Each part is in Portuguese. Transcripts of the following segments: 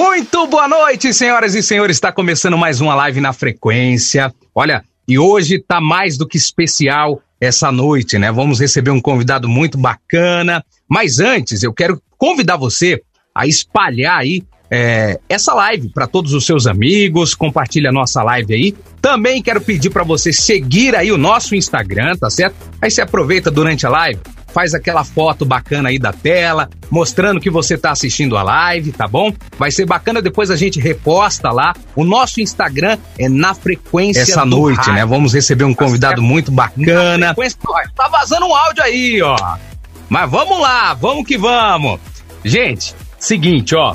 Muito boa noite, senhoras e senhores. Está começando mais uma live na frequência. Olha, e hoje tá mais do que especial essa noite, né? Vamos receber um convidado muito bacana. Mas antes, eu quero convidar você a espalhar aí é, essa live para todos os seus amigos, compartilha a nossa live aí. Também quero pedir para você seguir aí o nosso Instagram, tá certo? Aí você aproveita durante a live, faz aquela foto bacana aí da tela, mostrando que você está assistindo a live, tá bom? Vai ser bacana, depois a gente reposta lá. O nosso Instagram é na frequência Essa noite, rádio. né? Vamos receber um convidado muito bacana. Tá vazando um áudio aí, ó. Mas vamos lá, vamos que vamos. Gente, seguinte, ó.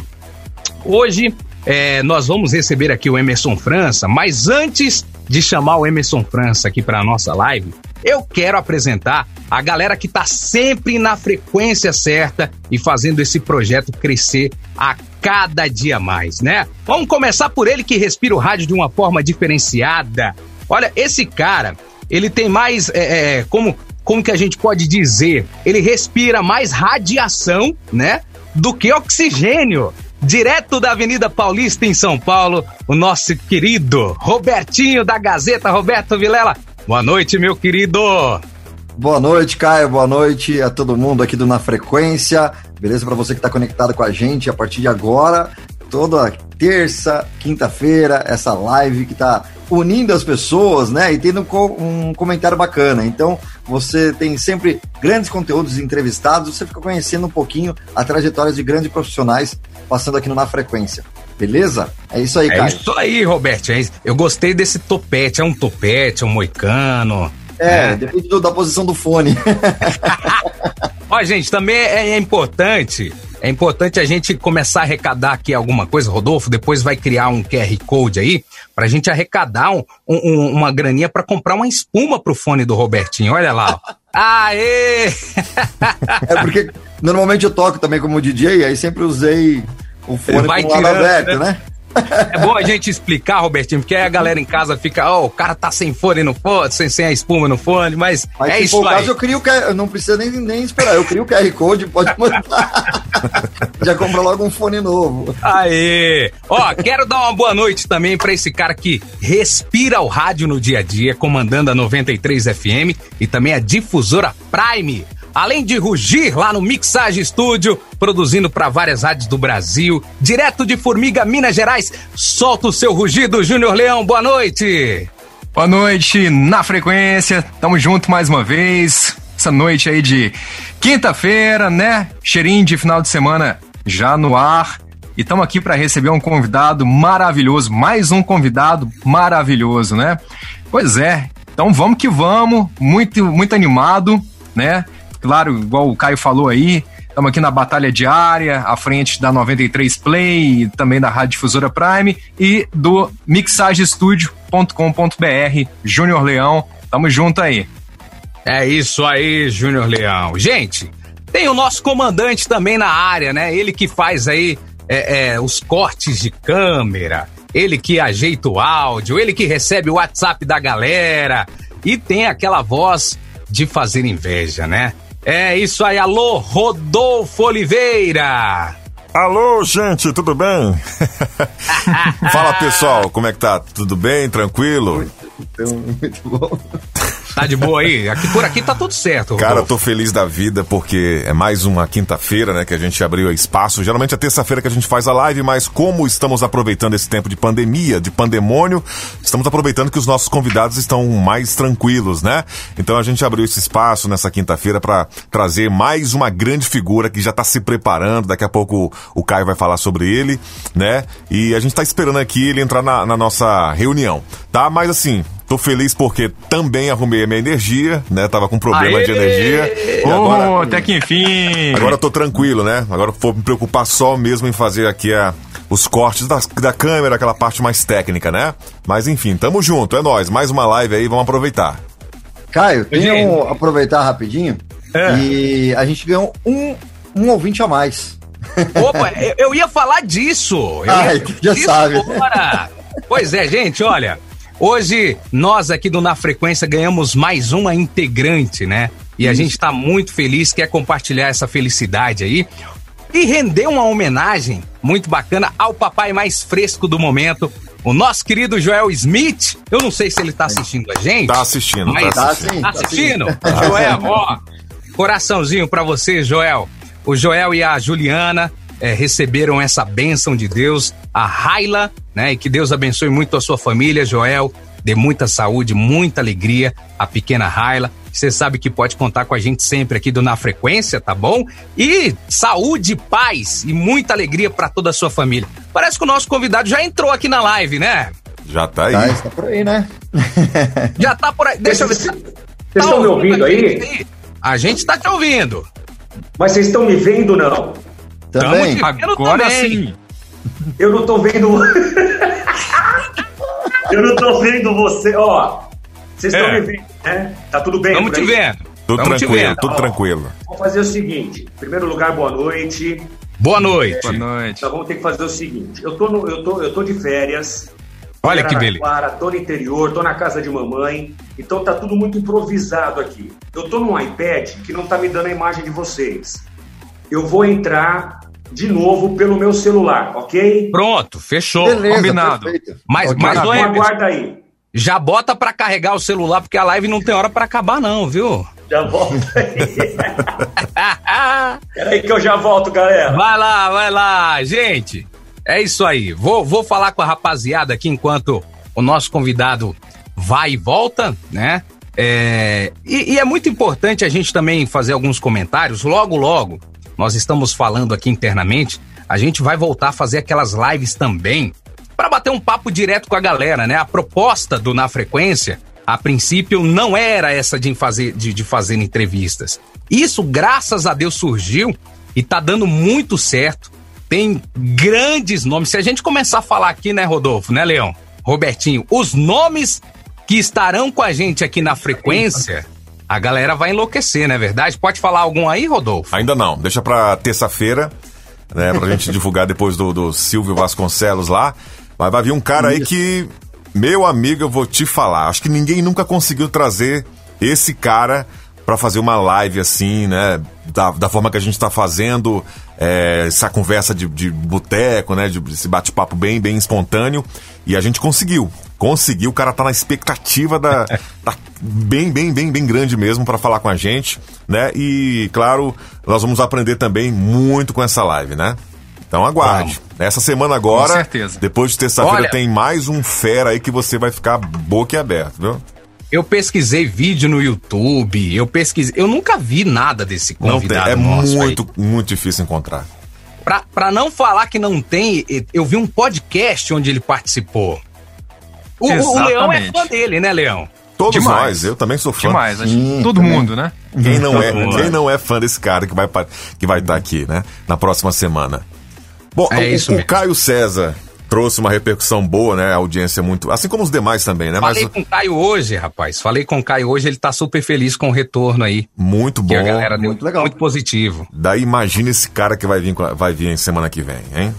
Hoje é, nós vamos receber aqui o Emerson França, mas antes de chamar o Emerson França aqui para a nossa live, eu quero apresentar a galera que está sempre na frequência certa e fazendo esse projeto crescer a cada dia mais, né? Vamos começar por ele que respira o rádio de uma forma diferenciada. Olha, esse cara, ele tem mais, é, é, como, como que a gente pode dizer? Ele respira mais radiação, né? Do que oxigênio direto da Avenida Paulista em São Paulo, o nosso querido Robertinho da Gazeta, Roberto Vilela. Boa noite, meu querido. Boa noite, Caio. Boa noite a todo mundo aqui do Na Frequência. Beleza? Para você que está conectado com a gente a partir de agora, toda terça, quinta-feira, essa live que está unindo as pessoas, né? E tendo um comentário bacana. Então, você tem sempre grandes conteúdos entrevistados, você fica conhecendo um pouquinho a trajetória de grandes profissionais passando aqui no Na Frequência. Beleza? É isso aí, é cara. É isso aí, Roberto. É eu gostei desse topete. É um topete, é um moicano. É, é. depende do, da posição do fone. Ó, gente, também é, é importante é importante a gente começar a arrecadar aqui alguma coisa, Rodolfo, depois vai criar um QR Code aí, pra gente arrecadar um, um, uma graninha para comprar uma espuma pro fone do Robertinho, olha lá. Aê! é porque normalmente eu toco também como DJ, aí sempre usei o fone vai com o lado aberto, né? né? É bom a gente explicar, Robertinho, porque aí a galera em casa fica, ó, oh, o cara tá sem fone no fone, sem, sem a espuma no fone, mas, mas é isso aí. Caso, eu crio o QR, não precisa nem, nem esperar, eu crio o QR Code, pode mandar. Já compra logo um fone novo. Aê! Ó, quero dar uma boa noite também para esse cara que respira o rádio no dia a dia, comandando a 93 FM e também a difusora Prime além de rugir lá no Mixage Studio, produzindo para várias rádios do Brasil, direto de Formiga, Minas Gerais. Solta o seu rugido, Júnior Leão. Boa noite. Boa noite, na frequência. Tamo junto mais uma vez. Essa noite aí de quinta-feira, né? Cheirinho de final de semana já no ar. E estamos aqui para receber um convidado maravilhoso, mais um convidado maravilhoso, né? Pois é. Então vamos que vamos, muito muito animado, né? Claro, igual o Caio falou aí, estamos aqui na batalha diária, à frente da 93 Play, também da Rádio Difusora Prime e do mixagestudio.com.br, Júnior Leão. Tamo junto aí. É isso aí, Júnior Leão. Gente, tem o nosso comandante também na área, né? Ele que faz aí é, é, os cortes de câmera, ele que ajeita o áudio, ele que recebe o WhatsApp da galera e tem aquela voz de fazer inveja, né? É isso aí, alô, Rodolfo Oliveira! Alô, gente, tudo bem? Fala pessoal, como é que tá? Tudo bem? Tranquilo? Muito, muito bom. Tá de boa aí? Aqui, por aqui tá tudo certo. Rodolfo. Cara, tô feliz da vida porque é mais uma quinta-feira, né, que a gente abriu espaço. Geralmente é terça-feira que a gente faz a live, mas como estamos aproveitando esse tempo de pandemia, de pandemônio, estamos aproveitando que os nossos convidados estão mais tranquilos, né? Então a gente abriu esse espaço nessa quinta-feira para trazer mais uma grande figura que já tá se preparando. Daqui a pouco o Caio vai falar sobre ele, né? E a gente tá esperando aqui ele entrar na, na nossa reunião, tá? Mas assim, Tô feliz porque também arrumei a minha energia, né? Tava com problema Aê! de energia. Oh, agora, até que enfim. Agora tô tranquilo, né? Agora vou me preocupar só mesmo em fazer aqui a, os cortes da, da câmera, aquela parte mais técnica, né? Mas enfim, tamo junto, é nós. Mais uma live aí, vamos aproveitar. Caio, tem um, aproveitar rapidinho. É. E a gente ganhou um, um ouvinte a mais. Opa, eu, ia falar disso. Eu Ai, já disso sabe. Agora. Pois é, gente, olha. Hoje, nós aqui do Na Frequência ganhamos mais uma integrante, né? E a gente está muito feliz, quer compartilhar essa felicidade aí. E render uma homenagem muito bacana, ao papai mais fresco do momento, o nosso querido Joel Smith. Eu não sei se ele tá assistindo a gente. Tá assistindo, mas tá assistindo. Tá assistindo? Joel, ó, coraçãozinho pra você, Joel. O Joel e a Juliana é, receberam essa bênção de Deus, a Raila, né? E que Deus abençoe muito a sua família, Joel. Dê muita saúde, muita alegria a pequena Raila. Você sabe que pode contar com a gente sempre aqui do Na Frequência, tá bom? E saúde, paz e muita alegria para toda a sua família. Parece que o nosso convidado já entrou aqui na live, né? Já tá aí. Tá, está por aí, né? Já tá por aí. Deixa eu ver. Vocês estão me ouvindo aí? A gente tá te ouvindo. Mas vocês estão me vendo não? Também. Agora também. sim. Eu não tô vendo. Eu não tô vendo você, ó. Vocês estão É. me vendo, né? Tá tudo bem? Estamos te vendo. Tudo tranquilo, tudo tranquilo. Vamos fazer o seguinte. Em primeiro lugar, boa noite. Boa noite. Boa noite. Nós vamos ter que fazer o seguinte. Eu tô, no, eu tô, eu tô de férias. Olha que beleza. beleza. Tô no interior, tô na casa de mamãe. Então tá tudo muito improvisado aqui. Eu tô num iPad que não tá me dando a imagem de vocês. Eu vou entrar de novo pelo meu celular, ok? Pronto, fechou. Beleza, combinado. perfeito. Mas, Ok. mas Então aguarda aí. já bota pra carregar o celular, porque a live não tem hora pra acabar, não, viu? Já volto aí. Peraí que eu já volto, galera. Vai lá, vai lá, gente. É isso aí. Vou, vou falar com a rapaziada aqui enquanto o nosso convidado vai e volta, né? É, e, e é muito importante a gente também fazer alguns comentários. Logo, logo, nós estamos falando aqui internamente. A gente vai voltar a fazer aquelas lives também para bater um papo direto com a galera, né? A proposta do Na Frequência, a princípio, não era essa de fazer, de, de fazer entrevistas. Isso, graças a Deus, surgiu e tá dando muito certo. Tem grandes nomes. Se a gente começar a falar aqui, né, Rodolfo, né, Leão? Robertinho, os nomes que estarão com a gente aqui na frequência, a galera vai enlouquecer, não é verdade? Pode falar algum aí, Rodolfo? Ainda não, deixa pra terça-feira, né, pra gente divulgar depois do, do Silvio Vasconcelos lá. Mas vai vir um cara aí que, meu amigo, eu vou te falar, acho que ninguém nunca conseguiu trazer esse cara pra fazer uma live assim, né, da, da forma que a gente tá fazendo, é, essa conversa de, de boteco, né, de esse bate-papo bem, bem espontâneo, e a gente conseguiu. Conseguiu, o cara tá na expectativa da. tá bem, bem, bem, bem grande mesmo pra falar com a gente, né? E, claro, nós vamos aprender também muito com essa live, né? Então aguarde. Essa semana agora, Com certeza. depois de terça-feira, Olha- tem mais um fera aí que você vai ficar boca aberta, viu? Eu pesquisei vídeo no YouTube, eu pesquisei. Eu nunca vi nada desse Não tem, convidado é nosso aí. muito, muito difícil encontrar. Pra, pra não falar que não tem, eu vi um podcast onde ele participou. O, o Leão é fã dele, né, Leão? Todos Demais. nós, eu também sou fã. Demais, acho Sim, que todo também. mundo, né? Quem não é, quem não é fã desse cara que vai que vai estar aqui, né? Na próxima semana. Bom, É o, isso o mesmo. Caio César trouxe uma repercussão boa, né? A audiência muito, assim como os demais também, né? Mas Falei com o Caio hoje, rapaz. Falei com o Caio hoje, ele tá super feliz com o retorno aí. muito bom. Que a galera deu muito legal. muito positivo. Daí imagina esse cara que vai vir, vai vir semana que vem, hein?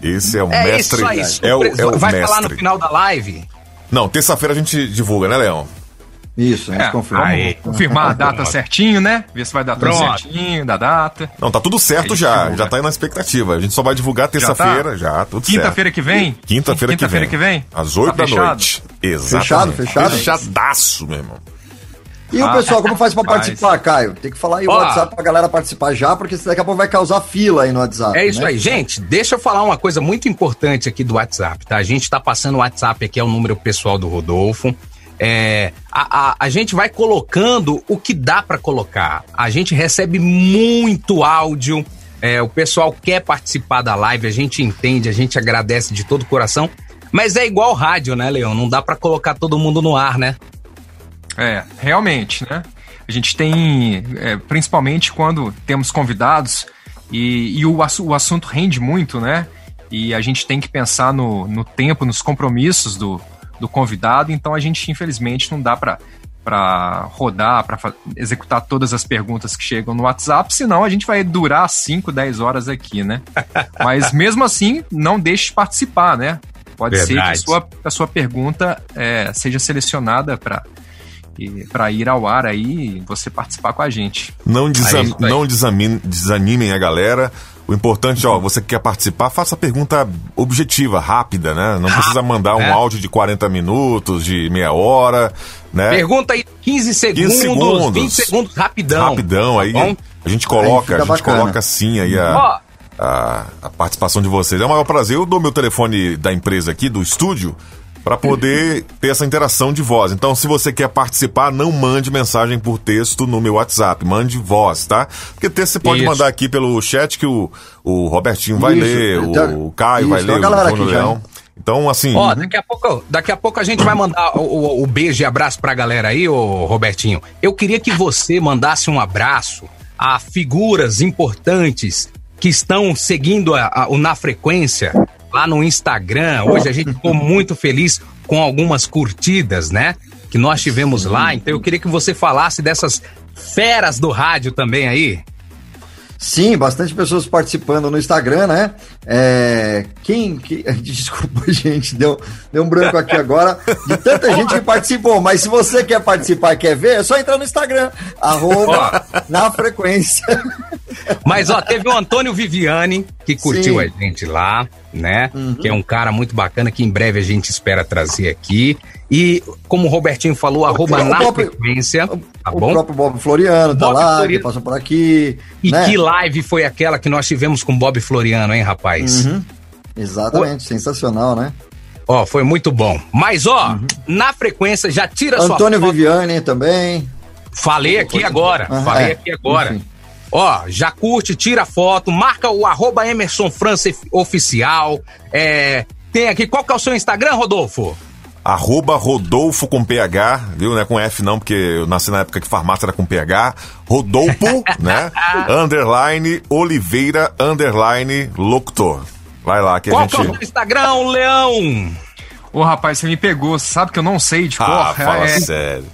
Esse é o É mestre. isso aí. é o, é o Vai mestre. falar no final da live? Não, terça-feira a gente divulga, né, Leão? Isso, a gente É, confirma. Aí. confirmar a data certinho, né? Ver se vai dar tudo Pronto. certinho, da data. Não, tá tudo certo Aí já. divulga. Já tá aí na expectativa. A gente só vai divulgar terça-feira, já, tudo certo. Quinta-feira que vem? Quinta-feira que vem. Quinta-feira que vem? Às 8 Tá da fechado? noite. Exatamente. Fechado, fechado? Fechadaço, meu irmão. E o Ah, pessoal, como faz pra participar, Caio? Tem que falar aí o. WhatsApp pra galera participar já, porque daqui a pouco vai causar fila aí no WhatsApp. É isso né? aí. Gente, deixa eu falar uma coisa muito importante aqui do WhatsApp, tá? A gente tá passando o WhatsApp aqui, é o número pessoal do Rodolfo. É, a, a, a gente vai colocando o que dá pra colocar. A gente recebe muito áudio. é, o pessoal quer participar da live, a gente entende, a gente agradece de todo o coração. Mas é igual rádio, né, Leão? Não dá pra colocar todo mundo no ar, né? É, realmente, né? A gente tem, é, principalmente quando temos convidados e, e o, o assunto rende muito, né? E a gente tem que pensar no, no tempo, nos compromissos do, do convidado, então a gente, infelizmente, não dá para para rodar, para executar todas as perguntas que chegam no WhatsApp, senão a gente vai durar 5, 10 horas aqui, né? Mas mesmo assim, não deixe de participar, né? Pode ser que a Verdade. sua, a sua pergunta é, seja selecionada para para ir ao ar aí e você participar com a gente. Não, desam- É não desamin- desanimem a galera. O importante, ó, você que quer participar, faça a pergunta objetiva, rápida, né? Não precisa mandar um é. áudio de 40 minutos, de meia hora, né? Pergunta aí 15 segundos, 15 segundos. 20 segundos, rapidão. Rapidão, aí Tá a gente coloca, Aí a gente bacana. coloca sim aí a, a, a participação de vocês. É o maior prazer. Eu dou meu telefone da empresa aqui, do estúdio, para poder ter essa interação de voz. Então, se você quer participar, não mande mensagem por texto no meu WhatsApp, mande voz, tá? Porque texto você pode Isso. mandar aqui pelo chat que o, o Robertinho vai Isso. ler, Então, o Caio vai isso, ler, tem uma o Bruno Leão. Então, assim, Ó, daqui a pouco, daqui a pouco a gente vai mandar o, o- o beijo e abraço pra galera aí, ô Robertinho. Eu queria que você mandasse um abraço a figuras importantes que estão seguindo a- a- o Na Frequência lá no Instagram. Hoje a gente ficou muito feliz com algumas curtidas, né? Que nós tivemos lá. Então eu queria que você falasse dessas feras do rádio também aí. Sim, bastante pessoas participando no Instagram, né? É, quem que. Desculpa, gente, deu, deu um branco aqui agora de tanta gente que participou. Mas se você quer participar e quer ver, é só entrar no Instagram, arroba na frequência. Mas, ó, teve o Antônio Viviane, que curtiu Sim. a gente lá, né? Que é um cara muito bacana que em breve a gente espera trazer aqui. E, como o Robertinho falou, arroba o na próprio- frequência, tá o bom? próprio Bob Floriano tá Bob lá, Floriano. que passou por aqui. E né? que live foi aquela que nós tivemos com o Bob Floriano, hein, rapaz? Uhum. Exatamente, sensacional, né? Ó, foi muito bom. Mas, ó, na frequência, já tira sua Uhum. Antônio. Viviane também. Falei aqui agora, Aham, falei é, aqui agora. enfim. Ó, já curte, tira foto, marca o arroba Emerson França Oficial. É, tem aqui, qual que é o seu Instagram, Rodolfo? Arroba Rodolfo com PH, viu? Não é com F não, porque eu nasci na época que farmácia era com PH. Rodolfo, né? Underline Oliveira, underline Locutor. Vai lá que a Qual que é o gente... Instagram, Leão? Ô, rapaz, você me pegou. Sabe que eu não sei de cor? Ah, fala É, sério.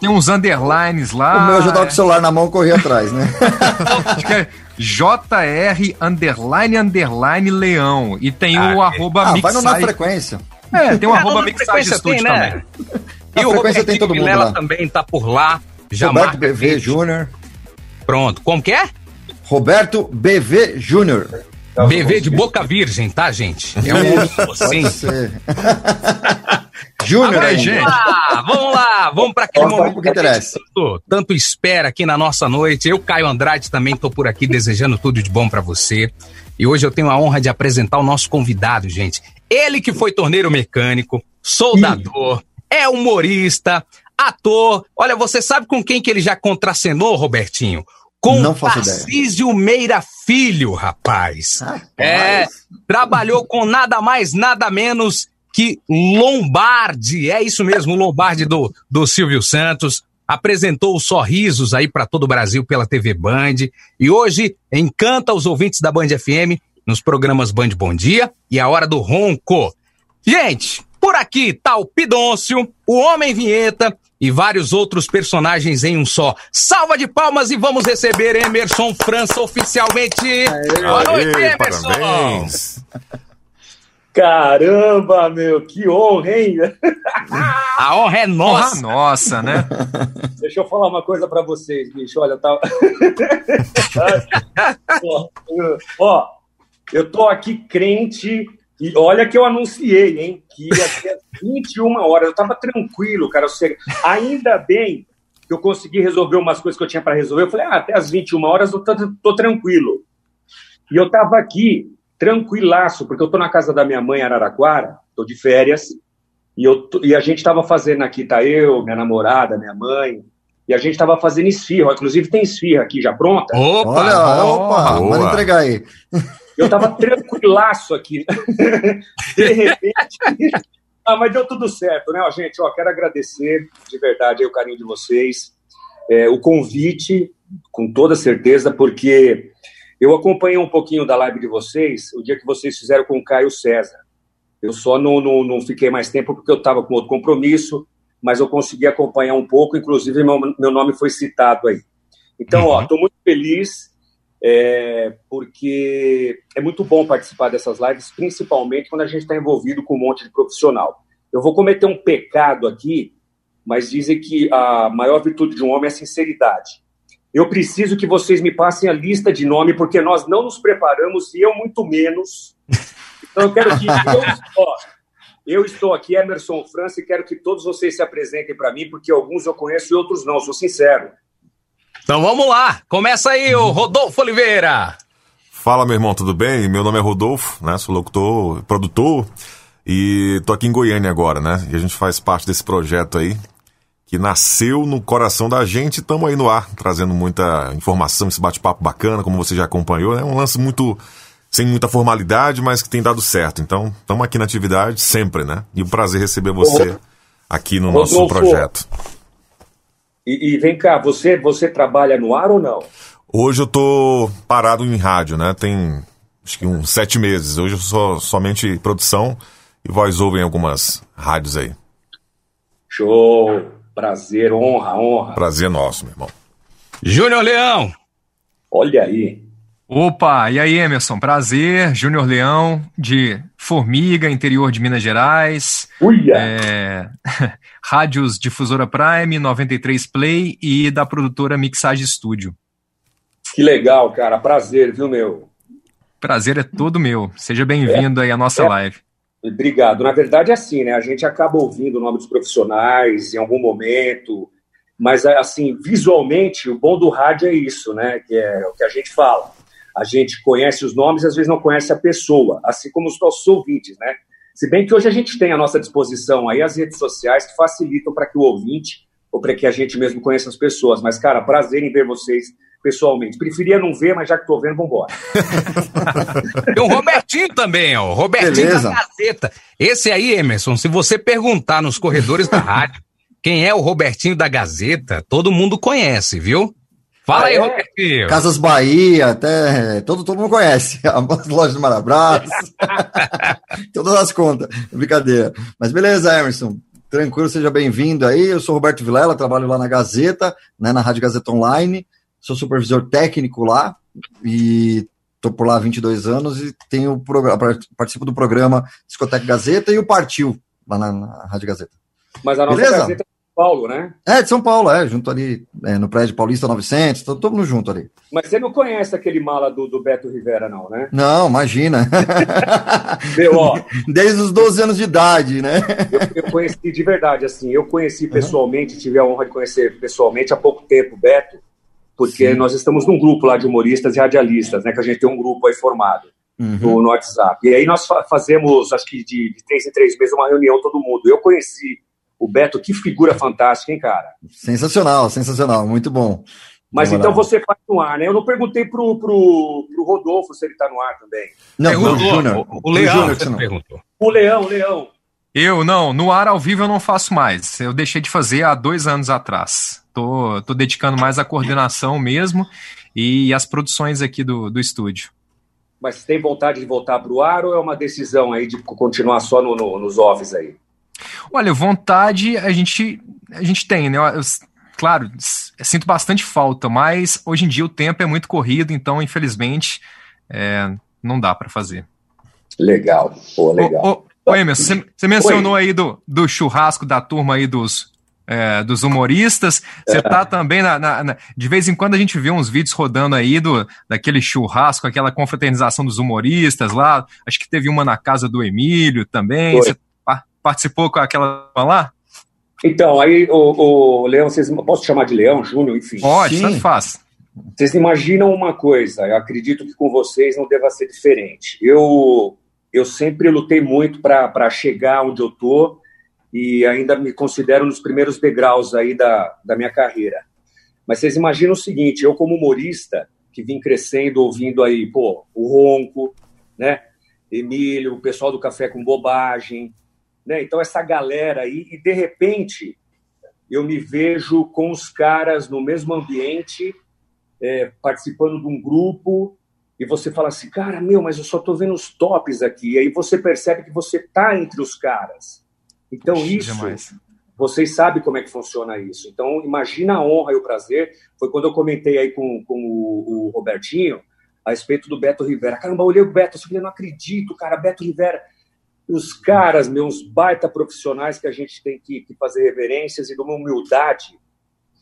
tem uns underlines lá. o meu já tava com o celular na mão e corria atrás, né? É JR underline underline leão. E tem o Ah, arroba ah, vai no na frequência. É, tem Ah, arroba no mixage Frequência studio tem, né? também. E o frequência tem todo mundo lá. também tá por lá. Já Roberto BV. Júnior. Pronto. Como que é? Roberto BV Júnior. BV de boca virgem, tá, gente? É um assim. Júnior, gente. vamos lá, vamos lá, vamos para aquele Vamos momento que interessa. tanto, tanto espera aqui na nossa noite. Eu, Caio Andrade, também tô por aqui desejando tudo de bom para você. E hoje eu tenho a honra de apresentar o nosso convidado, gente. Ele que foi torneiro mecânico, soldador, é humorista, ator. Olha, você sabe com quem que ele já contracenou, Robertinho? Com Não faço ideia. Tarcísio Meira Filho, rapaz. É, trabalhou com nada mais, nada menos que Lombardi. É isso mesmo, o Lombardi do, do Silvio Santos. Apresentou os sorrisos aí para todo o Brasil pela TV Band. E hoje encanta os ouvintes da Band FM nos programas Band Bom Dia e a Hora do Ronco. Gente, por aqui tá o Pidôncio, o Homem Vinheta e vários outros personagens em um só. Salva de palmas e vamos receber Emerson França oficialmente. Boa noite, Aê, Emerson. parabéns. Caramba, meu, que honra, hein? A honra é nossa. Porra, nossa, né? Deixa eu falar uma coisa pra vocês, bicho. Olha, tá. Ó, Ó, eu tô aqui crente e olha que eu anunciei, hein? Que ia às 21 horas. Eu tava tranquilo, cara. eu sei- Ainda bem que eu consegui resolver umas coisas que eu tinha para resolver. Eu falei, ah, até às 21 horas eu tô, tô tranquilo. E eu tava aqui tranquilaço, porque eu tô na casa da minha mãe em Araraquara, tô de férias, e, eu tô- e a gente tava fazendo aqui, tá eu, minha namorada, minha mãe, e a gente tava fazendo esfirra, inclusive tem esfirra aqui já pronta. Opa! Olha, opa, boa. manda entregar aí. Eu tava tranquilaço aqui. De repente. Ah, mas deu tudo certo, né, ó, gente? Ó, quero agradecer de verdade aí o carinho de vocês, é, o convite, com toda certeza, porque eu acompanhei um pouquinho da live de vocês o dia que vocês fizeram com o Caio César. Eu só não, não, não fiquei mais tempo porque eu estava com outro compromisso, mas eu consegui acompanhar um pouco, inclusive meu, meu nome foi citado aí. Então, ó, estou muito feliz, é, porque é muito bom participar dessas lives, principalmente quando a gente está envolvido com um monte de profissional. Eu vou cometer um pecado aqui, mas dizem que a maior virtude de um homem é a sinceridade. eu preciso que vocês me passem a lista de nome, porque nós não nos preparamos e eu muito menos. Então eu quero que. Eu, ó, eu estou aqui, Emerson França, e quero que todos vocês se apresentem para mim, porque alguns eu conheço e outros não, sou sincero. Então vamos lá, começa aí o Rodolfo Oliveira. Fala, meu irmão, tudo bem? Meu nome é Rodolfo, né? Sou locutor, produtor e tô aqui em Goiânia agora, né? E a gente faz parte desse projeto aí que nasceu no coração da gente. Estamos aí no ar, trazendo muita informação, esse bate-papo bacana, como você já acompanhou, né? Um lance muito sem muita formalidade, mas que tem dado certo. Então, estamos aqui na atividade sempre, né? E um prazer receber você aqui no nosso Rodolfo, projeto. E, e, vem cá, você você trabalha no ar ou não? Hoje eu tô parado em rádio, né? Tem acho que uns sete meses. Hoje eu sou somente produção e voz-over em algumas rádios aí. Show! Prazer, honra, honra. Prazer nosso, meu irmão. Júnior Leão! Olha aí. Opa, e aí, Emerson? Prazer, Júnior Leão, de Formiga, interior de Minas Gerais. Uia! É... Rádios Difusora Prime, 93 Play e da produtora Mixage Studio. Que legal, cara. Prazer, viu, meu? Prazer é todo meu. Seja bem-vindo é, aí à nossa é, live. Obrigado. Na verdade, é assim, né? A gente acaba ouvindo o nome dos profissionais em algum momento, mas, assim, visualmente, o bom do rádio é isso, né? Que é o que a gente fala. A gente conhece os nomes e às vezes não conhece a pessoa, assim como os nossos ouvintes, né? Se bem que hoje a gente tem à nossa disposição aí as redes sociais que facilitam para que o ouvinte ou para que a gente mesmo conheça as pessoas. Mas, cara, prazer em ver vocês pessoalmente. Preferia não ver, mas já que estou vendo, vambora. Tem o Robertinho também, ó. O Robertinho Beleza. da Gazeta. Esse aí, Emerson, se você perguntar nos corredores da rádio quem é o Robertinho da Gazeta, todo mundo conhece, viu? Fala aí, é? Robertinho. Casas Bahia, até todo, todo mundo conhece. As lojas do Marabras. Todas as contas. Brincadeira. Mas beleza, Emerson. Tranquilo, seja bem-vindo aí. Eu sou Roberto Vilela, trabalho lá na Gazeta, né, na Rádio Gazeta Online sou supervisor técnico lá e estou por lá há 22 anos e tenho participo do programa Discoteca Gazeta e o Partiu lá na, na Rádio Gazeta. Mas a nossa Beleza? Gazeta é Paulo, né? É, de São Paulo, é, junto ali é, no prédio Paulista 900, todo, todo mundo junto ali. Mas você não conhece aquele mala do, do Beto Rivera, não, né? Não, imagina. Meu, ó, Desde os 12 anos de idade, né? Eu, eu conheci de verdade, assim, eu conheci pessoalmente, uhum. tive a honra de conhecer pessoalmente há pouco tempo o Beto, porque Sim. nós estamos num grupo lá de humoristas e radialistas, né, que a gente tem um grupo aí formado uhum. no, no, WhatsApp. E aí nós fa fazemos, acho que de, de, três em três meses, uma reunião todo mundo. Eu conheci o Beto, que figura fantástica, hein, cara? Sensacional, sensacional, muito bom. Mas Vamos então lá. você faz no ar, né? Eu não perguntei pro, pro, pro Rodolfo se ele tá no ar também. Não, é, o, Júnior. O, o, Leão, você não perguntou. O Leão, o Leão. Eu, não, no ar ao vivo eu não faço mais. Eu deixei de fazer há dois anos atrás. Tô, tô dedicando mais à coordenação mesmo e às produções aqui do, do estúdio. Mas tem vontade de voltar para o ar ou é uma decisão aí de continuar só no, no, nos offs aí? Olha, vontade a gente, a gente tem, né? Eu, claro, sinto bastante falta, mas hoje em dia o tempo é muito corrido, então infelizmente é, não dá para fazer. Legal, pô, legal. Ô, ô, Emerson, você mencionou Oi. aí do, do churrasco da turma aí dos é, dos humoristas. Você tá também na, na, na, De vez em quando a gente vê uns vídeos rodando aí do, daquele churrasco, aquela confraternização dos humoristas lá. Acho que teve uma na casa do Emílio também. Você participou com aquela lá? Então, aí, o, o Leão, vocês posso chamar de Leão, Júnior, enfim. Pode, tanto faz. Vocês imaginam uma coisa, eu acredito que com vocês não deva ser diferente. Eu, eu sempre lutei muito para chegar onde eu tô e ainda me considero nos primeiros degraus aí da, da minha carreira. Mas vocês imaginam o seguinte, eu como humorista, que vim crescendo ouvindo aí, pô, o Ronco, né, Emílio, o pessoal do Café com Bobagem, né, então essa galera aí, e de repente eu me vejo com os caras no mesmo ambiente, é, participando de um grupo, e você fala assim, cara, meu, mas eu só tô vendo os tops aqui, e aí você percebe que você tá entre os caras. Então, isso, demais. vocês sabem como é que funciona isso. Então, imagina a honra e o prazer. Foi quando eu comentei aí com, com o, o Robertinho a respeito do Beto Rivera. Caramba, eu olhei o Beto, eu não acredito, cara, Beto Rivera. Os caras, meus baita profissionais que a gente tem que, que fazer reverências e de uma humildade.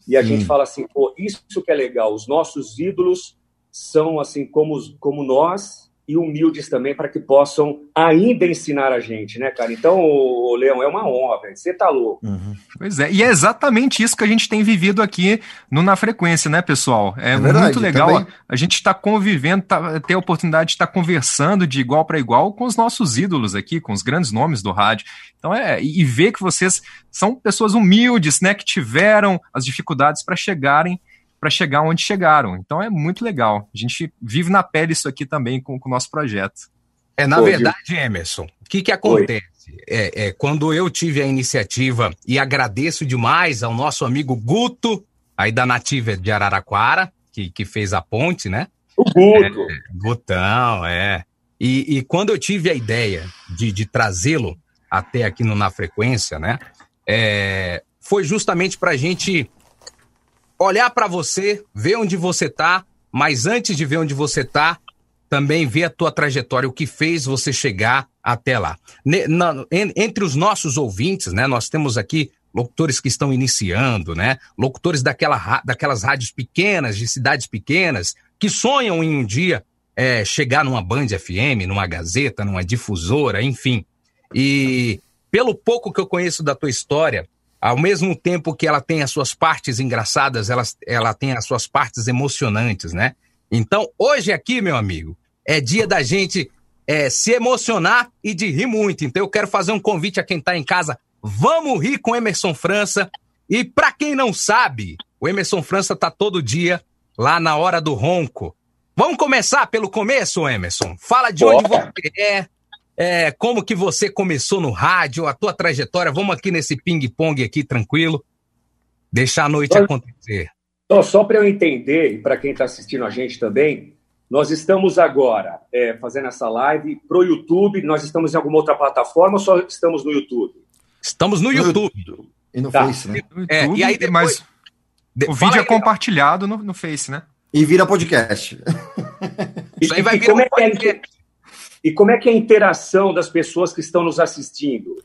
E a gente fala assim, pô, isso que é legal, os nossos ídolos são assim como, como nós, e humildes também para que possam ainda ensinar a gente, né, cara? Então, o Leão, é uma honra, velho. Você tá louco. Uhum. Pois é, e é exatamente isso que a gente tem vivido aqui no Na Frequência, né, pessoal? É, é verdade, muito legal. Também. A gente está convivendo, tá, ter a oportunidade de estar tá conversando de igual para igual com os nossos ídolos aqui, com os grandes nomes do rádio. Então, é, e, e ver que vocês são pessoas humildes, né, que tiveram as dificuldades para chegarem para chegar onde chegaram. Então é muito legal. A gente vive na pele isso aqui também com, com o nosso projeto. É, na verdade, Emerson, o que, que acontece? É, é, quando eu tive a iniciativa, e agradeço demais ao nosso amigo Guto, aí da Nativa de Araraquara, que, que fez a ponte, né? O Guto. É, Gutão, é. E, e, quando eu tive a ideia de, de trazê-lo até aqui no Na Frequência, né? É, foi justamente para a gente olhar para você, ver onde você tá, mas antes de ver onde você tá, também ver a tua trajetória, o que fez você chegar até lá. entre os nossos ouvintes, né, nós temos aqui locutores que estão iniciando, né, locutores daquela, daquelas rádios pequenas, de cidades pequenas, que sonham em um dia é, chegar numa Band FM, numa Gazeta, numa difusora, enfim. E pelo pouco que eu conheço da tua história, ao mesmo tempo que ela tem as suas partes engraçadas, ela, ela tem as suas partes emocionantes, né? Então, hoje aqui, meu amigo, é dia da gente é, se emocionar e de rir muito. Então, eu quero fazer um convite a quem está em casa. Vamos rir com Emerson França. E para quem não sabe, o Emerson França tá todo dia lá na hora do ronco. Vamos começar pelo começo, Emerson. Fala de onde você é, é, como que você começou no rádio, a tua trajetória. Vamos aqui nesse ping-pong aqui, tranquilo. Deixar a noite acontecer. Só, só para eu entender, e para quem está assistindo a gente também, nós estamos agora é, fazendo essa live para o YouTube. Nós estamos em alguma outra plataforma ou só estamos no YouTube? Estamos no, no YouTube. YouTube. E no tá. Face, né? É, YouTube, e aí depois... Mas de... o vídeo é compartilhado no, no Face, né? E vira podcast. Isso aí vai virar um é podcast. E como é que é a interação das pessoas que estão nos assistindo?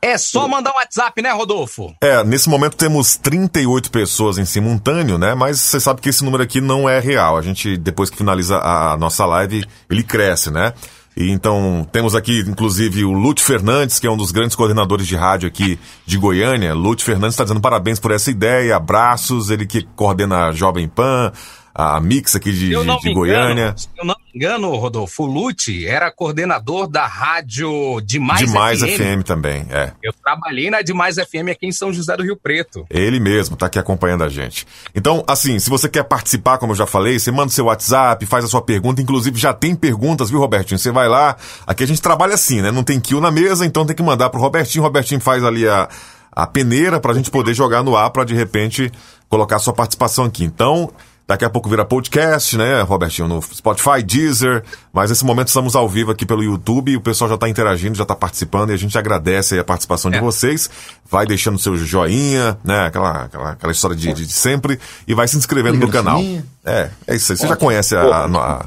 É só mandar um WhatsApp, né, Rodolfo? É, nesse momento temos 38 pessoas em simultâneo, né? Mas você sabe que esse número aqui não é real. A gente, depois que finaliza a nossa live, ele cresce, né? E então, temos aqui, inclusive, o Lute Fernandes, que é um dos grandes coordenadores de rádio aqui de Goiânia. Lute Fernandes está dizendo parabéns por essa ideia, abraços, ele que coordena a Jovem Pan, a Mix aqui de, de, de Goiânia. Se eu não me engano, Rodolfo, o Lute era coordenador da rádio Demais, Demais FM. FM também, é. Eu trabalhei na Demais FM aqui em São José do Rio Preto. Ele mesmo, tá aqui acompanhando a gente. Então, assim, se você quer participar, como eu já falei, você manda seu WhatsApp, faz a sua pergunta, inclusive já tem perguntas, viu, Robertinho? Você vai lá, aqui a gente trabalha assim, né? Não tem kill na mesa, então tem que mandar pro Robertinho, o Robertinho faz ali a, a peneira pra gente poder jogar no ar, pra de repente colocar sua participação aqui. Então, Daqui a pouco vira podcast, né, Robertinho, no Spotify, Deezer. Mas nesse momento estamos ao vivo aqui pelo YouTube. O pessoal já está interagindo, já está participando e a gente agradece a participação é. de vocês. Vai deixando seu joinha, né, aquela, aquela, aquela história de, de sempre e vai se inscrevendo no canal. É, é isso aí. Você já conhece a, a, a...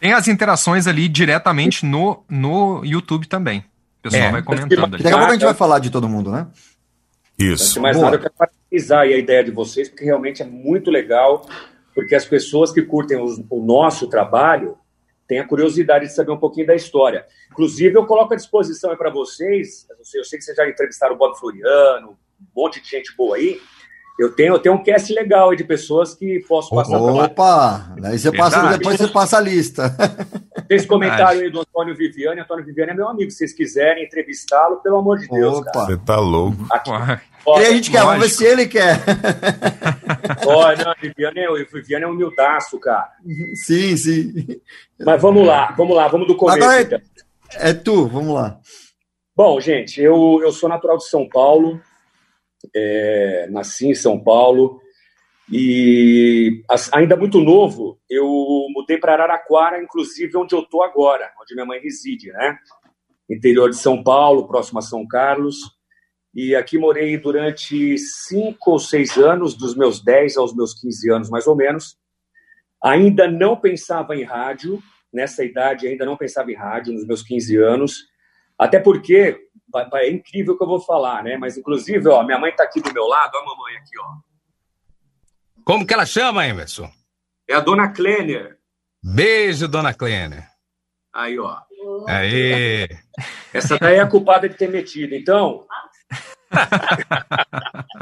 Tem as interações ali diretamente no, no YouTube também. O pessoal é. vai comentando ali. Daqui a pouco a gente vai falar de todo mundo, né? Isso. Mais nada, eu quero parabenizar a ideia de vocês, porque realmente é muito legal, porque as pessoas que curtem o, o nosso trabalho têm a curiosidade de saber um pouquinho da história. Inclusive, eu coloco à disposição para vocês, eu sei, eu sei que vocês já entrevistaram o Bob Floriano, um monte de gente boa aí, eu tenho, eu tenho um cast legal aí de pessoas que posso passar Opa! Daí você passa, depois você passa a lista. Tem comentário aí do Antônio Viviane. Antônio Viviane é meu amigo. Se vocês quiserem entrevistá-lo, pelo amor de Deus. Opa! Você tá louco. Aqui, ó, e a gente quer, vamos ver se ele quer. Olha, não, Viviane é, Viviane é humildaço, cara. Sim, sim. Mas vamos lá, vamos lá, vamos do começo. Agora é, então. é tu, vamos lá. Bom, gente, eu, eu sou natural de São Paulo, é, nasci em São Paulo e ainda muito novo, eu mudei para Araraquara, inclusive onde eu estou agora, onde minha mãe reside, né? Interior de São Paulo, próximo a São Carlos. E aqui morei durante cinco ou seis anos, dos meus 10 aos meus 15 anos, mais ou menos. Ainda não pensava em rádio, nessa idade ainda não pensava em rádio, nos meus 15 anos. Até porque é incrível o que eu vou falar, né? Mas, inclusive, ó, minha mãe está aqui do meu lado, ó a mamãe aqui, ó. Como que ela chama, Emerson? É a dona Kleiner. Beijo, dona Kleiner. Aí, ó. Aí. Essa daí é a culpada de ter metido. Então,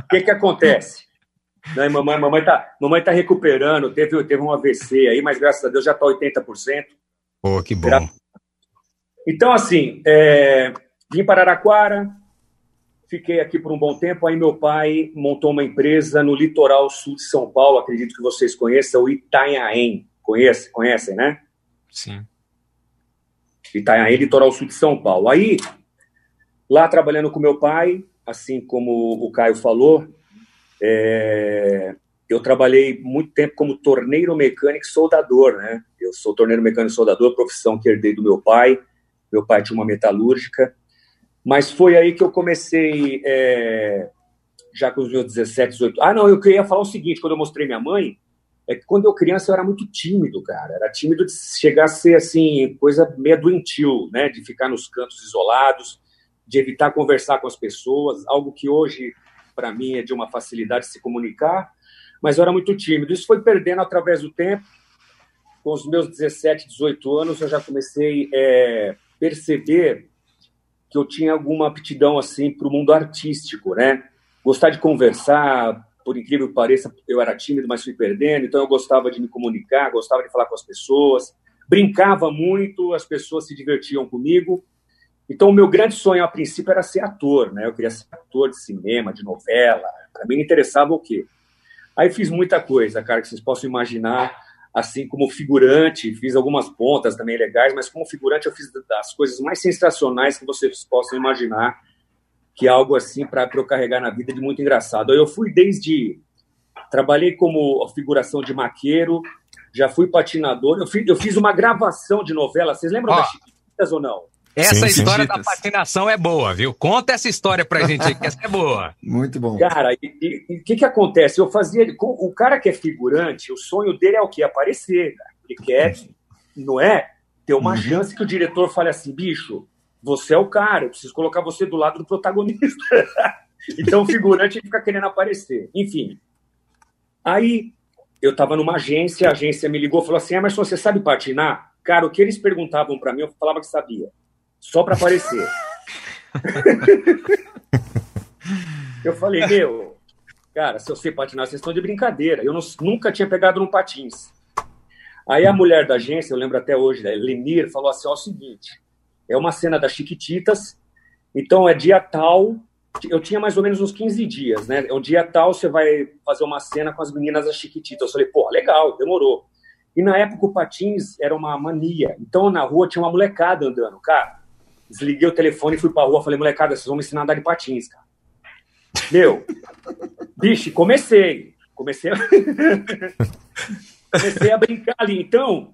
o que que acontece? Não, mamãe, mamãe tá, mamãe tá recuperando, teve, teve um AVC aí, mas graças a Deus já tá 80%. Pô, que bom. Então, assim, é, vim para Araraquara, fiquei aqui por um bom tempo, aí meu pai montou uma empresa no litoral sul de São Paulo, acredito que vocês conheçam, o Itanhaém. Conhece, conhecem, né? Sim. Itanhaém, litoral sul de São Paulo. Aí, lá trabalhando com meu pai, assim como o Caio falou, é, eu trabalhei muito tempo como torneiro mecânico soldador, né? Eu sou torneiro mecânico soldador, profissão que herdei do meu pai. Meu pai tinha uma metalúrgica. Mas foi aí que eu comecei, é, já com os meus 17, 18... Ah, não, eu queria falar o seguinte, quando eu mostrei minha mãe, é que quando eu criança eu era muito tímido, cara. Era tímido de chegar a ser, assim, coisa meio doentio, né? De ficar nos cantos isolados, de evitar conversar com as pessoas, algo que hoje, para mim, é de uma facilidade de se comunicar, mas eu era muito tímido. Isso foi perdendo através do tempo. Com os meus 17, 18 anos, eu já comecei a é, perceber que eu tinha alguma aptidão assim para o mundo artístico, né? Gostar de conversar, por incrível que pareça, eu era tímido, mas fui perdendo, então eu gostava de me comunicar, gostava de falar com as pessoas, brincava muito, as pessoas se divertiam comigo. Então, o meu grande sonho a princípio era ser ator, né? Eu queria ser ator de cinema, de novela. Para mim, me interessava o quê? Aí fiz muita coisa, cara, que vocês possam imaginar assim como figurante, fiz algumas pontas também legais, mas como figurante eu fiz das coisas mais sensacionais que vocês possam imaginar, que é algo assim para eu carregar na vida de muito engraçado. Eu fui desde trabalhei como figuração de maqueiro, já fui patinador, eu fiz, eu fiz uma gravação de novela, vocês lembram oh. das Chiquititas ou não? Essa sim, história sim. da patinação é boa, viu? Conta essa história pra gente aí, que essa é boa. Muito bom. Cara, e o que que acontece? Eu fazia... O cara que é figurante, o sonho dele é o quê? Aparecer, cara. Ele quer, não é? Ter uma uhum. chance que o diretor fale assim, bicho, você é o cara, eu preciso colocar você do lado do protagonista. então o figurante fica querendo aparecer. Enfim. Aí eu tava numa agência, a agência me ligou e falou assim, Emerson, você sabe patinar? Cara, o que eles perguntavam para mim, eu falava que sabia só para aparecer. eu falei, meu, cara, se eu sei patinar, vocês estão de brincadeira. Eu não, nunca tinha pegado num patins. Aí a mulher da agência, eu lembro até hoje, né, Lenir, falou assim: ó, é o seguinte, é uma cena das Chiquititas, então é dia tal, eu tinha mais ou menos uns 15 dias, né? É um dia tal, você vai fazer uma cena com as meninas das Chiquititas. Eu falei, pô, legal, demorou. E na época o patins era uma mania, então na rua tinha uma molecada andando, cara. Desliguei o telefone fui pra rua. Falei, molecada, vocês vão me ensinar a andar de patins, cara. Meu, bicho, comecei. Comecei a... comecei a brincar ali. Então,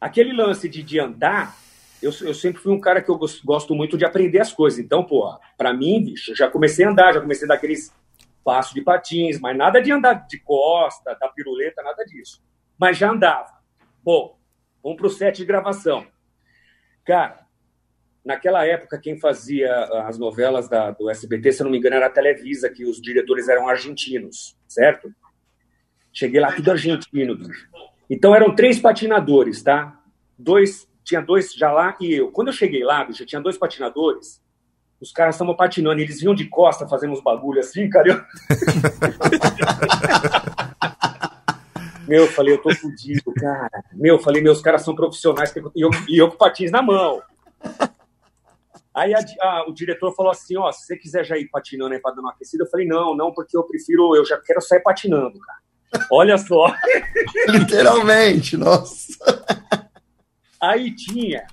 aquele lance de, de andar, eu, eu sempre fui um cara que eu gosto muito de aprender as coisas. Então, pô, pra mim, bicho, já comecei a andar, já comecei a dar aqueles passos de patins, mas nada de andar de costa, da piruleta, nada disso. Mas já andava. Bom, vamos pro set de gravação. Cara, Naquela época, quem fazia as novelas da, do SBT, se não me engano, era a Televisa, que os diretores eram argentinos, certo? Cheguei lá, tudo argentino, bicho. Então eram três patinadores, tá? Dois, tinha dois já lá e eu. Quando eu cheguei lá, bicho, tinha dois patinadores. Os caras estavam patinando, eles vinham de costa fazendo uns bagulho assim, cara. Eu... Meu, eu falei, eu tô fudido, cara. Meu, eu falei, meus caras são profissionais e eu, e eu com patins na mão. Aí a, a, o diretor falou assim, ó, se você quiser já ir patinando aí pra dar uma aquecida, eu falei, não, não, porque eu prefiro, eu já quero sair patinando, cara. Olha só. Literalmente, nossa. Aí tinha,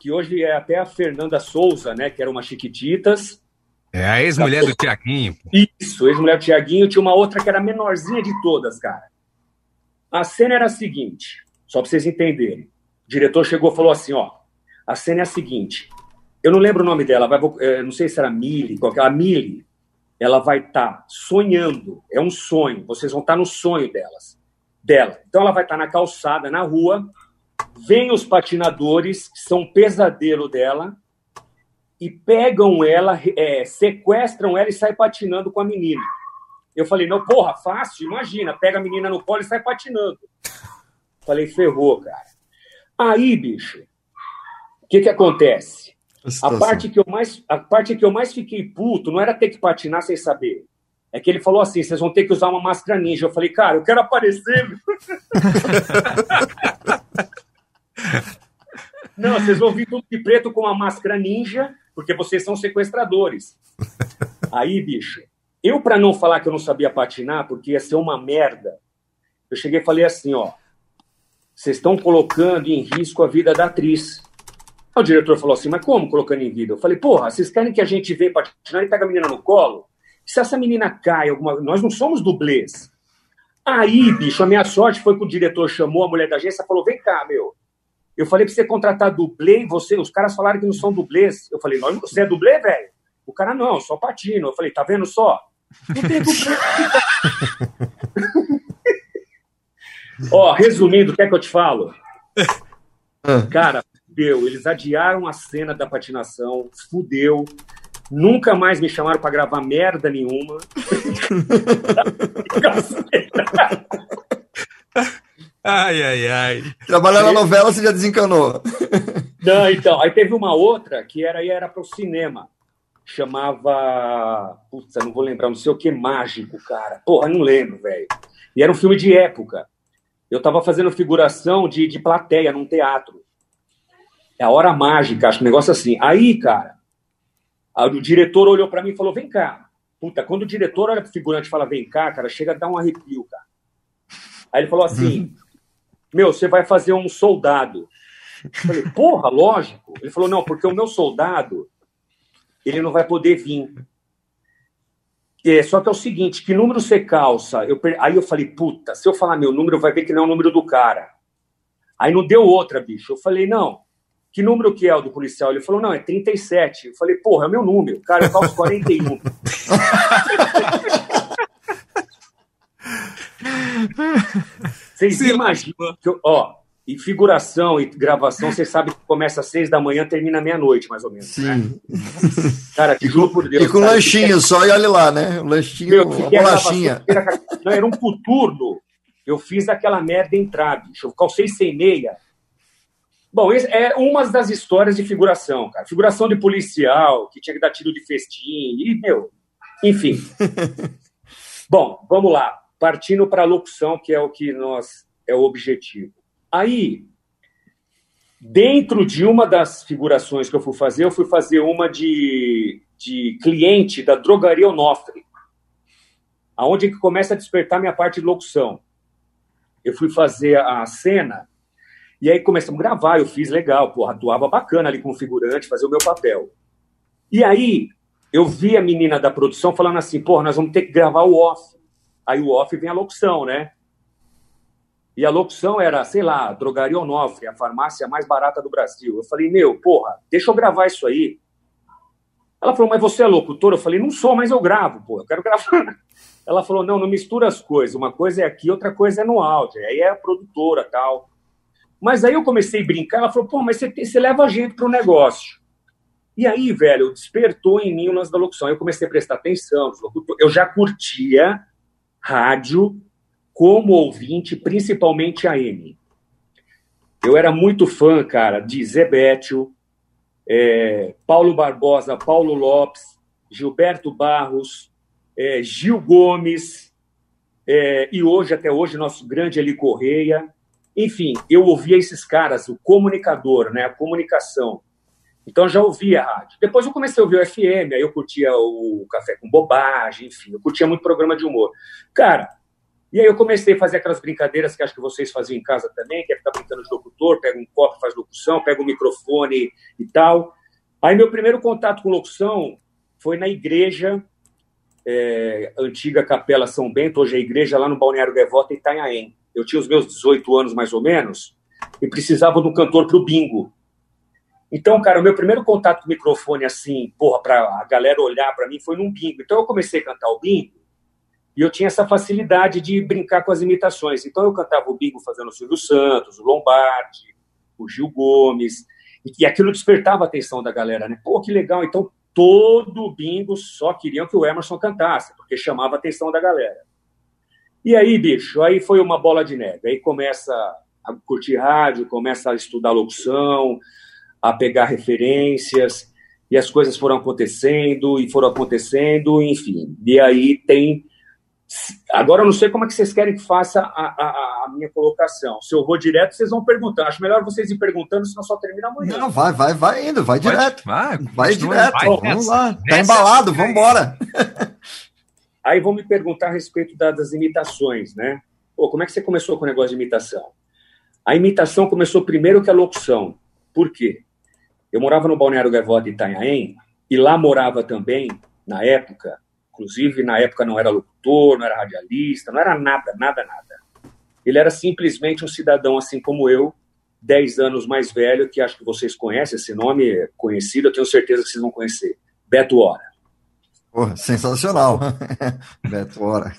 que hoje é até a Fernanda Souza, né, que era uma Chiquititas. É a ex-mulher do Tiaguinho. Isso, ex-mulher do Tiaguinho. Tinha uma outra que era a menorzinha de todas, cara. A cena era a seguinte, só pra vocês entenderem. O diretor chegou e falou assim, ó, a cena é a seguinte, eu não lembro o nome dela, é, não sei se era Mili, qualquer, a Mili, ela vai estar tá sonhando, é um sonho, vocês vão estar tá no sonho delas, dela. Então ela vai estar tá na calçada, na rua, vem os patinadores, que são um pesadelo dela, e pegam ela, é, sequestram ela e saem patinando com a menina. Eu falei, não, porra, fácil, imagina, pega a menina no colo e sai patinando. Falei, ferrou, cara. Aí, bicho, o que que acontece? A parte que, eu mais, a parte que eu mais fiquei puto não era ter que patinar sem saber. É que ele falou assim: vocês vão ter que usar uma máscara ninja. Eu falei, cara, eu quero aparecer. não, vocês vão vir tudo de preto com uma máscara ninja, porque vocês são sequestradores. Aí, bicho, eu, para não falar que eu não sabia patinar, porque ia ser uma merda, eu cheguei e falei assim: ó, vocês estão colocando em risco a vida da atriz. O diretor falou assim, mas como colocando em vida? Eu falei, porra, vocês querem que a gente venha patinar e pega a menina no colo? Se essa menina cai, alguma... nós não somos dublês. Aí, bicho, a minha sorte foi que o diretor chamou a mulher da agência e falou, vem cá, meu. Eu falei pra você contratar dublê, você, os caras falaram que não são dublês. Eu falei, nós, você é dublê, velho? O cara, não, só patino. Eu falei, tá vendo só? Não tem dublê. Ó, resumindo, quer que eu te falo? Ah. Cara, fudeu. Eles adiaram a cena da patinação, fudeu. Nunca mais me chamaram para gravar merda nenhuma. ai, ai, ai. Trabalhando na novela, você já desencanou. Não, então. Aí teve uma outra que era, era para o cinema. Chamava. Putz, não vou lembrar, não sei o que, mágico, cara. Porra, não lembro, velho. E era um filme de época. Eu estava fazendo figuração de, de plateia num teatro. É a hora mágica, acho que um negócio assim. Aí, cara, o diretor olhou para mim e falou: vem cá. Puta, quando o diretor olha pro figurante e fala: vem cá, cara, chega a dar um arrepio, cara. Aí ele falou assim: uhum. meu, você vai fazer um soldado. Eu falei: porra, lógico. Ele falou: não, porque o meu soldado, ele não vai poder vir. É, só que é o seguinte, que número você calça? Eu, aí eu falei, puta, se eu falar meu número, vai ver que não é o número do cara. Aí não deu outra, bicho. Eu falei, não, que número que é o do policial? Ele falou, não, é 37. Eu falei, porra, é o meu número. Cara, eu calço 41. Vocês imaginam que, eu, ó, e figuração e gravação, você sabe que começa às seis da manhã, termina meia-noite, mais ou menos. Sim. Né? Cara, te juro por Deus. E com cara, lanchinho só, e olha lá, né? O lanchinho, Meu, uma bolachinha. Não, era um coturno. Eu fiz aquela merda entrar, bicho. Eu calcei sem meia. Bom, é uma das histórias de figuração, cara. Figuração de policial, que tinha que dar tiro de festim, e, meu, enfim. Bom, vamos lá. Partindo para a locução, que é o que nós é o objetivo. Aí, dentro de uma das figurações que eu fui fazer, eu fui fazer uma de, de cliente da drogaria Onofre, aonde que começa a despertar minha parte de locução. Eu fui fazer a cena e aí começamos a gravar, eu fiz legal, porra, atuava bacana ali como figurante, fazer o meu papel. E aí eu vi a menina da produção falando assim, porra, nós vamos ter que gravar o off. Aí o off vem a locução, né? E a locução era, sei lá, Drogaria Onofre, a farmácia mais barata do Brasil. Eu falei, meu, porra, deixa eu gravar isso aí. Ela falou, mas você é locutor? Eu falei, não sou, mas eu gravo, pô, eu quero gravar. Ela falou, não, não mistura as coisas. Uma coisa é aqui, outra coisa é no áudio. Aí é a produtora tal. Mas aí eu comecei a brincar. Ela falou, pô, mas você, você leva a gente para o negócio. E aí, velho, despertou em mim o lance da locução. Eu comecei a prestar atenção. Eu já curtia rádio como ouvinte, principalmente a M. Eu era muito fã, cara, de Zé Bétio, é, Paulo Barbosa, Paulo Lopes, Gilberto Barros, é, Gil Gomes, é, e hoje, até hoje, nosso grande Eli Correia. Enfim, eu ouvia esses caras, o comunicador, né, a comunicação. Então, já ouvia a rádio. Depois eu comecei a ouvir o FM, aí eu curtia o Café com Bobagem, enfim, eu curtia muito programa de humor. Cara, e aí eu comecei a fazer aquelas brincadeiras que acho que vocês faziam em casa também, que é ficar brincando de locutor, pega um copo, faz locução, pega um microfone e tal. Aí meu primeiro contato com locução foi na igreja, é, antiga Capela São Bento, hoje é a igreja lá no Balneário Gaivota, em Itanhaém. Eu tinha os meus 18 anos, mais ou menos, e precisava de um cantor para o bingo. Então, cara, o meu primeiro contato com o microfone, assim, porra, para a galera olhar para mim, foi num bingo. Então eu comecei a cantar o bingo, e eu tinha essa facilidade de brincar com as imitações. Então eu cantava o bingo fazendo o Silvio Santos, o Lombardi, o Gil Gomes, e aquilo despertava a atenção da galera, né? Pô, que legal. Então todo bingo só queriam que o Emerson cantasse, porque chamava a atenção da galera. E aí, bicho, aí foi uma bola de neve. Aí começa a curtir rádio, começa a estudar locução, a pegar referências, e as coisas foram acontecendo, e foram acontecendo, enfim. E aí tem Agora eu não sei como é que vocês querem que faça a, a, a, minha colocação. Se eu vou direto, vocês vão perguntando. Acho melhor vocês ir perguntando, senão só termina amanhã. Não, vai, vai, vai indo, vai direto. Vai, vai direto. Vai, vamos lá. Tá nessa, embalado, vamos embora. Aí vão me perguntar a respeito da, das imitações, né? Pô, como é que você começou com o negócio de imitação? A imitação começou primeiro que a locução. Por quê? Eu morava no Balneário Gaivota de Itanhaém, e lá morava também, na época, Inclusive, na época não era locutor, não era radialista, não era nada, nada, nada. Ele era simplesmente um cidadão assim como eu, 10 anos mais velho, que acho que vocês conhecem, esse nome é conhecido, eu tenho certeza que vocês vão conhecer. Beto Hora. Porra, sensacional. Beto Hora.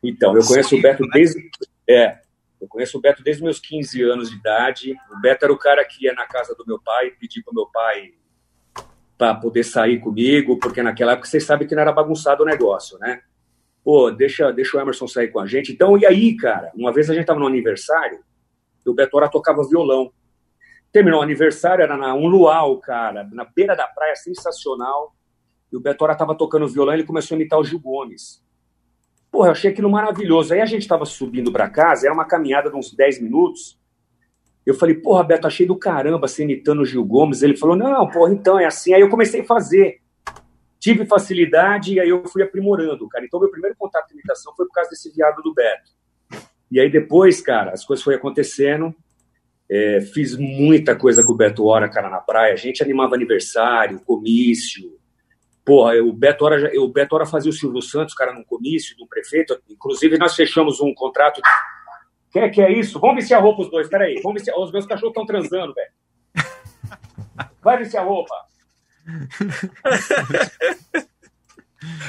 Então, eu conheço Sim, o Beto né? desde. É, eu conheço o Beto desde meus 15 anos de idade. O Beto era o cara que ia na casa do meu pai, pedir para o meu pai para poder sair comigo, porque naquela época vocês sabem que não era bagunçado o negócio, né? Pô, deixa, deixa o Emerson sair com a gente. Então, e aí, cara? Uma vez a gente tava no aniversário, e o Betora tocava violão. Terminou o aniversário, era na, um luau, cara, na beira da praia, sensacional. E o Betora tava tocando violão, ele começou a imitar o Gil Gomes. Porra, eu achei aquilo maravilhoso. Aí a gente tava subindo para casa, era uma caminhada de uns 10 minutos. Eu falei, porra, Beto, achei do caramba você imitando o Gil Gomes. Ele falou, não, porra, então é assim. Aí eu comecei a fazer. Tive facilidade e aí eu fui aprimorando, cara. Então, meu primeiro contato com imitação foi por causa desse viado do Beto. E aí depois, cara, as coisas foram acontecendo. É, fiz muita coisa com o Beto Hora, cara, na praia. A gente animava aniversário, comício. Porra, o Beto Hora, o Beto Hora fazia o Silvio Santos, cara, num comício do prefeito. Inclusive, nós fechamos um contrato quem é que é isso? Vamos vestir a roupa os dois, peraí. Vamos vestir... Os meus cachorros estão transando, velho. Vai vestir a roupa.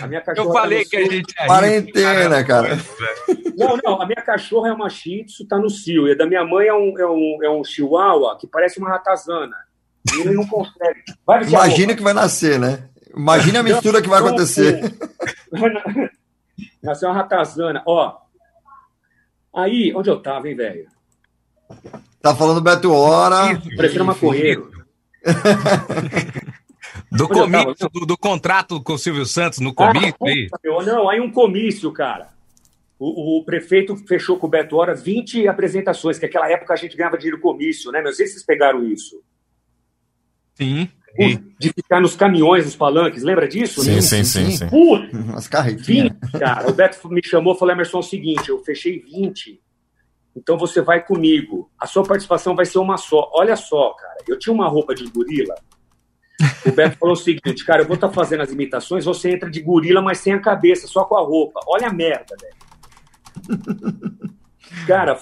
A minha cachorra Eu falei tá que a gente. É Quarentena, cara. Não, não, a minha cachorra é uma shih tzu, tá no cio. E a da minha mãe é um, é um, é um chihuahua que parece uma ratazana. E ele não consegue. Vai Imagina que vai nascer, né? Imagina a mistura que vai acontecer. Nasceu uma ratazana. Ó, Aí, onde eu tava, hein, velho? Tá falando Beto Hora. Parecendo maconheiro. do comício, do, do, contrato com o Silvio Santos no comício? Ah, aí. não, aí um comício, cara. O, o, prefeito fechou com o Beto Hora 20 apresentações, que naquela época a gente ganhava dinheiro comício, né? Não sei se vocês pegaram isso. Sim. De ficar nos caminhões, nos palanques, lembra disso? Sim, sim, sim. sim, sim. As carretinhas. 20, cara. O Beto me chamou e falou, Emerson, é o seguinte, eu fechei 20, então você vai comigo. A sua participação vai ser uma só. Olha só, cara, eu tinha uma roupa de gorila. O Beto falou o seguinte, cara, eu vou estar tá fazendo as imitações, você entra de gorila, mas sem a cabeça, só com a roupa. Olha a merda, velho. Cara,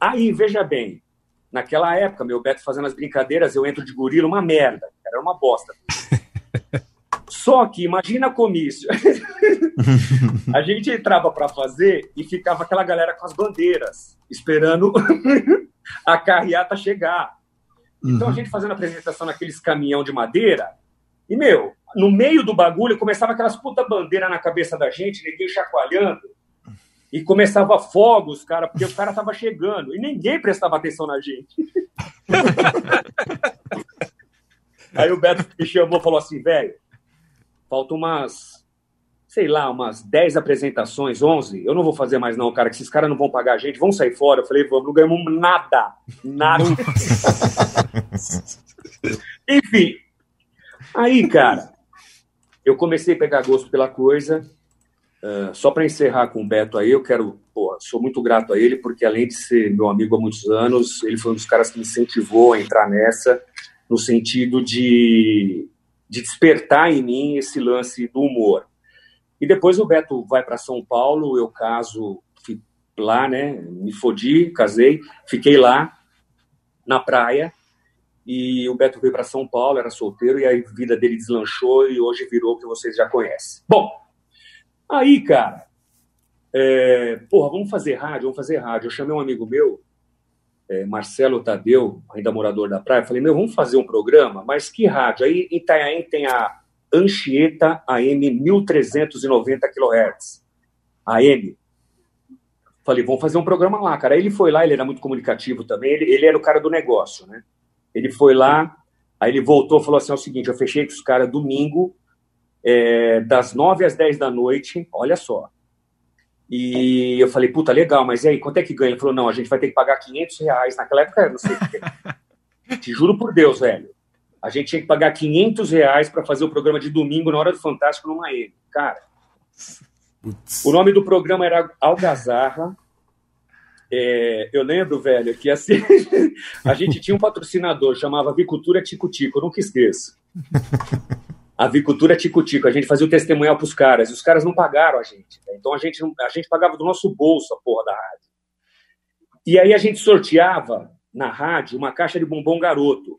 aí, veja bem, naquela época, meu Beto fazendo as brincadeiras, eu entro de gorila, uma merda. Era uma bosta. Só que imagina comício. a gente entrava para fazer e ficava aquela galera com as bandeiras, esperando a carreata chegar. Então uhum. a gente fazendo a apresentação naqueles caminhão de madeira, e meu, no meio do bagulho começava aquelas puta bandeira na cabeça da gente, ninguém chacoalhando, e começava fogos, cara, porque o cara tava chegando, e ninguém prestava atenção na gente. Aí o Beto me chamou e falou assim, velho, faltam umas, sei lá, umas 10 apresentações, 11. Eu não vou fazer mais não, cara, que esses caras não vão pagar a gente, vão sair fora. Eu falei, vamos, não ganhamos nada, nada. Enfim, aí, cara, eu comecei a pegar gosto pela coisa. Uh, só para encerrar com o Beto aí, eu quero, pô, sou muito grato a ele, porque além de ser meu amigo há muitos anos, ele foi um dos caras que me incentivou a entrar nessa no sentido de, de despertar em mim esse lance do humor. E depois o Beto vai para São Paulo, eu caso lá, né? Me fodi, casei, fiquei lá na praia. E o Beto veio para São Paulo, era solteiro, e a vida dele deslanchou e hoje virou o que vocês já conhecem. Bom, aí, cara, é, porra, vamos fazer rádio, vamos fazer rádio. Eu chamei um amigo meu, é, Marcelo Tadeu, ainda morador da praia, falei, meu, vamos fazer um programa, mas que rádio? Aí em Itanhaém tem a, Anchieta AM 1390 kHz. AM. Falei, vamos fazer um programa lá, cara. Aí ele foi lá, ele era muito comunicativo também, ele, ele era o cara do negócio, né? Ele foi lá, aí ele voltou falou assim: é o seguinte, eu fechei com os caras domingo, é, das 9 às 10 da noite, olha só. E eu falei, puta, legal, mas e aí, quanto é que ganha? Ele falou, não, a gente vai ter que pagar 500 reais. Naquela época, não sei o que. Te juro por Deus, velho. A gente tinha que pagar 500 reais para fazer o programa de domingo na hora do Fantástico numa ele. Cara, Putz. o nome do programa era Algazarra. É, eu lembro, velho, que assim, a gente tinha um patrocinador, chamava Avicultura Tico Tico, nunca esqueço. Avicultura Tico Tico, a gente fazia o testemunhal para os caras, e os caras não pagaram a gente. Né? Então a gente, a gente pagava do nosso bolso a porra da rádio. E aí a gente sorteava na rádio uma caixa de bombom garoto.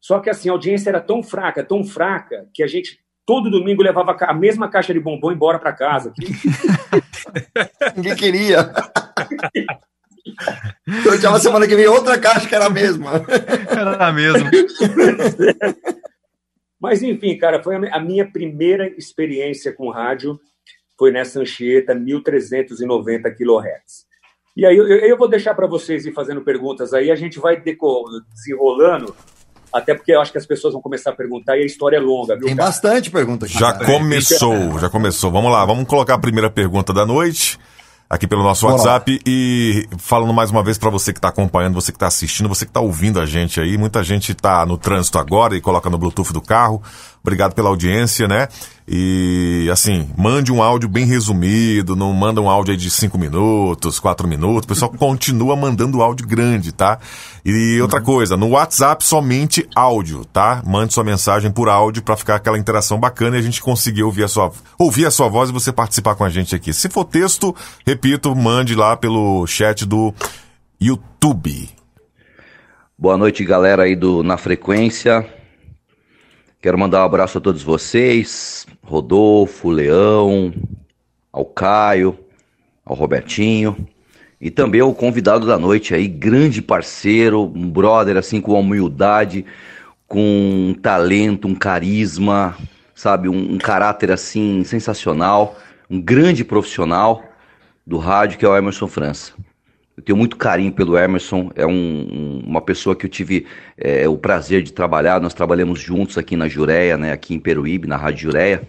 Só que assim, a audiência era tão fraca, tão fraca, que a gente todo domingo levava a mesma caixa de bombom embora para casa. Ninguém queria. Sorteava semana que vem outra caixa que era a mesma. Era a mesma. Mas, enfim, cara, foi a minha primeira experiência com rádio, foi nessa Anchieta 1390 kHz. E aí eu, eu vou deixar para vocês ir fazendo perguntas aí, a gente vai desenrolando, até porque eu acho que as pessoas vão começar a perguntar e a história é longa, viu? Tem cara? bastante pergunta aqui. Já cara. começou, já começou. Vamos lá, vamos colocar a primeira pergunta da noite aqui pelo nosso Bora. WhatsApp e falando mais uma vez para você que está acompanhando, você que está assistindo, você que está ouvindo a gente aí. Muita gente está no trânsito agora e coloca no Bluetooth do carro. Obrigado pela audiência, né? E assim, mande um áudio bem resumido, não manda um áudio aí de 5 minutos, 4 minutos. O pessoal continua mandando áudio grande, tá? E outra uhum. coisa, no WhatsApp somente áudio, tá? Mande sua mensagem por áudio para ficar aquela interação bacana e a gente conseguir ouvir a sua ouvir a sua voz e você participar com a gente aqui. Se for texto, repito, mande lá pelo chat do YouTube. Boa noite, galera aí do Na Frequência. Quero mandar um abraço a todos vocês, Rodolfo, Leão, ao Caio, ao Robertinho e também ao convidado da noite aí, grande parceiro, um brother assim com humildade, com um talento, um carisma, sabe, um, um caráter assim sensacional, um grande profissional do rádio que é o Emerson França. Eu tenho muito carinho pelo Emerson, é um, uma pessoa que eu tive é, o prazer de trabalhar. Nós trabalhamos juntos aqui na Jureia, né, aqui em Peruíbe, na Rádio Jureia,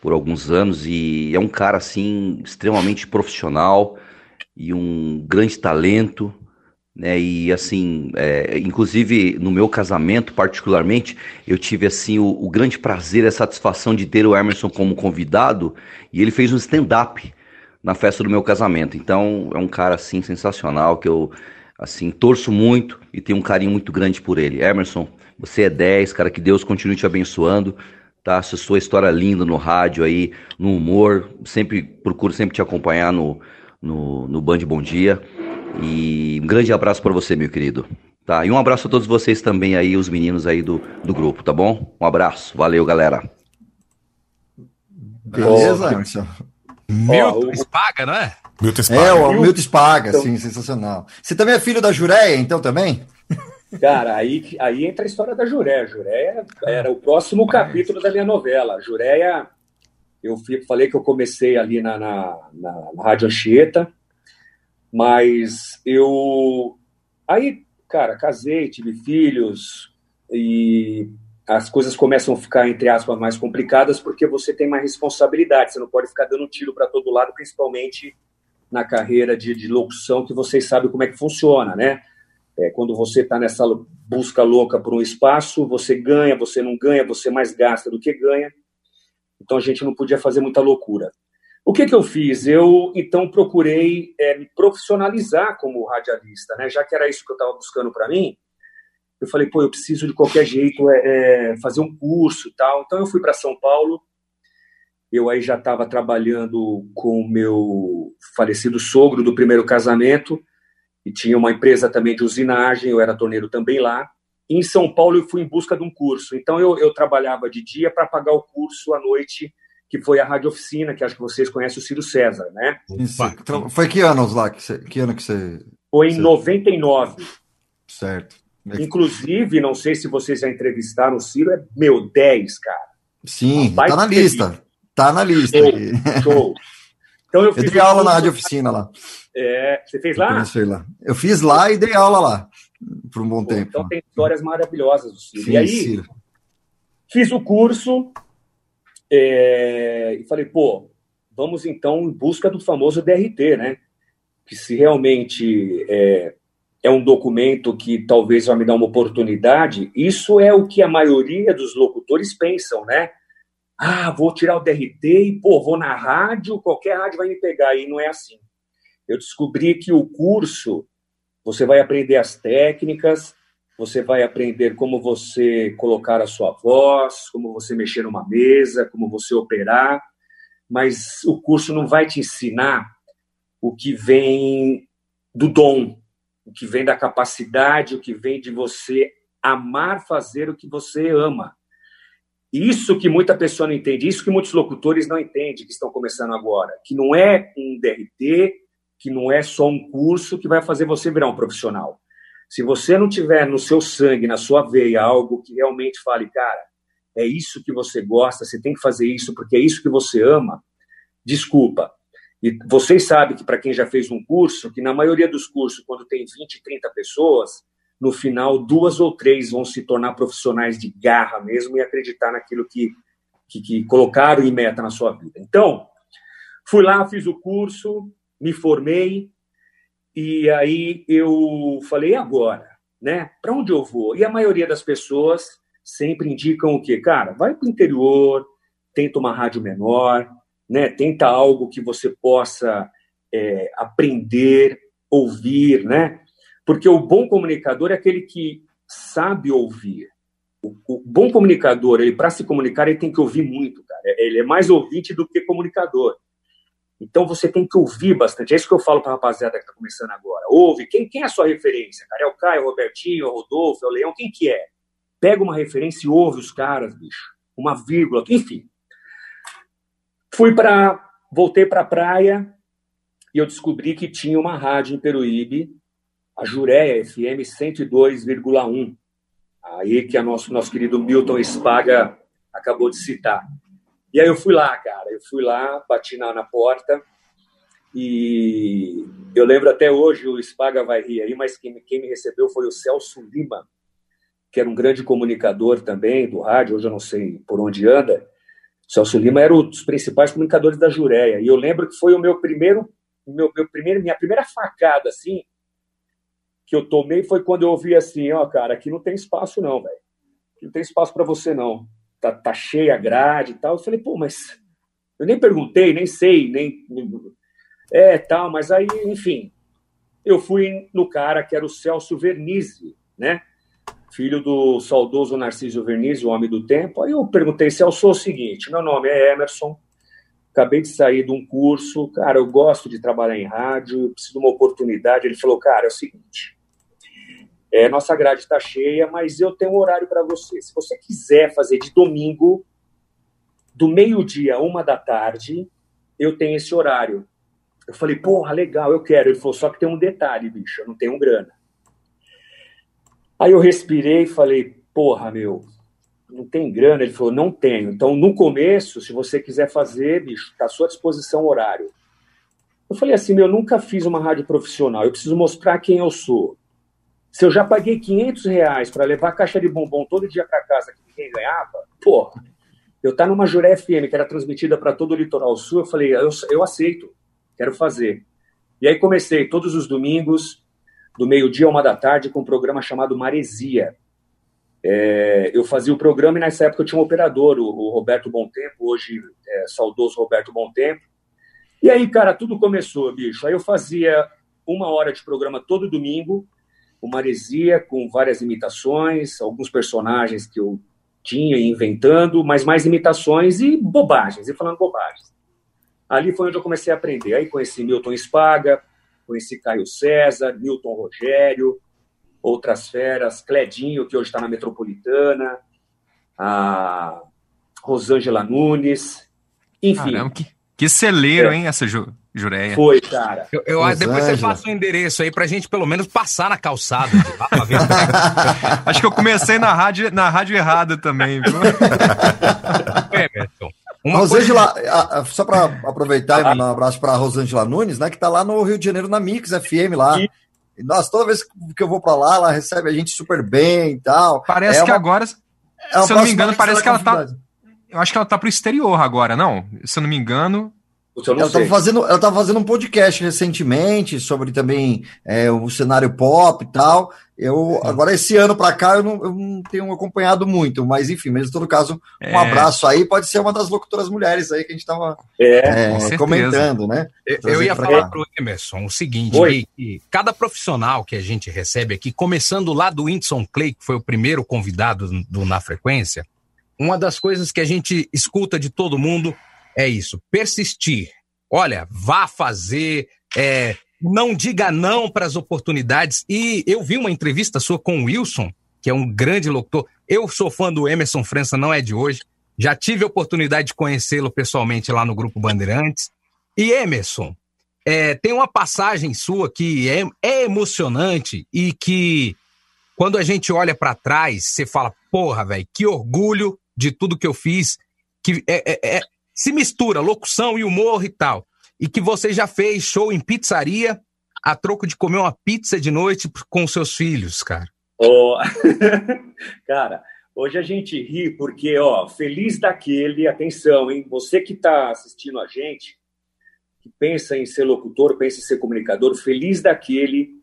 por alguns anos. E é um cara, assim, extremamente profissional e um grande talento. Né, e assim, é, inclusive no meu casamento, particularmente, eu tive assim o, o grande prazer e a satisfação de ter o Emerson como convidado. E ele fez um stand-up na festa do meu casamento. Então, é um cara assim sensacional que eu assim torço muito e tenho um carinho muito grande por ele. Emerson, você é 10, cara, que Deus continue te abençoando. Tá, essa sua história linda no rádio aí, no humor, sempre procuro sempre te acompanhar no no, no Band Bom Dia. E um grande abraço para você, meu querido. Tá, e um abraço a todos vocês também aí, os meninos aí do, do grupo, tá bom? Um abraço, valeu, galera. Beleza, Emerson. Milton oh, Spaga, não é? Milton Spaga. É, o Milton Spaga, então, sim, sensacional. Você também é filho da Jureia, então, também? Cara, aí, aí entra a história da Jureia. Jureia era o próximo capítulo da minha novela. Jureia, eu falei que eu comecei ali na, na, na, na Rádio Anchieta, mas eu... Aí, cara, casei, tive filhos e as coisas começam a ficar, entre aspas, mais complicadas porque você tem mais responsabilidade, você não pode ficar dando tiro para todo lado, principalmente na carreira de, de, locução, que vocês sabem como é que funciona, né? É, quando você está nessa busca louca por um espaço, você ganha, você não ganha, você mais gasta do que ganha. Então a gente não podia fazer muita loucura. O que, que eu fiz? Eu então procurei é, me profissionalizar como radialista, né? Já que era isso que eu estava buscando para mim, eu falei, pô, eu preciso de qualquer jeito é, é fazer um curso e tal. Então eu fui para São Paulo. Eu aí já estava trabalhando com o meu falecido sogro do primeiro casamento e tinha uma empresa também de usinagem, eu era torneiro também lá. E em São Paulo eu fui em busca de um curso. Então eu, eu trabalhava de dia para pagar o curso à noite, que foi a Rádio Oficina, que acho que vocês conhecem o Ciro César, né? Isso. Então, foi que anos lá? Que, você, que ano que você... Foi em você... 99. Certo. Inclusive, não sei se vocês já entrevistaram o Ciro, é meu 10, cara. Sim, tá na lista. Tá na lista. Show. show. Então eu, eu dei aula na rádio oficina lá. É, você fez lá? Eu, lá? eu fiz lá e dei aula lá por um bom Pô, tempo. Então tem histórias maravilhosas do Ciro. Sim, e aí, sim. fiz o curso é, e falei, pô, vamos então em busca do famoso DRT, né? Que se realmente é, é um documento que talvez vai me dar uma oportunidade, isso é o que a maioria dos locutores pensam, né? Ah, vou tirar o DRT e, pô, vou na rádio, qualquer rádio vai me pegar. E não é assim. Eu descobri que o curso, você vai aprender as técnicas, você vai aprender como você colocar a sua voz, como você mexer numa mesa, como você operar, mas o curso não vai te ensinar o que vem do dom, o que vem da capacidade, o que vem de você amar fazer o que você ama. Isso que muita pessoa não entende, isso que muitos locutores não entendem, que estão começando agora, que não é um DRT, que não é só um curso que vai fazer você virar um profissional. Se você não tiver no seu sangue, na sua veia, algo que realmente fale, cara, é isso que você gosta, você tem que fazer isso porque é isso que você ama, desculpa. E vocês sabem que, para quem já fez um curso, que na maioria dos cursos, quando tem 20, 30 pessoas, no final, duas ou três vão se tornar profissionais de garra mesmo e acreditar naquilo que, que, que colocaram em meta na sua vida. Então, fui lá, fiz o curso, me formei, e aí eu falei, agora? Né? Para onde eu vou? E a maioria das pessoas sempre indicam o quê? Cara, vai para o interior, tenta uma rádio menor, né? tenta algo que você possa é, aprender, ouvir, né? Porque o bom comunicador é aquele que sabe ouvir. O, o bom comunicador, ele para se comunicar, ele tem que ouvir muito, cara. Ele é mais ouvinte do que comunicador. Então você tem que ouvir bastante. É isso que eu falo para a rapaziada que está começando agora. Ouve. Quem, quem é a sua referência, cara? É o Caio, o Robertinho, o Rodolfo, é o Leão? Quem que é? Pega uma referência e ouve os caras, bicho. Uma vírgula, enfim. Fui para. Voltei para a praia e eu descobri que tinha uma rádio em Peruíbe a Jureia FM 102,1. Aí que a nosso, nosso querido Milton Spaga acabou de citar. E aí eu fui lá, cara, eu fui lá, bati na, na porta e eu lembro até hoje, o Spaga vai rir aí, mas quem, quem me recebeu foi o Celso Lima, que era um grande comunicador também do rádio, hoje eu não sei por onde anda. Celso Lima era um dos principais comunicadores da Jureia. E eu lembro que foi o meu primeiro, meu, meu primeiro, minha primeira facada, assim, que eu tomei foi quando eu ouvi assim, ó, oh, cara, aqui não tem espaço não, velho. Não tem espaço para você não. Tá, tá cheia a grade e tal. Eu falei, pô, mas eu nem perguntei, nem sei, nem é, tal, mas aí, enfim, eu fui no cara que era o Celso Vernizzi, né? Filho do saudoso Narciso Vernizzi, o homem do tempo. Aí eu perguntei, Celso, é o seguinte, meu nome é Emerson, acabei de sair de um curso, cara, eu gosto de trabalhar em rádio, eu preciso de uma oportunidade. Ele falou, cara, é o seguinte, é, nossa grade está cheia, mas eu tenho um horário para você. Se você quiser fazer de domingo, do meio-dia a uma da tarde, eu tenho esse horário. Eu falei, porra, legal, eu quero. Ele falou, só que tem um detalhe, bicho, eu não tenho grana. Aí eu respirei e falei, porra, meu, não tem grana? Ele falou, não tenho. Então, no começo, se você quiser fazer, bicho, está à sua disposição o horário. Eu falei assim, meu, eu nunca fiz uma rádio profissional, eu preciso mostrar quem eu sou. Se eu já paguei 500 reais para levar caixa de bombom todo dia para casa que ninguém ganhava, pô, eu tá numa Juré FM que era transmitida para todo o litoral sul, eu falei, eu, eu aceito, quero fazer. E aí comecei todos os domingos, do meio-dia a uma da tarde, com um programa chamado Maresia. É, eu fazia o programa e nessa época eu tinha um operador, o, o Roberto Tempo, hoje é, saudoso Roberto Tempo. E aí, cara, tudo começou, bicho. Aí eu fazia uma hora de programa todo domingo, uma maresia com várias imitações, alguns personagens que eu tinha inventando, mas mais imitações e bobagens, e falando bobagens. Ali foi onde eu comecei a aprender. Aí conheci Milton Spaga, conheci Caio César, Milton Rogério, outras feras, Cledinho, que hoje está na Metropolitana, a Rosângela Nunes, enfim. Caramba, que, que celeiro, é. hein, essa Jureia. Foi, cara. Eu, eu depois você passa o endereço aí pra gente pelo menos passar na calçada. Acho que eu comecei na rádio, na rádio errada também, viu? Uma Rosângela, coisa... só para aproveitar e mandar um abraço para a Rosângela Nunes, né, que está lá no Rio de Janeiro, na Mix FM lá. E... Nossa, toda vez que eu vou para lá, ela recebe a gente super bem e tal. Parece é que uma... agora, é se eu não me engano, parece que ela está eu acho que ela tá pro exterior agora, não? Se eu não me engano. ela estava fazendo, ela tava fazendo um podcast recentemente sobre também é, o cenário pop e tal. Eu agora esse ano para cá eu não, eu não, tenho acompanhado muito, mas enfim, mesmo em todo caso, um é. abraço aí. Pode ser uma das locutoras mulheres aí que a gente estava é, é comentando, né? Eu, eu ia falar cá. pro Emerson o seguinte: que, que cada profissional que a gente recebe aqui, começando lá do Whindersson Clay, que foi o primeiro convidado do Na Frequência, uma das coisas que a gente escuta de todo mundo é isso: persistir. Olha, vá fazer, é, não diga não para as oportunidades. E eu vi uma entrevista sua com o Wilson, que é um grande locutor. Eu sou fã do Emerson França, não é de hoje. Já tive a oportunidade de conhecê-lo pessoalmente lá no Grupo Bandeirantes. E Emerson, é, tem uma passagem sua que é, é emocionante e que, quando a gente olha para trás, você fala: porra, velho, que orgulho de tudo que eu fiz, que é, é, é, se mistura locução e humor e tal. E que você já fez show em pizzaria a troco de comer uma pizza de noite com seus filhos, cara. Oh. cara, hoje a gente ri porque, ó, feliz daquele, atenção, hein? Você que está assistindo a gente, que pensa em ser locutor, pensa em ser comunicador, feliz daquele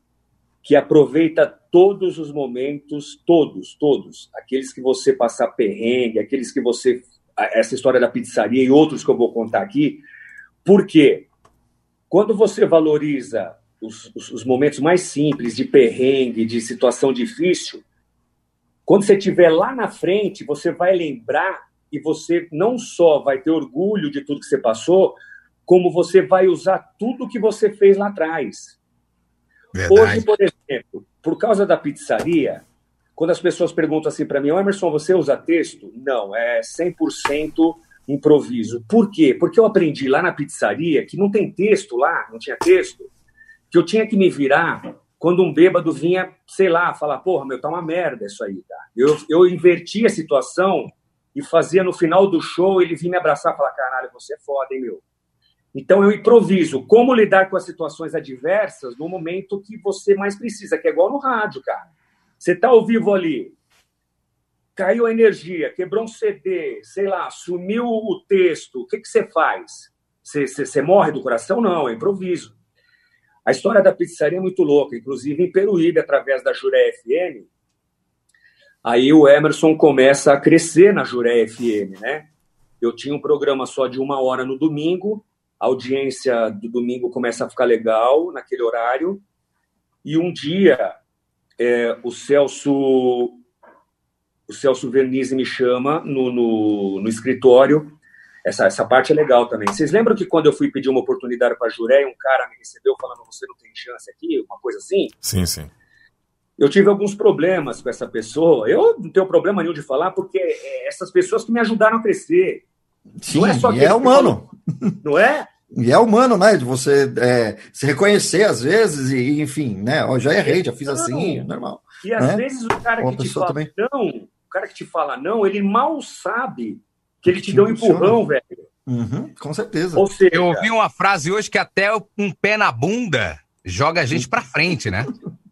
que aproveita todos os momentos, todos, todos, aqueles que você passar perrengue, aqueles que você essa história da pizzaria e outros que eu vou contar aqui, porque quando você valoriza os, os, os momentos mais simples de perrengue, de situação difícil, quando você estiver lá na frente, você vai lembrar e você não só vai ter orgulho de tudo que você passou, como você vai usar tudo que você fez lá atrás. Verdade. Hoje, por exemplo, por causa da pizzaria, quando as pessoas perguntam assim para mim, Emerson, você usa texto? Não, é 100% improviso. Por quê? Porque eu aprendi lá na pizzaria que não tem texto lá, não tinha texto, que eu tinha que me virar quando um bêbado vinha, sei lá, falar, porra, meu, tá uma merda isso aí, tá? Eu, eu invertia a situação e fazia no final do show ele vir me abraçar e falar, caralho, você é foda, hein, meu? Então eu improviso como lidar com as situações adversas no momento que você mais precisa, que é igual no rádio, cara. Você está ao vivo ali, caiu a energia, quebrou um CD, sei lá, sumiu o texto, o que, que você faz? Você, você, você morre do coração? Não, é improviso. A história da pizzaria é muito louca, inclusive em Peruíbe, através da Juré FM. Aí o Emerson começa a crescer na Juré FM, né? Eu tinha um programa só de uma hora no domingo, a audiência do domingo começa a ficar legal naquele horário. E um dia é, o Celso o Celso Vernizzi me chama no, no, no, escritório. Essa, essa parte é legal também. Vocês lembram que quando eu fui pedir uma oportunidade para a Juré, um cara me recebeu falando: você não tem chance aqui, uma coisa assim? Sim, sim. Eu tive alguns problemas com essa pessoa. Eu não tenho problema nenhum de falar, porque é essas pessoas que me ajudaram a crescer. Sim, não é só é humano. não é? E é humano, né? De você é, se reconhecer às vezes e, enfim, né? Ó, já errei, já fiz assim, normal. E às né? vezes o cara que te fala também... não, cara que te fala não, ele mal sabe que ele te deu um empurrão, velho. Uhum, com certeza. Ou seja, eu ouvi uma frase hoje que até um pé na bunda joga a gente para frente, né?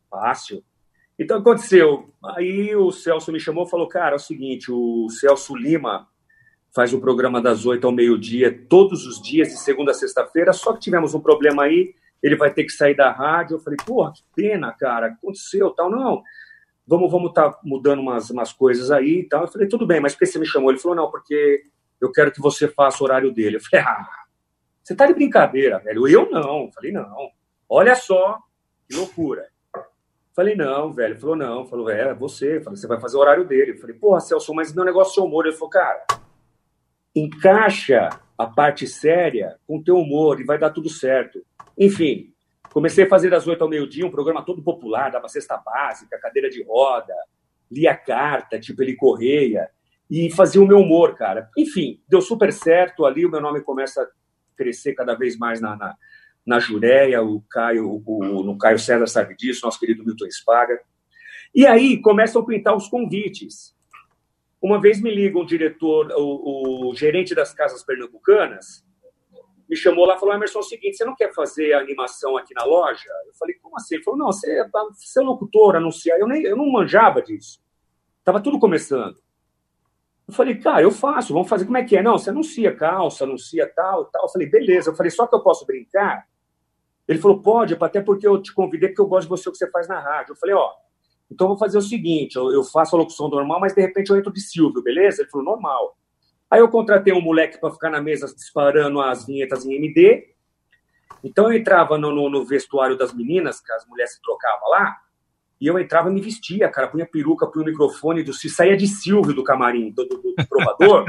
Fácil. Então aconteceu. Aí o Celso me chamou e falou: Cara, é o seguinte, o Celso Lima faz o programa das oito ao meio-dia, todos os dias, de segunda a sexta-feira, só que tivemos um problema aí, ele vai ter que sair da rádio. Eu falei, porra, que pena, cara, aconteceu, tal. Não, vamos vamos tá mudando umas, umas coisas aí e tal. Eu falei, tudo bem, mas por que você me chamou? Ele falou, não, porque eu quero que você faça o horário dele. Eu falei, ah, você tá de brincadeira, velho. Eu não. Eu falei, não. Olha só, que loucura. Falei, não, velho. Ele falou, não. Falou, é, você. Eu falei, você vai fazer o horário dele. Eu falei, porra, Celso, mas meu negócio é humor. Ele falou, cara, encaixa a parte séria com o teu humor e vai dar tudo certo. Enfim, comecei a fazer das oito ao meio-dia um programa todo popular, dava cesta básica, cadeira de roda, lia carta, tipo ele correia, e fazia o meu humor, cara. Enfim, deu super certo ali, o meu nome começa a crescer cada vez mais na, na, na Jureia, o Caio, o, no Caio César sabe disso, nosso querido Milton Spaga. E aí começam a pintar os convites. Uma vez me liga um diretor, o, o gerente das casas pernambucanas, me chamou lá e falou: Emerson, é o seguinte, você não quer fazer animação aqui na loja? Eu falei: como assim? Ele falou: não, você, é você é locutor, anunciar. Eu, nem, eu não manjava disso. Estava tudo começando. Eu falei, cara, eu faço, vamos fazer. Como é que é? Não, você anuncia calça, anuncia tal, tal. Eu falei, beleza. Eu falei, só que eu posso brincar? Ele falou, pode, até porque eu te convidei, porque eu gosto de você, o que você faz na rádio. Eu falei, ó, então eu vou fazer o seguinte: eu, eu faço a locução normal, mas de repente eu entro de Silvio, beleza? Ele falou, normal. Aí eu contratei um moleque para ficar na mesa disparando as vinhetas em MD. Então eu entrava no, no, no, vestuário das meninas, que as mulheres se trocavam lá, e eu entrava e me vestia, cara, punha peruca, punha o microfone, do, saía de Silvio do camarim, do, do, do provador.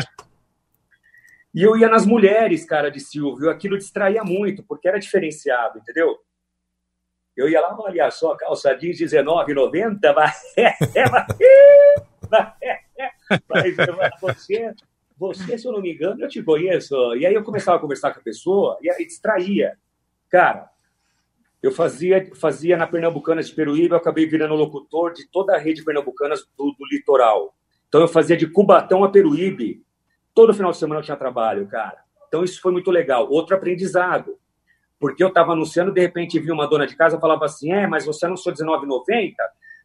e eu ia nas mulheres, cara, de Silvio. Aquilo distraía muito, porque era diferenciado, entendeu? Eu ia lá, olha só, calça jeans R$19,90, mas, mas, mas você você, se eu não me engano, eu te conheço. E aí eu começava a conversar com a pessoa e aí distraía. Cara, eu fazia, fazia na Pernambucanas de Peruíbe, eu acabei virando locutor de toda a rede Pernambucanas do, do litoral. Então eu fazia de Cubatão a Peruíbe. Todo final de semana eu tinha trabalho, cara. Então isso foi muito legal. Outro aprendizado. Porque eu estava anunciando, de repente vi uma dona de casa falava assim: é, mas você anunciou R$19,90?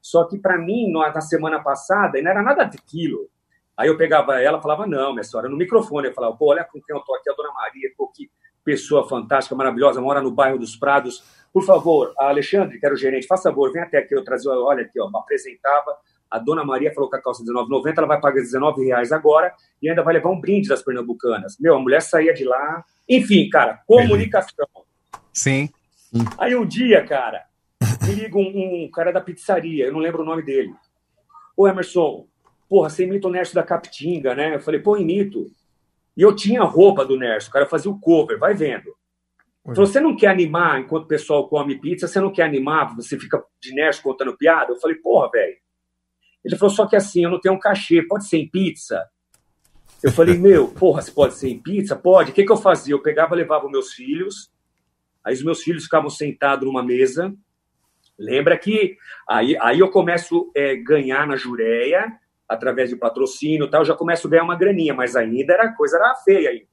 Só que para mim, na semana passada, não era nada daquilo. Aí eu pegava ela falava, não, minha senhora, no microfone. Eu falava, pô, olha com quem eu tô aqui, a dona Maria, pô, que pessoa fantástica, maravilhosa, mora no bairro dos Prados. Por favor, Alexandre, que era o gerente, faça favor, vem até aqui, eu trazia, olha aqui, ó, apresentava. A dona Maria falou que a calça R$19,90, ela vai pagar R$19,00 agora e ainda vai levar um brinde das pernambucanas. Meu, a mulher saía de lá. Enfim, cara, comunicação. Sim. Aí um dia, cara, me liga um, um cara da pizzaria, eu não lembro o nome dele. Ô, Emerson, porra, você imita o Nerso da Capitinga, né? Eu falei, pô, imito. E eu tinha roupa do Nerso, o cara fazia o cover, vai vendo. Falou, você não quer animar enquanto o pessoal come pizza? Você não quer animar? Você fica de Nerso contando piada? Eu falei, porra, velho. Ele falou, só que assim, eu não tenho um cachê, pode ser em pizza? Eu falei, meu, porra, se pode ser em pizza? Pode. O que, que eu fazia? Eu pegava, levava meus filhos, aí os meus filhos ficavam sentados numa mesa. Lembra que aí, aí eu começo a é, ganhar na jureia, através de patrocínio tal, já começo a ganhar uma graninha, mas ainda era coisa era feia aí.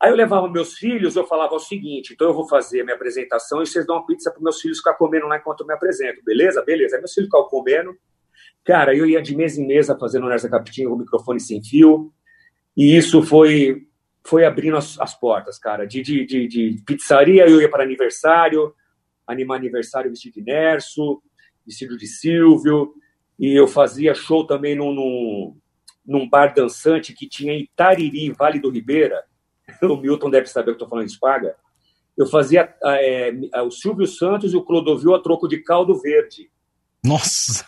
Aí eu levava meus filhos, eu falava o seguinte, então eu vou fazer minha apresentação e vocês dão uma pizza para meus filhos ficar comendo lá enquanto eu me apresento, beleza? Beleza. Aí meus filhos ficavam comendo. Cara, eu ia de mesa em mesa fazendo nessa capitinha com microfone sem fio, e isso foi foi abrindo as, as portas, cara. De, de, de, de, pizzaria eu ia para aniversário, animar aniversário vestido de Nerso, vestido de Silvio, e eu fazia show também num, num, num bar dançante que tinha em Itariri, Vale do Ribeira. O Milton deve saber que estou falando de Paga. Eu fazia é, o Silvio Santos e o Clodovil a troco de caldo verde. Nossa!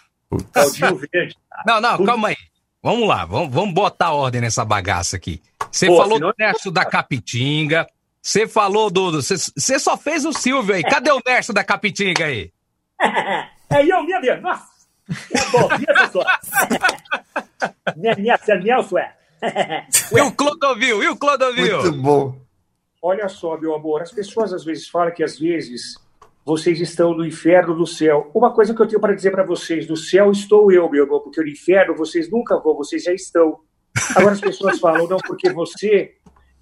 Caldinho verde. Não, não, calma aí. Vamos lá, vamos, vamos botar ordem nessa bagaça aqui. Você Pô, falou do Nerso da Capitinga, você falou do. Você só fez o Silvio aí. Cadê o Nerso da Capitinga aí? é eu, minha Deus. Nossa! minha, minha, Nelson é. E o Clodovil, e o Clodovil? Muito bom. Olha só, meu amor, as pessoas às vezes falam que às vezes vocês estão no inferno do céu. Uma coisa que eu tenho para dizer para vocês, no céu estou eu, meu amor, porque no inferno vocês nunca vão, vocês já estão. Agora as pessoas falam, não, porque você,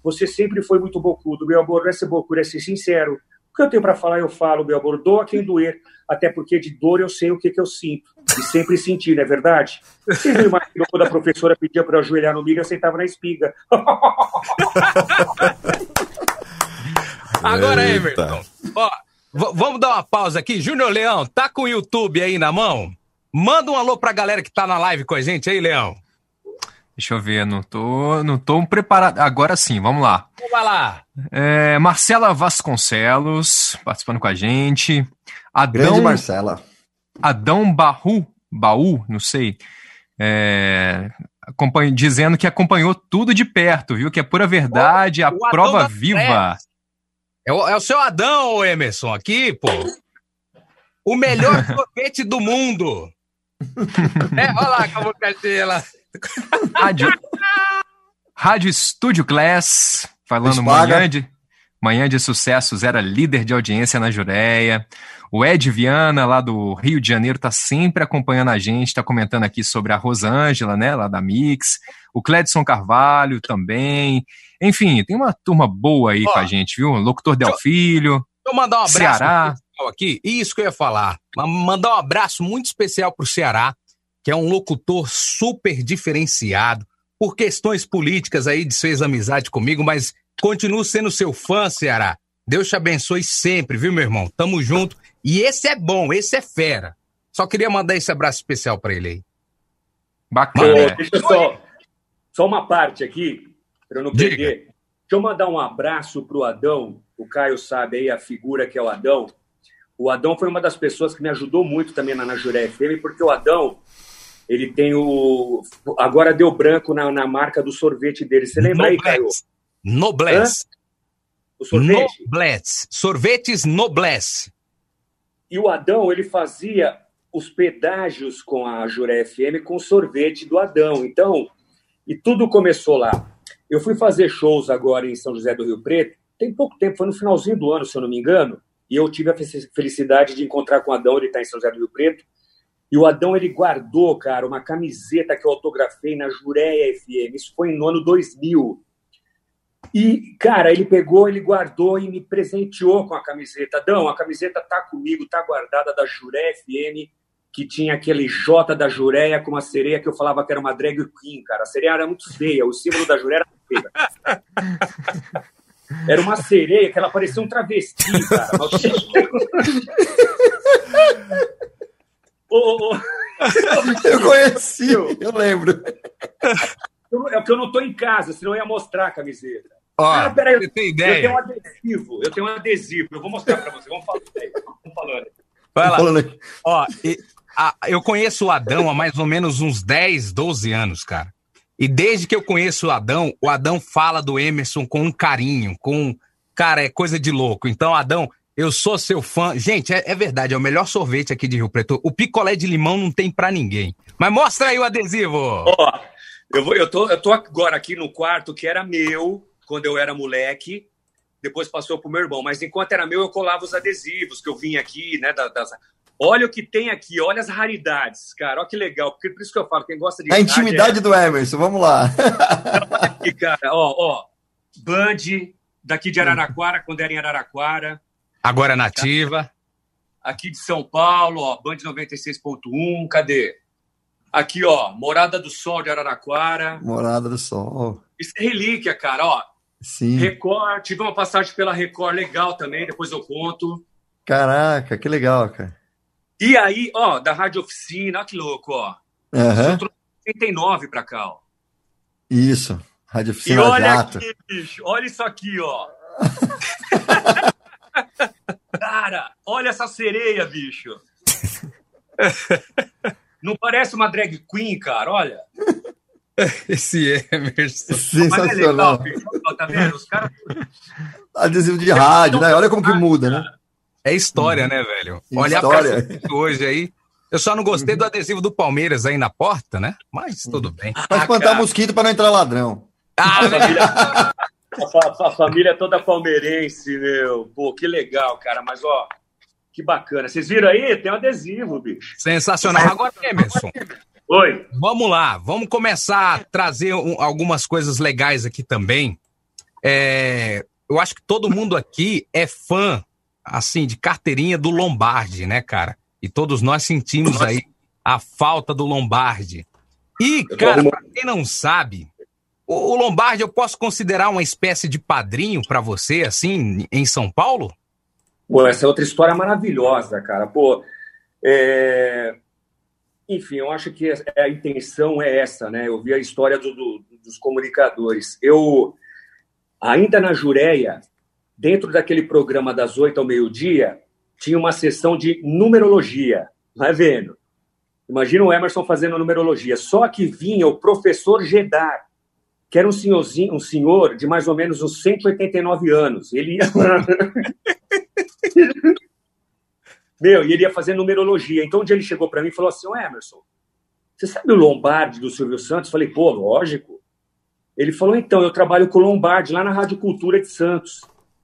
você sempre foi muito bocudo, meu amor, não é ser bocudo, é ser sincero. O que eu tenho para falar, eu falo, meu amor, doa quem doer, até porque de dor eu sei o que, que eu sinto. E sempre senti, não é verdade? Vocês não imaginam quando a professora pedia para eu ajoelhar no milho, eu sentava na espiga. Agora, Everton, ó, vamos dar uma pausa aqui. Júnior Leão, tá com o YouTube aí na mão? Manda um alô pra galera que tá na live com a gente aí, Leão. Deixa eu ver, não tô, não tô preparado. Agora sim, vamos lá. Vamos lá. É, Marcela Vasconcelos participando com a gente. Adão, Grande Marcela. Adão Baú, Baú, não sei. É, dizendo que acompanhou tudo de perto, viu? Que é pura verdade, a prova viva. É o, é o seu Adão, Emerson, aqui, pô. O melhor sorvete do mundo. é, olha lá com a boca Rádio, Rádio Estúdio Class, falando manhã de, Manhã de Sucessos era líder de audiência na Jureia. O Ed Viana, lá do Rio de Janeiro, tá sempre acompanhando a gente, tá comentando aqui sobre a Rosângela, né, lá da Mix. O Cledson Carvalho também. Enfim, tem uma turma boa aí Ó, com a gente, viu? Locutor Del Filho. Eu mandar um abraço Ceará. aqui. Isso que eu ia falar. Mandar um abraço muito especial pro Ceará, que é um locutor super diferenciado. Por questões políticas aí, desfez amizade comigo, mas continuo sendo seu fã, Ceará. Deus te abençoe sempre, viu, meu irmão? Tamo junto. E esse é bom, esse é fera. Só queria mandar esse abraço especial para ele aí. Bacana. Deixa eu só, só uma parte aqui, para eu não perder. Diga. Deixa eu mandar um abraço pro Adão. O Caio sabe aí a figura que é o Adão. O Adão foi uma das pessoas que me ajudou muito também na, na Juré FM, porque o Adão, ele tem o. Agora deu branco na, na marca do sorvete dele. Você lembra aí, Caio? Noblesse. O sorvete? Noblesse. Sorvetes Noblesse. E o Adão, ele fazia os pedágios com a Juré FM com sorvete do Adão. Então, e tudo começou lá. Eu fui fazer shows agora em São José do Rio Preto, tem pouco tempo, foi no finalzinho do ano, se eu não me engano, e eu tive a felicidade de encontrar com o Adão, ele está em São José do Rio Preto, e o Adão, ele guardou, cara, uma camiseta que eu autografei na Jureia FM, isso foi no ano 2000. E, cara, ele pegou, ele guardou e me presenteou com a camiseta. Dão, a camiseta tá comigo, tá guardada da Juré FM, que tinha aquele J da Jureia com uma sereia que eu falava que era uma drag queen, cara. A sereia era muito feia, o símbolo da Jureia era feia. Era uma sereia que ela parecia um travesti, cara. Eu conheci, eu lembro. É porque eu não tô em casa, senão eu ia mostrar a camiseta. Ó, ah, peraí, você tem ideia? Eu tenho um adesivo, eu tenho um adesivo, eu vou mostrar pra você. Vamos falando aí. Vamos falando. Vai lá. Ó, e, a, eu conheço o Adão há mais ou menos uns 10, 12 anos, cara. E desde que eu conheço o Adão, o Adão fala do Emerson com um carinho, com. Cara, é coisa de louco. Então, Adão, eu sou seu fã. Gente, é, é, verdade, é o melhor sorvete aqui de Rio Preto. O picolé de limão não tem para ninguém. Mas mostra aí o adesivo. Ó, eu, vou, eu, tô, eu tô agora aqui no quarto que era meu quando eu era moleque. Depois passou pro meu irmão. Mas enquanto era meu, eu colava os adesivos que eu vinha aqui, né? Das, Olha o que tem aqui, olha as raridades, cara. Olha que legal, porque por isso que eu falo, quem gosta de. A intimidade é... do Emerson, vamos lá. aqui, cara, ó, ó. Band daqui de Araraquara, quando era em Araraquara. Agora é nativa. Aqui de São Paulo, ó, Band 96.1, cadê? Aqui, ó, Morada do Sol de Araraquara. Morada do Sol. Isso é relíquia, cara, ó. Sim. Record, tive uma passagem pela Record legal também, depois eu conto. Caraca, que legal, cara. E aí, ó, da Rádio Oficina, olha que louco, ó. Uhum. Eu trouxe 89 pra cá, ó. Isso, Rádio Oficina e olha Jato. aqui, bicho, olha isso aqui, ó. Cara, olha essa sereia, bicho. Não parece uma drag queen, cara, olha. Esse Emerson. Sensacional. Mas é legal, tá vendo? Os caras... Adesivo de rádio, né? Olha como que muda, né? É história, né, velho? Olha história. hoje aí. Eu só não gostei do adesivo do Palmeiras aí na porta, né? Mas tudo bem. Pra espantar ah, mosquito para não entrar ladrão. Ah, a, família, a, a, família é toda palmeirense, meu. Pô, que legal, cara. Mas, ó, que bacana. Vocês viram aí? Tem um adesivo, bicho. Sensacional. Agora, Emerson. Oi. Vamos lá. Vamos começar a trazer um, algumas coisas legais aqui também. É, eu acho que todo mundo aqui é fã assim, de carteirinha do Lombardi, né, cara? E todos nós sentimos aí a falta do Lombardi. E, cara, pra quem não sabe, o Lombardi eu posso considerar uma espécie de padrinho para você, assim, em São Paulo? Pô, essa é outra história maravilhosa, cara. Pô, é... enfim, eu acho que a intenção é essa, né? Eu vi a história do, do, dos comunicadores. Eu, ainda na Jureia, dentro daquele programa das oito ao meio-dia, tinha uma sessão de numerologia. Vai vendo? Imagina o Emerson fazendo numerologia. Só que vinha o professor Gedar, que era um senhorzinho, um senhor de mais ou menos uns 189 anos. Ele ia. Meu, e ele ia fazer numerologia. Então, um dia ele chegou para mim e falou assim: Ô Emerson, você sabe o Lombardi do Silvio Santos? Falei, pô, lógico. Ele falou: então, eu trabalho com o Lombardi lá na Rádio Cultura de Santos.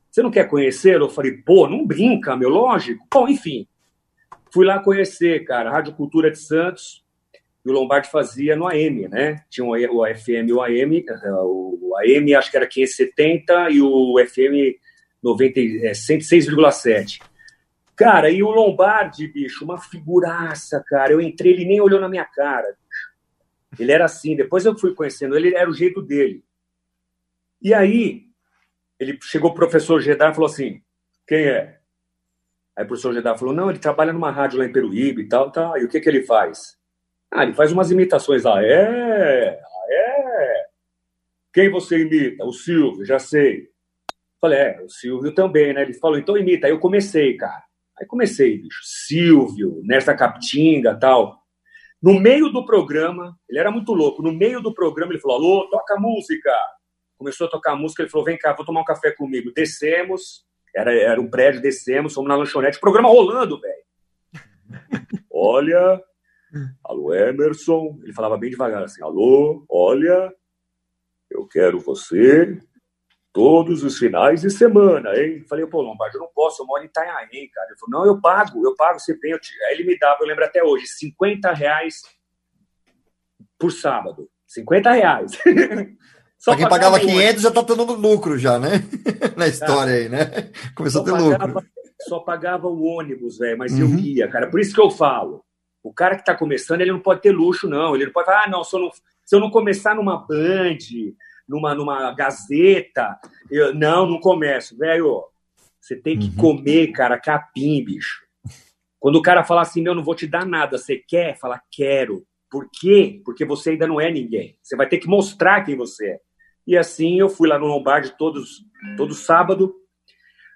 Você não quer conhecer? Eu falei, pô, não brinca, meu, lógico. Bom, enfim, fui lá conhecer, cara, Rádio Cultura de Santos, e o Lombardi fazia no AM, né? Tinha o FM e o AM, o AM acho que era 570 e o FM 106,7. Cara, e o Lombardi, bicho, uma figuraça, cara. Eu entrei, ele nem olhou na minha cara. Bicho. Ele era assim, depois eu fui conhecendo ele, era o jeito dele. E aí, ele chegou o professor Gedar e falou assim: quem é? Aí o professor Gedar falou: não, ele trabalha numa rádio lá em Peruíbe e tal, tal. E o que, que ele faz? Ah, ele faz umas imitações. Ah, é? Ah, é? Quem você imita? O Silvio, já sei. Falei, é, o Silvio também, né? Ele falou, então imita. Aí eu comecei, cara. Aí comecei, bicho. Silvio, Nesta Captinga tal. No meio do programa, ele era muito louco. No meio do programa, ele falou: Alô, toca música. Começou a tocar música. Ele falou: Vem cá, vou tomar um café comigo. Descemos, era, era um prédio, descemos, fomos na lanchonete. Programa rolando, velho. Olha, alô, Emerson. Ele falava bem devagar assim: Alô, olha, eu quero você todos os finais de semana, hein? Falei, pô, Lombardi, eu não posso, eu moro em Itanhaém, cara. Ele falou, não, eu pago, eu pago, você tem. Aí ele me dava, eu lembro até hoje, 50 reais por sábado. 50 reais. Só pra quem pagava 500 já tá tendo lucro já, né? Na história aí, né? Começou a ter pagava, lucro. Só pagava o ônibus, velho, mas uhum. eu ia, cara. Por isso que eu falo. O cara que tá começando, ele não pode ter luxo, não. Ele não pode falar, ah, não, se eu não, se eu não começar numa Band, numa, numa Gazeta. Eu, não, não começo. Velho, você tem que uhum. comer, cara, capim, bicho. Quando o cara fala assim, meu, não vou te dar nada, você quer? Fala, quero. Por quê? Porque você ainda não é ninguém. Você vai ter que mostrar quem você é. E assim eu fui lá no Lombardi todos, todo sábado.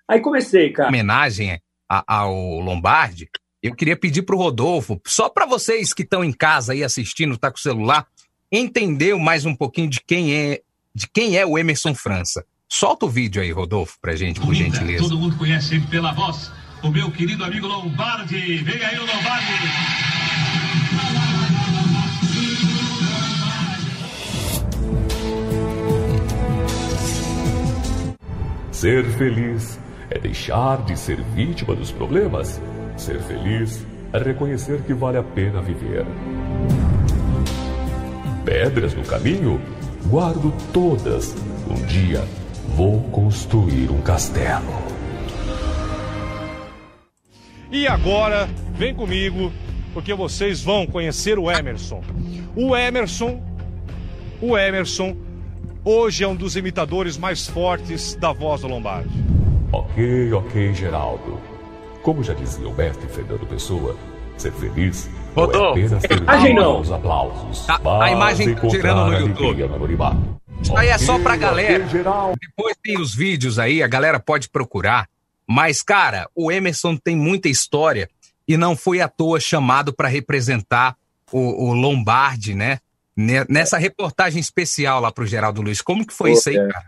Aí comecei, cara. Homenagem ao Lombardi, eu queria pedir pro Rodolfo, só para vocês que estão em casa aí assistindo, tá com o celular, entender mais um pouquinho de quem é de quem é o Emerson França. Solta o vídeo aí, Rodolfo, pra gente, por gentileza. Todo mundo conhece ele pela voz. O meu querido amigo Lombardi. Vem aí o Lombardi. Ser feliz é deixar de ser vítima dos problemas. Ser feliz é reconhecer que vale a pena viver. Pedras no caminho Guardo todas. Um dia vou construir um castelo. E agora, vem comigo, porque vocês vão conhecer o Emerson. O Emerson, o Emerson, hoje é um dos imitadores mais fortes da voz do Lombardi. Ok, ok, Geraldo. Como já dizia o mestre Fernando Pessoa, ser feliz Rodou. Imagem não. Aplausos, a, a imagem girando no YouTube. Isso aí é só pra galera. Depois tem os vídeos aí, a galera pode procurar. Mas, cara, o Emerson tem muita história e não foi à toa chamado para representar o, o, Lombardi, né? Nessa reportagem especial lá pro Geraldo Luiz. Como que foi Pô, isso aí, é. cara?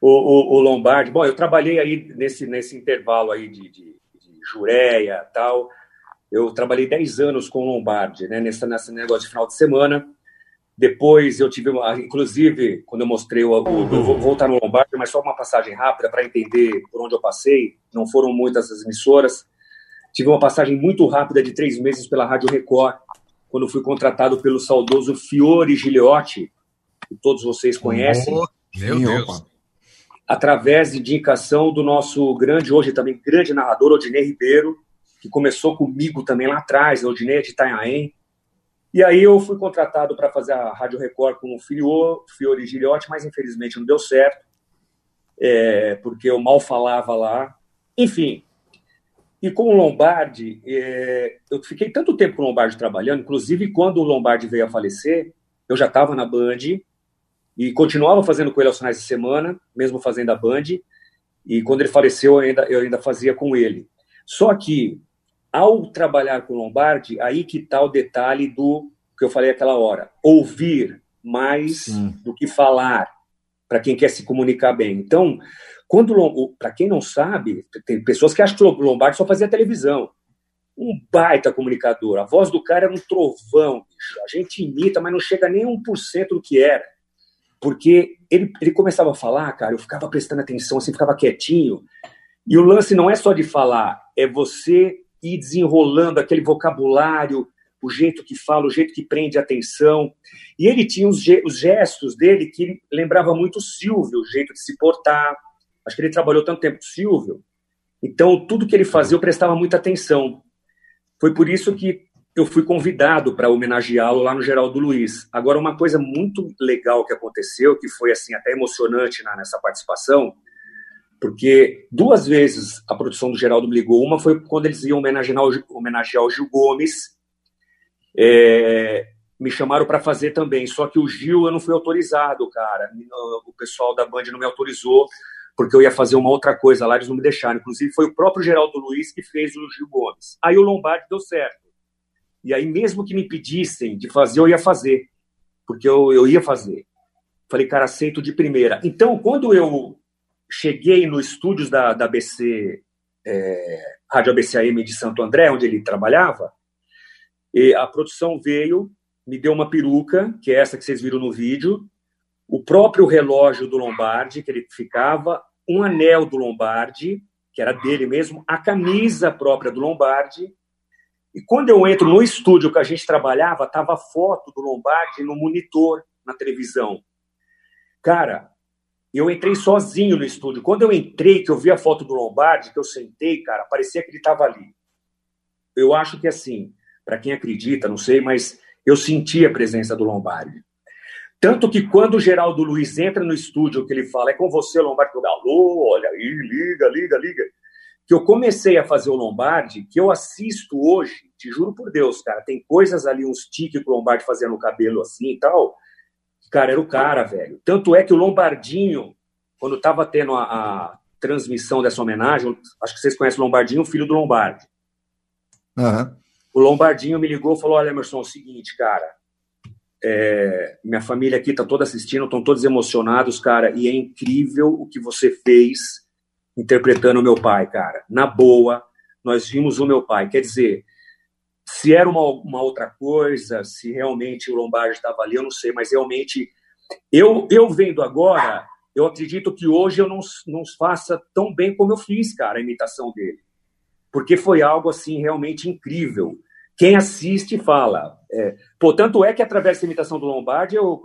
O, o, o, Lombardi, bom, eu trabalhei aí nesse, nesse intervalo aí de, de, de Jureia tal. Eu trabalhei 10 anos com o Lombardi, né, nesse, nesse negócio de final de semana. Depois eu tive, uma, inclusive, quando eu mostrei o. o eu vou voltar no Lombardi, mas só uma passagem rápida para entender por onde eu passei. Não foram muitas as emissoras. Tive uma passagem muito rápida de três meses pela Rádio Record, quando fui contratado pelo saudoso Fiore Gigliotti, que todos vocês conhecem. Oh, meu Deus. Através de indicação do nosso grande, hoje também grande narrador, Odinei Ribeiro, que começou comigo também lá atrás, o Odinei de Itanhaém. E aí eu fui contratado para fazer a Rádio Record com o Fiore, Fiore mas infelizmente não deu certo, é, porque eu mal falava lá. Enfim, e com o Lombardi, é, eu fiquei tanto tempo com o Lombardi trabalhando, inclusive quando o Lombardi veio a falecer, eu já estava na Band e continuava fazendo com ele aos finais de semana, mesmo fazendo a Band. E quando ele faleceu, eu ainda, eu ainda fazia com ele. Só que ao trabalhar com Lombardi, aí que está o detalhe do que eu falei aquela hora: ouvir mais Sim. do que falar, para quem quer se comunicar bem. Então, quando para quem não sabe, tem pessoas que acham que o Lombardi só fazia televisão. Um baita comunicador. A voz do cara era um trovão. Bicho. A gente imita, mas não chega nem 1% do que era. Porque ele, ele começava a falar, cara, eu ficava prestando atenção, assim, ficava quietinho. E o lance não é só de falar, é você ir desenrolando aquele vocabulário, o jeito que fala, o jeito que prende atenção. E ele tinha os, os gestos dele que lembrava muito o Silvio, o jeito de se portar. Acho que ele trabalhou tanto tempo com o Silvio. Então, tudo que ele fazia, eu prestava muita atenção. Foi por isso que eu fui convidado para homenageá-lo lá no Geraldo Luiz. Agora, uma coisa muito legal que aconteceu, que foi assim até emocionante na, nessa participação, porque duas vezes a produção do Geraldo me ligou. Uma foi quando eles iam homenagear o, homenagear o Gil Gomes. É, me chamaram para fazer também, só que o Gil eu não fui autorizado, cara. O pessoal da Band não me autorizou, porque eu ia fazer uma outra coisa lá, eles não me deixaram. Inclusive, foi o próprio Geraldo Luiz que fez o Gil Gomes. Aí o Lombardi deu certo. E aí, mesmo que me pedissem de fazer, eu ia fazer. Porque eu, eu ia fazer. Falei, cara, aceito de primeira. Então, quando eu cheguei no estúdios da, da ABC, é, Rádio ABCAM de Santo André, onde ele trabalhava, e a produção veio, me deu uma peruca, que é essa que vocês viram no vídeo, o próprio relógio do Lombardi, que ele ficava, um anel do Lombardi, que era dele mesmo, a camisa própria do Lombardi, e quando eu entro no estúdio que a gente trabalhava, tava a foto do Lombardi no monitor, na televisão. Cara, eu entrei sozinho no estúdio. Quando eu entrei, que eu vi a foto do Lombardi, que eu sentei, cara, parecia que ele estava ali. Eu acho que assim, para quem acredita, não sei, mas eu senti a presença do Lombardi. Tanto que quando o Geraldo Luiz entra no estúdio, que ele fala, é com você, Lombardi, eu alô, olha aí, liga, liga, liga que eu comecei a fazer o Lombardi, que eu assisto hoje, te juro por Deus, cara, tem coisas ali, uns tiques que o Lombardi fazia no cabelo assim e tal. Cara, era o cara, velho. Tanto é que o Lombardinho, quando estava tendo a, a, transmissão dessa homenagem, acho que vocês conhecem o Lombardinho, filho do Lombardi. Uhum. O Lombardinho me ligou e falou: Olha, Emerson, é o seguinte, cara. É, minha família aqui tá toda assistindo, estão todos emocionados, cara, e é incrível o que você fez interpretando o meu pai, cara. Na boa, nós vimos o meu pai. Quer dizer, se era uma, uma outra coisa, se realmente o Lombardi estava ali, eu não sei, mas realmente, eu, eu vendo agora, eu acredito que hoje eu não, não faça tão bem como eu fiz, cara, a imitação dele. Porque foi algo, assim, realmente incrível. Quem assiste fala. É, tanto é que através dessa imitação do Lombardi, eu,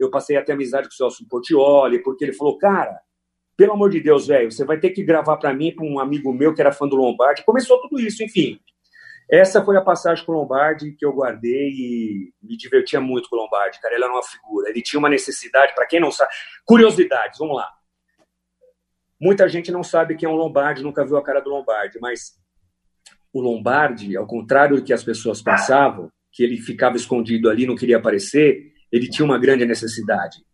eu passei até amizade com o Celso Portioli, porque ele falou, cara, pelo amor de Deus, velho, você vai ter que gravar para mim, para um amigo meu que era fã do Lombardi. Começou tudo isso, enfim. Essa foi a passagem com o Lombardi que eu guardei e me divertia muito com o Lombardi, cara. Ele era uma figura. Ele tinha uma necessidade, para quem não sabe. Curiosidades, vamos lá. Muita gente não sabe quem é um Lombardi, nunca viu a cara do Lombardi, mas o Lombardi, ao contrário do que as pessoas pensavam, que ele ficava escondido ali, não queria aparecer, ele tinha uma grande necessidade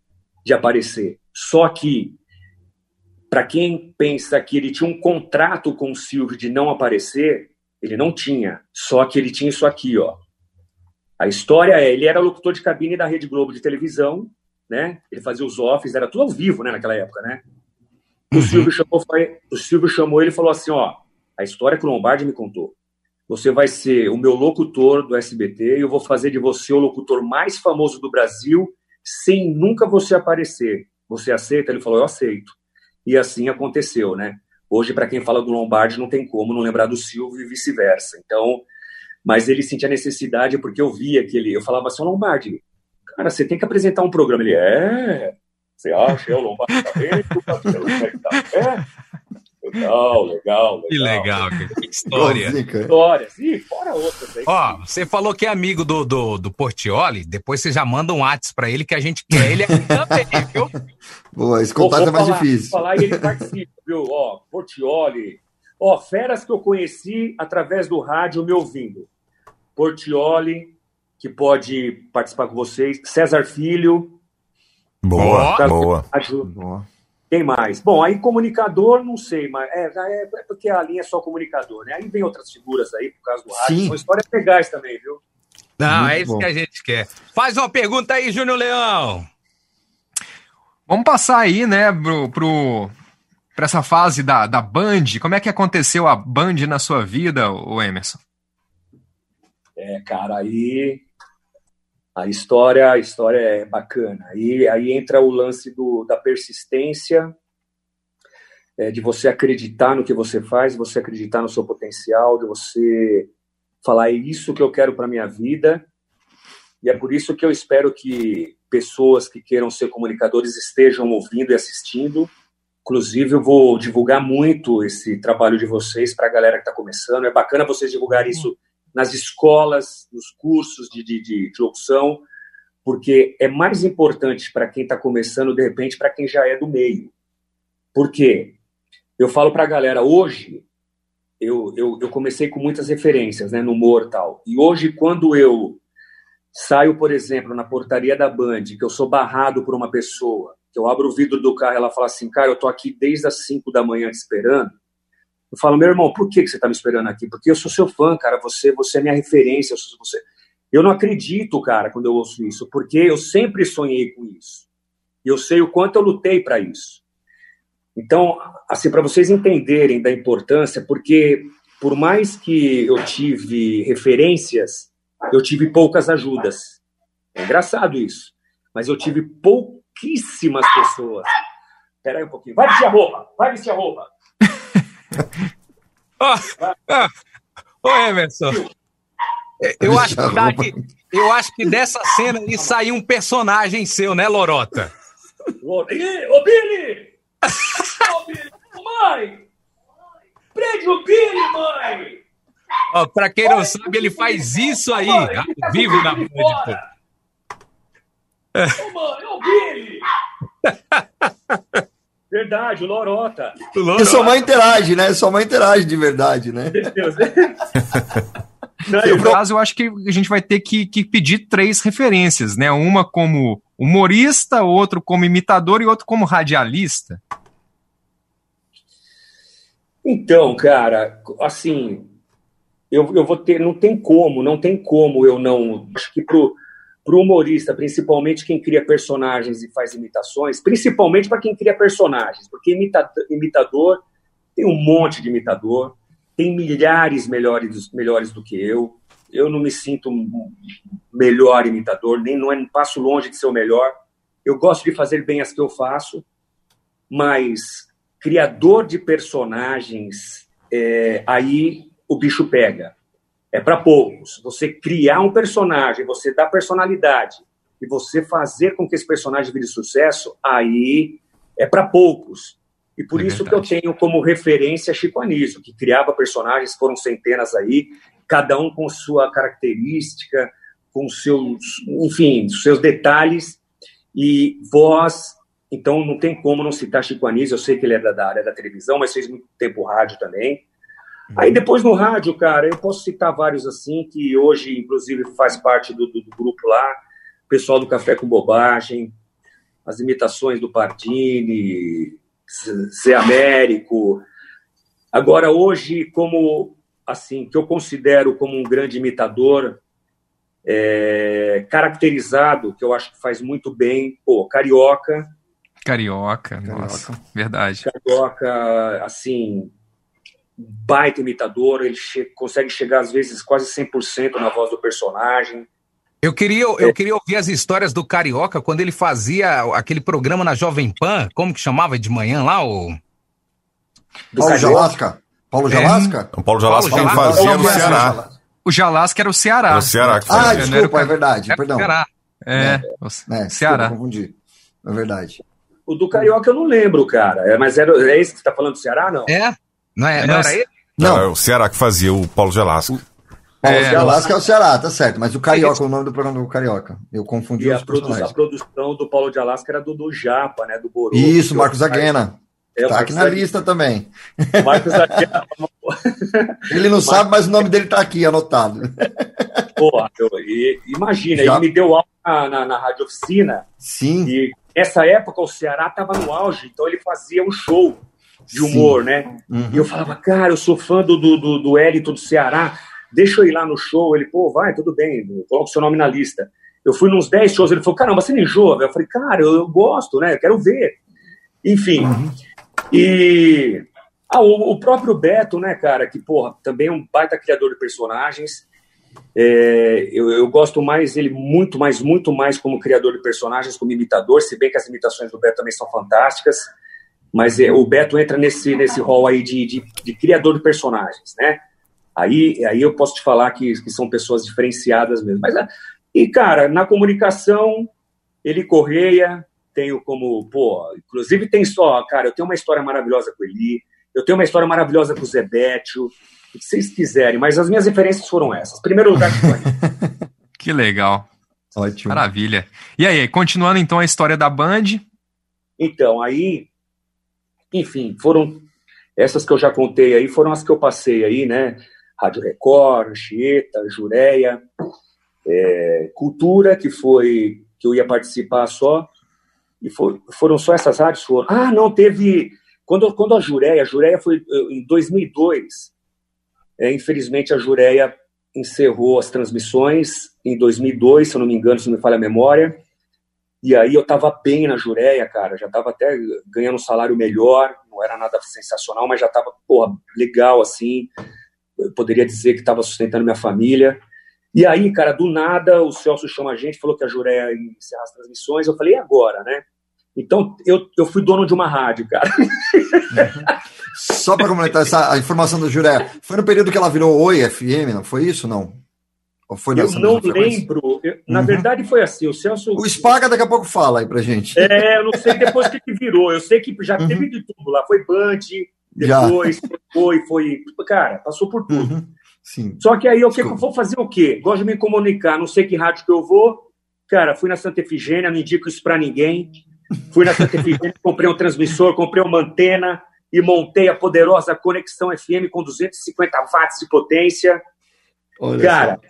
de aparecer. Só que para quem pensa que ele tinha um contrato com o Silvio de não aparecer, ele não tinha. Só que ele tinha isso aqui, ó. A história é, ele era locutor de cabine da Rede Globo de televisão, né? Ele fazia os offs, era tudo ao vivo, né, naquela época, né? O uhum. Silvio chamou, o Silvio chamou ele e falou assim, ó, a história que o Lombardi me contou. Você vai ser o meu locutor do SBT e eu vou fazer de você o locutor mais famoso do Brasil sem nunca você aparecer. Você aceita? Ele falou, eu aceito e assim aconteceu, né? Hoje, para quem fala do Lombardi, não tem como não lembrar do Silvio e vice-versa. Então, mas ele sentia necessidade porque eu via que ele, eu falava assim, Lombardi, cara, você tem que apresentar um programa. Ele, é, você acha, é o Lombardi tá? Tá é, Legal, legal, legal. Que legal, que história. Histórias. E fora outras aí. Ó, você falou que é amigo do, do, do Portioli, depois você já manda um WhatsApp pra ele que a gente quer ele aqui também, viu? Boa, esse contato é mais falar, difícil. Vou falar e ele participa, viu? Ó, Portioli. Ó, feras que eu conheci através do rádio me ouvindo. Portioli, que pode participar com vocês. César Filho. Boa, boa. boa. Quem mais? Bom, aí comunicador, não sei, mas é, é, é, porque a linha é só comunicador, né? Aí vem outras figuras aí, por causa do rádio. Sim. São histórias legais também, viu? Não, Muito é isso bom. que a gente quer. Faz uma pergunta aí, Júnior Leão. Vamos passar aí, né, pro, pro, pra essa fase da, da Band. Como é que aconteceu a Band na sua vida, o Emerson? É, cara, aí A história, a história é bacana. E aí entra o lance do, da persistência, é, de você acreditar no que você faz, você acreditar no seu potencial, de você falar é isso que eu quero para minha vida. E é por isso que eu espero que pessoas que queiram ser comunicadores estejam ouvindo e assistindo. Inclusive, eu vou divulgar muito esse trabalho de vocês para a galera que está começando. É bacana vocês divulgarem isso nas escolas, nos cursos de, de, de, de locução, porque é mais importante para quem está começando, de repente, para quem já é do meio. Por quê? Eu falo para a galera, hoje, eu, eu, eu, comecei com muitas referências, né, no humor e tal. E hoje, quando eu saio, por exemplo, na portaria da Band, que eu sou barrado por uma pessoa, que eu abro o vidro do carro e ela fala assim, cara, eu tô aqui desde as 5 da manhã te esperando, eu falo, meu irmão, por que, que você está me esperando aqui? Porque eu sou seu fã, cara. Você, você é minha referência. Eu, você... eu não acredito, cara, quando eu ouço isso, porque eu sempre sonhei com isso. E eu sei o quanto eu lutei para isso. Então, assim, para vocês entenderem da importância, porque por mais que eu tive referências, eu tive poucas ajudas. É engraçado isso. Mas eu tive pouquíssimas pessoas. Espera aí um pouquinho. Vai vestir a roupa. Vai vestir a roupa. Ô, oh, oh, Emerson, eu acho, que daqui, eu acho que dessa cena aí saiu um personagem seu, né, Lorota? Ô, Billy! Ô, Billy! Mãe! Prende o Billy, mãe! Ó, pra quem não sabe, ele faz isso aí, ao vivo na Band. Ô, mãe, ô, Billy! Verdade, o Lorota. O Lorota. E sua mãe interage, né? Sua mãe interage de verdade, né? Deus. No caso, eu acho que a gente vai ter que, que, pedir três referências, né? Uma como humorista, outro como imitador e outro como radialista. Então, cara, assim, eu, eu vou ter, não tem como, não tem como eu não. Acho que pro, para o humorista, principalmente quem cria personagens e faz imitações, principalmente para quem cria personagens, porque imitador tem um monte de imitador, tem milhares melhores, melhores do que eu. Eu não me sinto melhor imitador, nem não é, passo longe de ser o melhor. Eu gosto de fazer bem as que eu faço, mas criador de personagens, é, aí o bicho pega é para poucos. Você criar um personagem, você dar personalidade e você fazer com que esse personagem vire sucesso, aí é para poucos. E por é isso verdade. que eu tenho como referência Chico Anísio, que criava personagens, foram centenas aí, cada um com sua característica, com seus, enfim, seus detalhes e voz. Então não tem como não citar Chico Anísio, eu sei que ele é da, da área da televisão, mas fez muito tempo rádio também. Aí depois no rádio, cara, eu posso citar vários assim, que hoje, inclusive, faz parte do, do, do grupo lá, pessoal do Café com Bobagem, as imitações do Pardini, Zé Américo. Agora, hoje, como, assim, que eu considero como um grande imitador, é, caracterizado, que eu acho que faz muito bem, pô, Carioca. Carioca, nossa, Carioca. verdade. Carioca, assim, baita imitador, ele che consegue chegar às vezes quase 100% na voz do personagem. Eu queria, eu é. queria ouvir as histórias do Carioca quando ele fazia aquele programa na Jovem Pan, como que chamava de manhã lá? O... Do Paulo Jalasca. Paulo é. Jalasca? O Paulo Jalasca Paulo quem fazia no Ceará. O Jalasca era o Ceará. Era o Ceará que fazia. Ah, desculpa, é verdade, era perdão. Ceará. É, é, é, Ceará. Desculpa, confundi. É verdade. O do Carioca eu não lembro, cara. É, mas era, é esse que você tá falando do Ceará, não? É. Não, é, não era ele? Não, é o Ceará que fazia o Paulo Gelasco. Paulo é, Gelasco é o Ceará, tá certo, mas o Carioca, o nome do programa do Carioca. Eu confundi e os a, produ a produção do Paulo de Alasca era do, do Japa, né? Do Boru. Isso, Marcos Aguena. É, tá aqui na lista também. Marcos Aguena. ele não sabe, mas o nome dele tá aqui anotado. Eu, e, imagina, Já... ele me deu aula na, na, na rádio oficina. Sim. E nessa época o Ceará tava no auge, então ele fazia um show de humor, Sim. né? Uhum. E eu falava, cara, eu sou fã do, do, do, do Elito do Ceará, deixa eu ir lá no show. Ele, pô, vai, tudo bem, coloca o seu nome na lista. Eu fui nos 10 shows, ele falou, caramba, você nem enjoa? Eu falei, cara, eu, eu gosto, né? Eu quero ver. Enfim. Uhum. E ah, o, o, próprio Beto, né, cara, que, porra, também é um baita criador de personagens. É, eu, eu, gosto mais ele muito mais, muito mais como criador de personagens, como imitador, se bem que as imitações do Beto também são fantásticas, mas é, o Beto entra nesse, nesse rol aí de, de, de, criador de personagens, né? Aí, aí eu posso te falar que, que são pessoas diferenciadas mesmo. Mas, e, cara, na comunicação, ele Correia, tenho como, pô, inclusive tem só, cara, eu tenho uma história maravilhosa com ele, eu tenho uma história maravilhosa com o Zebetio, o que vocês quiserem, mas as minhas referências foram essas. Primeiro lugar que foi. que legal. Ótimo. Maravilha. E aí, continuando então a história da Band? Então, aí, enfim, foram essas que eu já contei aí, foram as que eu passei aí, né? Rádio Record, Anchieta, Jureia, é, Cultura, que foi que eu ia participar só, e for, foram só essas rádios? Foram. Ah, não, teve. Quando, quando a Jureia, a Jureia foi em 2002, é, infelizmente, a Jureia encerrou as transmissões em 2002, se eu não me engano, se não me falha a memória. E aí eu estava bem na Jureia, cara, já estava até ganhando um salário melhor, não era nada sensacional, mas já estava, legal assim. Eu poderia dizer que estava sustentando minha família. E aí, cara, do nada, o Celso chama a gente, falou que a Jureia ia encerrar as transmissões. Eu falei, e agora, né? Então, eu, eu fui dono de uma rádio, cara. Só para completar essa a informação do Juré, foi no período que ela virou Oi FM, não foi isso, não? Ou foi eu não lembro. Eu, na uhum. verdade, foi assim. O Celso. O Spaga daqui a pouco fala aí pra gente. É, eu não sei depois que, que virou. Eu sei que já uhum. teve de tudo lá. Foi Band, depois já. foi, foi. Cara, passou por tudo. Uhum. Sim. Só que aí eu, que, eu vou fazer o quê? Gosto de me comunicar, não sei que rádio que eu vou. Cara, fui na Santa Efigênia, não indico isso para ninguém. Fui na Santa Efigênia, comprei um transmissor, comprei uma antena e montei a poderosa Conexão FM com 250 watts de potência. Olha Cara, só.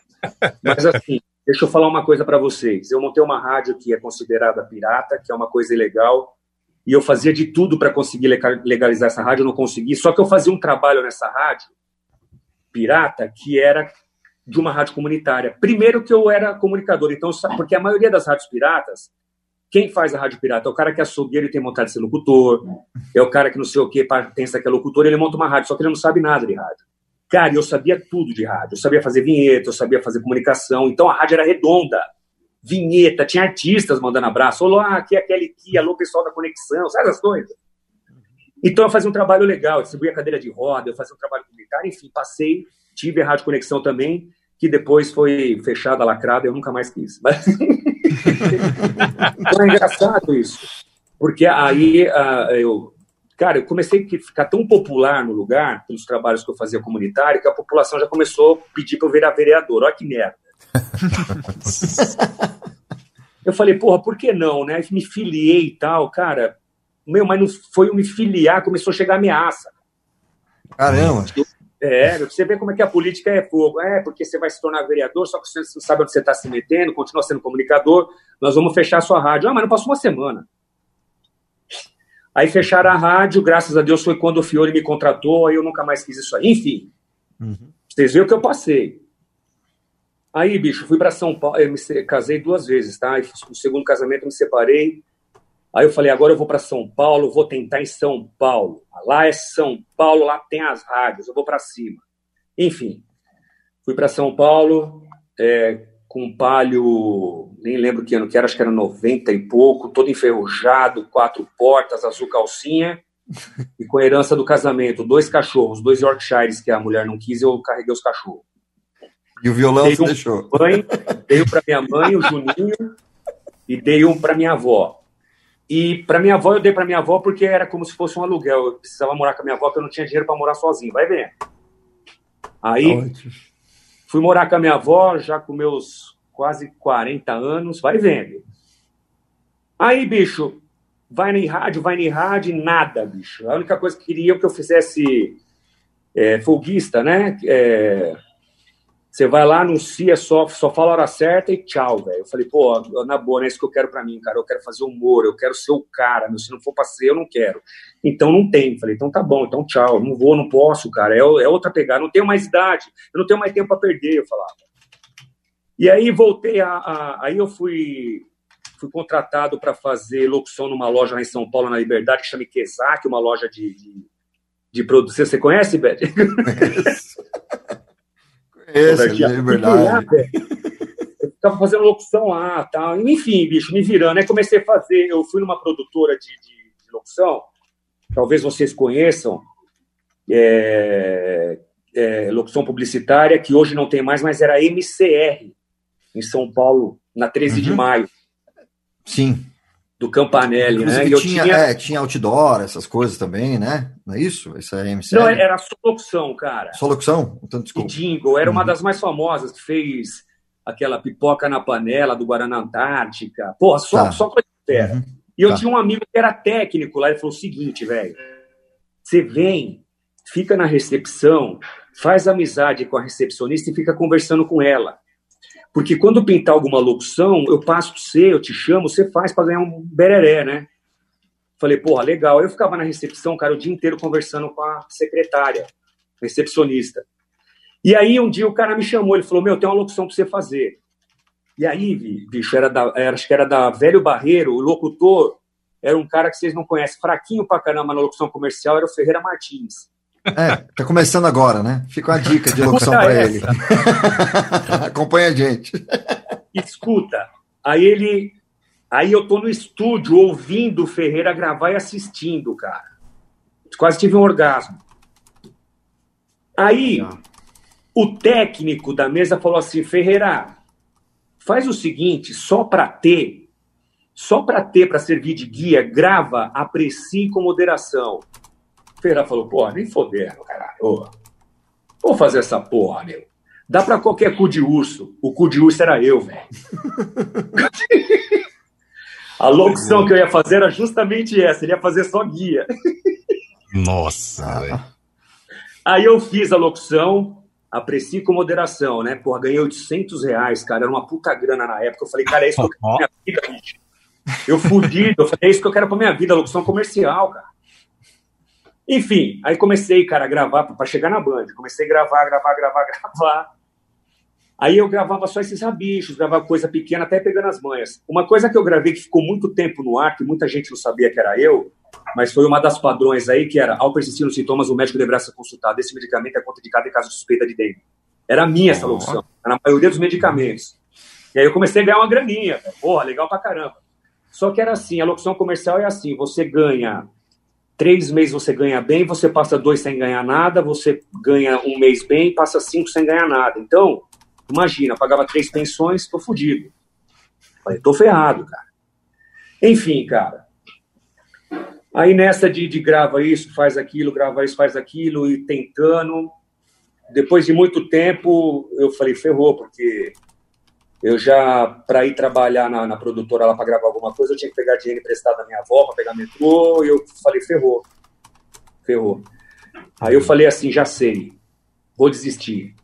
Mas assim, deixa eu falar uma coisa para vocês. Eu montei uma rádio que é considerada pirata, que é uma coisa ilegal, e eu fazia de tudo para conseguir legalizar essa rádio, eu não consegui. Só que eu fazia um trabalho nessa rádio pirata que era de uma rádio comunitária. Primeiro que eu era comunicador, então porque a maioria das rádios piratas quem faz a rádio pirata é o cara que é açougueiro e tem vontade de ser locutor, é o cara que não sei o que pensa que é locutor, ele monta uma rádio, só que ele não sabe nada de rádio. Cara, eu sabia tudo de rádio, eu sabia fazer vinheta, eu sabia fazer comunicação, então a rádio era redonda, vinheta, tinha artistas mandando abraço, olá, aqui é aquele que, alô pessoal da conexão, sabe as coisas? Então eu fazia um trabalho legal, distribuía cadeira de roda, eu fazia um trabalho comunitário, enfim, passei, tive a Rádio Conexão também, que depois foi fechada, lacrada, eu nunca mais quis. Mas... é engraçado isso, porque aí uh, eu, cara, eu comecei a ficar tão popular no lugar, pelos trabalhos que eu fazia comunitário, que a população já começou a pedir para eu virar vereador. Olha que merda. eu falei, porra, por que não, né? Me filiei e tal, cara. Meu, mas não foi eu me filiar, começou a chegar ameaça. Caramba. É, você vê como é que a política é fogo. É, porque você vai se tornar vereador, só que você não sabe onde você está se metendo, continua sendo comunicador, nós vamos fechar a sua rádio. Ah, mas não passou uma semana. Aí fecharam a rádio, graças a Deus foi quando o Fiore me contratou, aí eu nunca mais quis isso aí. Enfim, uhum. vocês viram o que eu passei. Aí, bicho, fui para São Paulo, eu me casei duas vezes, tá? No segundo casamento eu me separei, Aí eu falei, agora eu vou para São Paulo, vou tentar em São Paulo. Lá é São Paulo, lá tem as rádios, eu vou para cima. Enfim, fui para São Paulo é, com um palio, nem lembro que ano que era, acho que era 90 e pouco, todo enferrujado, quatro portas, azul calcinha, e com a herança do casamento, dois cachorros, dois Yorkshires que a mulher não quis, eu carreguei os cachorros. E o violão dei você um deixou? Mãe, dei um para minha mãe, o Juninho, e dei um para minha avó. E para minha avó, eu dei para minha avó porque era como se fosse um aluguel. Eu precisava morar com a minha avó, porque eu não tinha dinheiro para morar sozinho. Vai ver. Aí, fui morar com a minha avó, já com meus quase 40 anos. Vai vendo. Aí, bicho, vai em rádio, vai em rádio, nada, bicho. A única coisa que queria que eu fizesse é, folguista, né? É, você vai lá, anuncia, só, só fala a hora certa e tchau, velho. Eu falei, pô, na boa, não é isso que eu quero para mim, cara. Eu quero fazer humor, eu quero ser o cara. Meu, se não for pra ser, eu não quero. Então não tem. Falei, então tá bom, então tchau. Não vou, não posso, cara. É, é outra pegada. Não tenho mais idade. Eu não tenho mais tempo para perder, eu falava. E aí voltei a. a aí eu fui fui contratado para fazer locução numa loja lá em São Paulo, na Liberdade, que chama Kezak, uma loja de, de, de produção. Você conhece, Beth? Esse, é verdade. Lá. Eu ficava fazendo locução lá tal. Enfim, bicho, me virando. Aí comecei a fazer. Eu fui numa produtora de, de- de locução, talvez vocês conheçam, é, é, locução publicitária, que hoje não tem mais, mas era MCR, em São Paulo, na 13 de Uhum. maio, Sim. do Campanelli, né? Inclusive E eu tinha, tinha. é, tinha outdoor, essas coisas também, né? Não é isso? Isso é MC? Não, era só locução, cara. Só locução? Então, E desculpa. Jingle, era uma Uhum. das mais famosas, que fez aquela pipoca na panela do Guaraná Antártica. Porra, só, Tá. só coisa fera. Uhum. E eu Tá. tinha um amigo que era técnico lá, ele falou o seguinte, velho, você vem, fica na recepção, faz amizade com a recepcionista e fica conversando com ela. Porque quando pintar alguma locução, eu passo você, eu te chamo, você faz para ganhar um bereré, né? Falei, porra, legal. Eu ficava na recepção, cara, o dia inteiro conversando com a secretária, recepcionista. E aí um dia o cara me chamou, ele falou, meu, tem uma locução para você fazer. E aí, bicho, era da, era- acho que era da Velho Barreiro, o locutor era um cara que vocês não conhecem, fraquinho pra caramba na locução comercial, era o Ferreira Martins. É, tá começando agora, né? Fica uma dica de locução essa. ele. Acompanha a gente. Escuta, aí ele. Aí eu tô no estúdio ouvindo o Ferreira gravar e assistindo, cara. Quase tive um orgasmo. Aí o técnico da mesa falou assim: Ferreira, faz o seguinte, só para ter, só para ter, para servir de guia, grava, aprecie com moderação. Ferreira falou: pô, nem fodendo, caralho. Ô, Vou fazer essa porra, meu. Dá pra qualquer cu de urso. O cu de urso era eu, velho. A locução que eu ia fazer era justamente essa. Ele ia fazer só guia. Nossa, velho. Aí eu fiz a locução, aprecie com moderação, né? Porra, ganhei 800 reais, cara. Era uma puta grana na época. Eu falei, cara, é isso que eu quero pra minha vida, bicho. Eu fudido. Eu falei, é isso que eu quero pra minha vida, locução comercial, cara. Enfim, aí comecei, cara, a gravar pra chegar na Band. Comecei a gravar, gravar, gravar, gravar. Aí eu gravava só esses rabichos, gravava coisa pequena, até pegando as manhas. Uma coisa que eu gravei que ficou muito tempo no ar, que muita gente não sabia que era eu, mas foi uma das padrões aí, que era, ao persistir nos sintomas, o médico deverá ser consultado. Esse medicamento é contraindicado em caso de suspeita de dengue. Era minha essa locução, era na maioria dos medicamentos. E aí eu comecei a ganhar uma graninha, velho. porra, legal pra caramba. Só que era assim, a locução comercial é assim, você ganha três meses você ganha bem, você passa dois sem ganhar nada, você ganha um mês bem, passa cinco sem ganhar nada. Então, imagina, eu pagava três pensões, tô fudido. Falei, tô ferrado, cara. Enfim, cara. Aí nessa de, de grava isso, faz aquilo, grava isso, faz aquilo, e tentando. Depois de muito tempo, eu falei, ferrou, porque eu já, para ir trabalhar na, na produtora lá para gravar alguma coisa, eu tinha que pegar dinheiro emprestado da minha avó para pegar metrô, e eu falei, ferrou. Ferrou. Aí eu falei assim, já sei, vou desistir.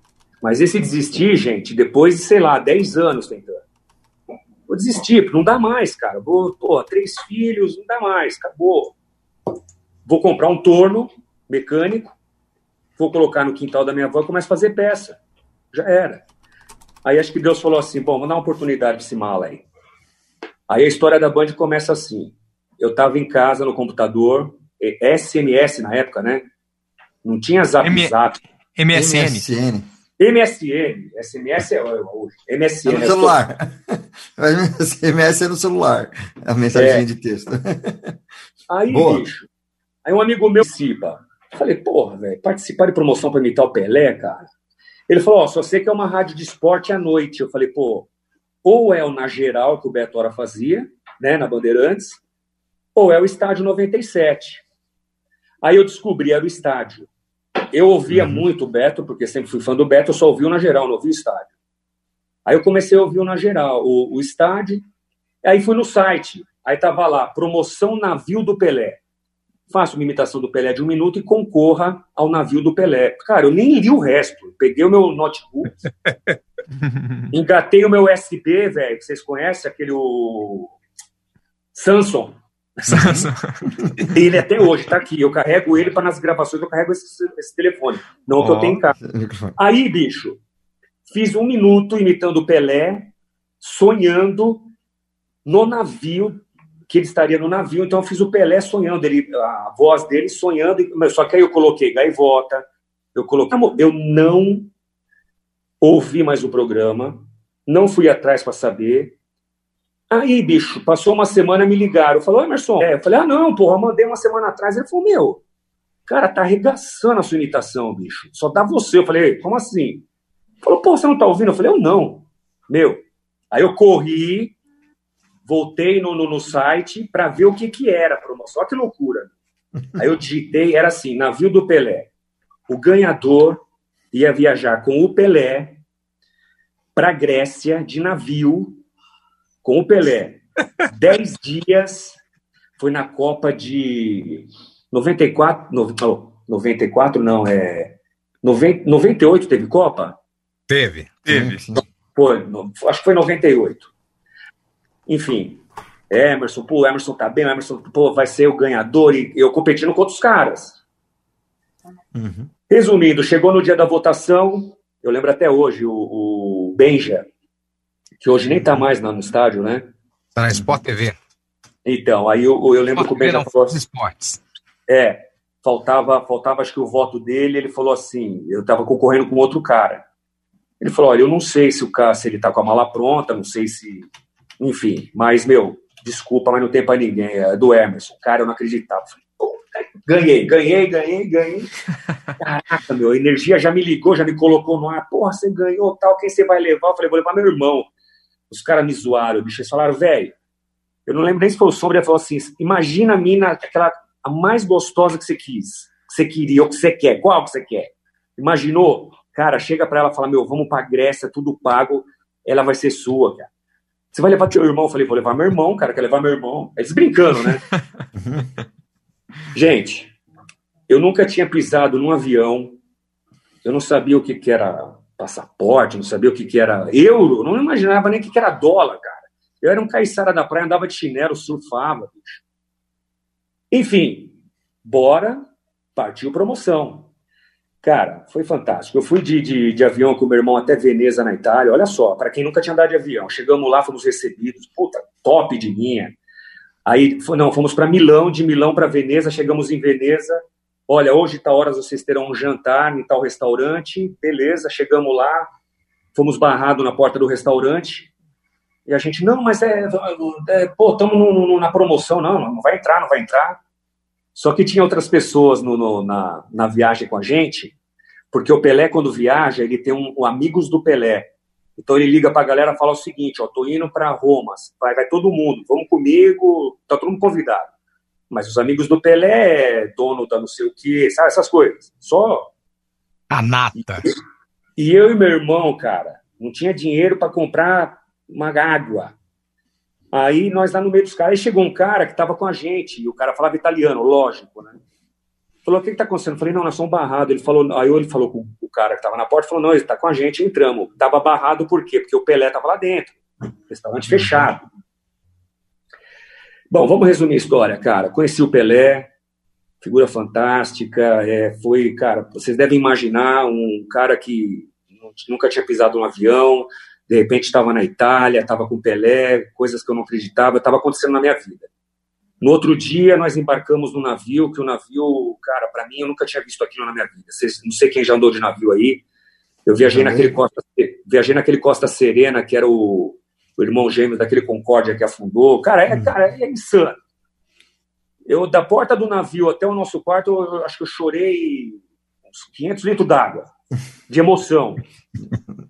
Mas esse desistir, gente, depois de, sei lá, 10 anos tentando. Vou desistir, não dá mais, cara. Vou, três filhos, não dá mais, acabou. Vou comprar um torno mecânico, vou colocar no quintal da minha avó e começo a fazer peça. Já era. Aí acho que Deus falou assim: bom, vou dar uma oportunidade pra esse mala aí. Aí a história da Band começa assim. Eu estava em casa no computador, SMS na época, né? Não tinha zap M- zap. MSN. MSN. MSN, SMS é hoje. É MSN. no celular. Mas SMS é no celular. A mensagem É. de texto. Aí, Boa. bicho, aí um amigo meu participa. Falei, porra, velho, participar de promoção para imitar o Pelé, cara. Ele falou, ó, só sei que é uma rádio de esporte à noite. Eu falei, pô, ou é o Na Geral que o Beto Hora fazia, né, na Bandeirantes, ou é o Estádio 97. Aí eu descobri, era o estádio. Eu ouvia muito o Beto, porque sempre fui fã do Beto, eu só ouvi o Na Geral, não ouvi o estádio. Aí eu comecei a ouvir o Na Geral, o, o estádio, aí fui no site, aí tava lá, promoção navio do Pelé. Faça uma imitação do Pelé de um minuto e concorra ao navio do Pelé. Cara, eu nem li o resto. Peguei o meu notebook, engatei o meu USB, velho, que vocês conhecem, aquele o... Samsung. Ele até hoje tá aqui. Eu carrego ele para nas gravações, eu carrego esse, esse telefone. Não que eu tenho em casa. Aí, bicho, fiz um minuto imitando o Pelé, sonhando no navio, que ele estaria no navio. Então, eu fiz o Pelé sonhando, ele, a voz dele sonhando. Só que aí eu coloquei gaivota, eu coloquei. Eu não ouvi mais o programa, não fui atrás para saber. Aí, bicho, passou uma semana me ligaram. Falou, Emerson, é. eu falei, ah, não, porra, mandei uma semana atrás. Ele falou, meu, cara, tá arregaçando a sua imitação, bicho. Só dá você. Eu falei, como assim? Falou, pô, você não tá ouvindo? Eu falei, eu não. Meu. Aí eu corri, voltei no, no, no site para ver o que que era a promoção. Olha que loucura. Aí eu digitei, era assim, navio do Pelé. O ganhador ia viajar com o Pelé para Grécia de navio com o Pelé. Dez dias foi na Copa de 94, no, não, 94 não, é 90, 98 teve Copa? Teve. Teve. Foi, no, acho que foi 98. Enfim, Emerson, pô, Emerson tá bem, Emerson, pô, vai ser o ganhador e eu competindo com outros caras. Uhum. Resumindo, chegou no dia da votação, eu lembro até hoje, o, o Benja, que hoje nem tá mais no estádio, né? Tá na Sport TV. Então, aí eu, eu lembro que o Benja falou assim, Esportes. é, faltava, faltava acho que o voto dele, ele falou assim, eu tava concorrendo com outro cara. Ele falou, olha, eu não sei se o cara, se ele tá com a mala pronta, não sei se, enfim, mas, meu, desculpa, mas não tem pra ninguém, é do Emerson. Cara, eu não acreditava. Falei, ganhei, ganhei, ganhei, ganhei. Caraca, meu, a energia já me ligou, já me colocou no ar. Porra, você ganhou tal, quem você vai levar? Eu falei, vou levar meu irmão. Os caras me zoaram, bicho. Eles falaram, velho, eu não lembro nem se foi o Sombra, ele falou assim, imagina a mina, aquela, a mais gostosa que você quis, que você queria, ou que você quer, qual que você quer? Imaginou? Cara, chega pra ela e fala, meu, vamos pra Grécia, tudo pago, ela vai ser sua, cara. Você vai levar teu irmão? Eu falei, vou levar meu irmão, cara, quer levar meu irmão. Eles brincando, né? Gente, eu nunca tinha pisado num avião, eu não sabia o que, que era passaporte, não sabia o que, que era euro, não imaginava nem o que, que era dólar, cara. Eu era um caiçara da praia, andava de chinelo, surfava, bicho. Enfim, bora, partiu promoção. Cara, foi fantástico. Eu fui de, de, de avião com meu irmão até Veneza, na Itália. Olha só, para quem nunca tinha andado de avião, chegamos lá, fomos recebidos, puta, top de linha. Aí, não, fomos para Milão, de Milão para Veneza, chegamos em Veneza. Olha, hoje, tal horas, vocês terão um jantar em tal restaurante. Beleza, chegamos lá, fomos barrados na porta do restaurante. E a gente, não, mas é, é pô, estamos na promoção. Não, não vai entrar, não vai entrar. Só que tinha outras pessoas no, no- na, na viagem com a gente, porque o Pelé, quando viaja, ele tem um, um amigos do Pelé. Então ele liga pra galera e fala o seguinte: ó, tô indo para Roma, vai, vai todo mundo, vamos comigo, tá todo mundo convidado. Mas os amigos do Pelé, é dono da não sei o quê, sabe, essas coisas. Só. A nata. E eu e meu irmão, cara, não tinha dinheiro para comprar uma água. Aí nós lá no meio dos caras, aí chegou um cara que tava com a gente, e o cara falava italiano, lógico, né? Falou, o que que tá acontecendo? Eu falei, não, nós somos barrados. Ele falou, aí ele falou com o cara que tava na porta, falou, não, ele tá com a gente, entramos. Tava barrado por quê? Porque o Pelé tava lá dentro, restaurante fechado. Bom, vamos resumir a história, cara. Conheci o Pelé, figura fantástica, é, foi, cara, vocês devem imaginar um cara que nu- nunca tinha pisado um avião, de repente estava na Itália, estava com Pelé, coisas que eu não acreditava, estava acontecendo na minha vida. No outro dia, nós embarcamos no navio, que o navio, cara, para mim, eu nunca tinha visto aquilo na minha vida. Vocês, não sei quem já andou de navio aí. Eu viajei Já naquele. Costa, viajei naquele Costa Serena, que era o, o irmão gêmeo daquele Concórdia que afundou. Cara, é, cara, é insano. Eu, da porta do navio até o nosso quarto, eu, eu acho que eu chorei uns 500 litros d'água, de emoção.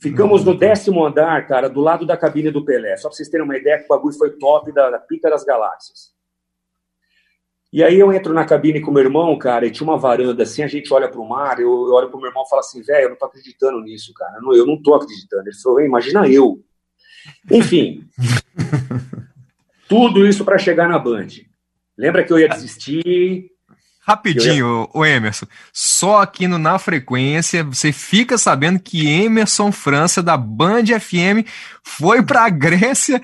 Ficamos no décimo andar, cara, do lado da cabine do Pelé. Só pra vocês terem uma ideia que o bagulho foi top da, da pica das galáxias. E aí eu entro na cabine com meu irmão, cara, e tinha uma varanda assim, a gente olha pro mar, eu, eu olho pro meu irmão e falo assim, velho, eu não tô acreditando nisso, cara. Eu não, eu não tô acreditando. Ele falou, "Ei, imagina eu. Enfim. tudo isso para chegar na Band. Lembra que eu ia desistir? Rapidinho, o Emerson. Só aqui no Na Frequência você fica sabendo que Emerson França da Band FM foi pra Grécia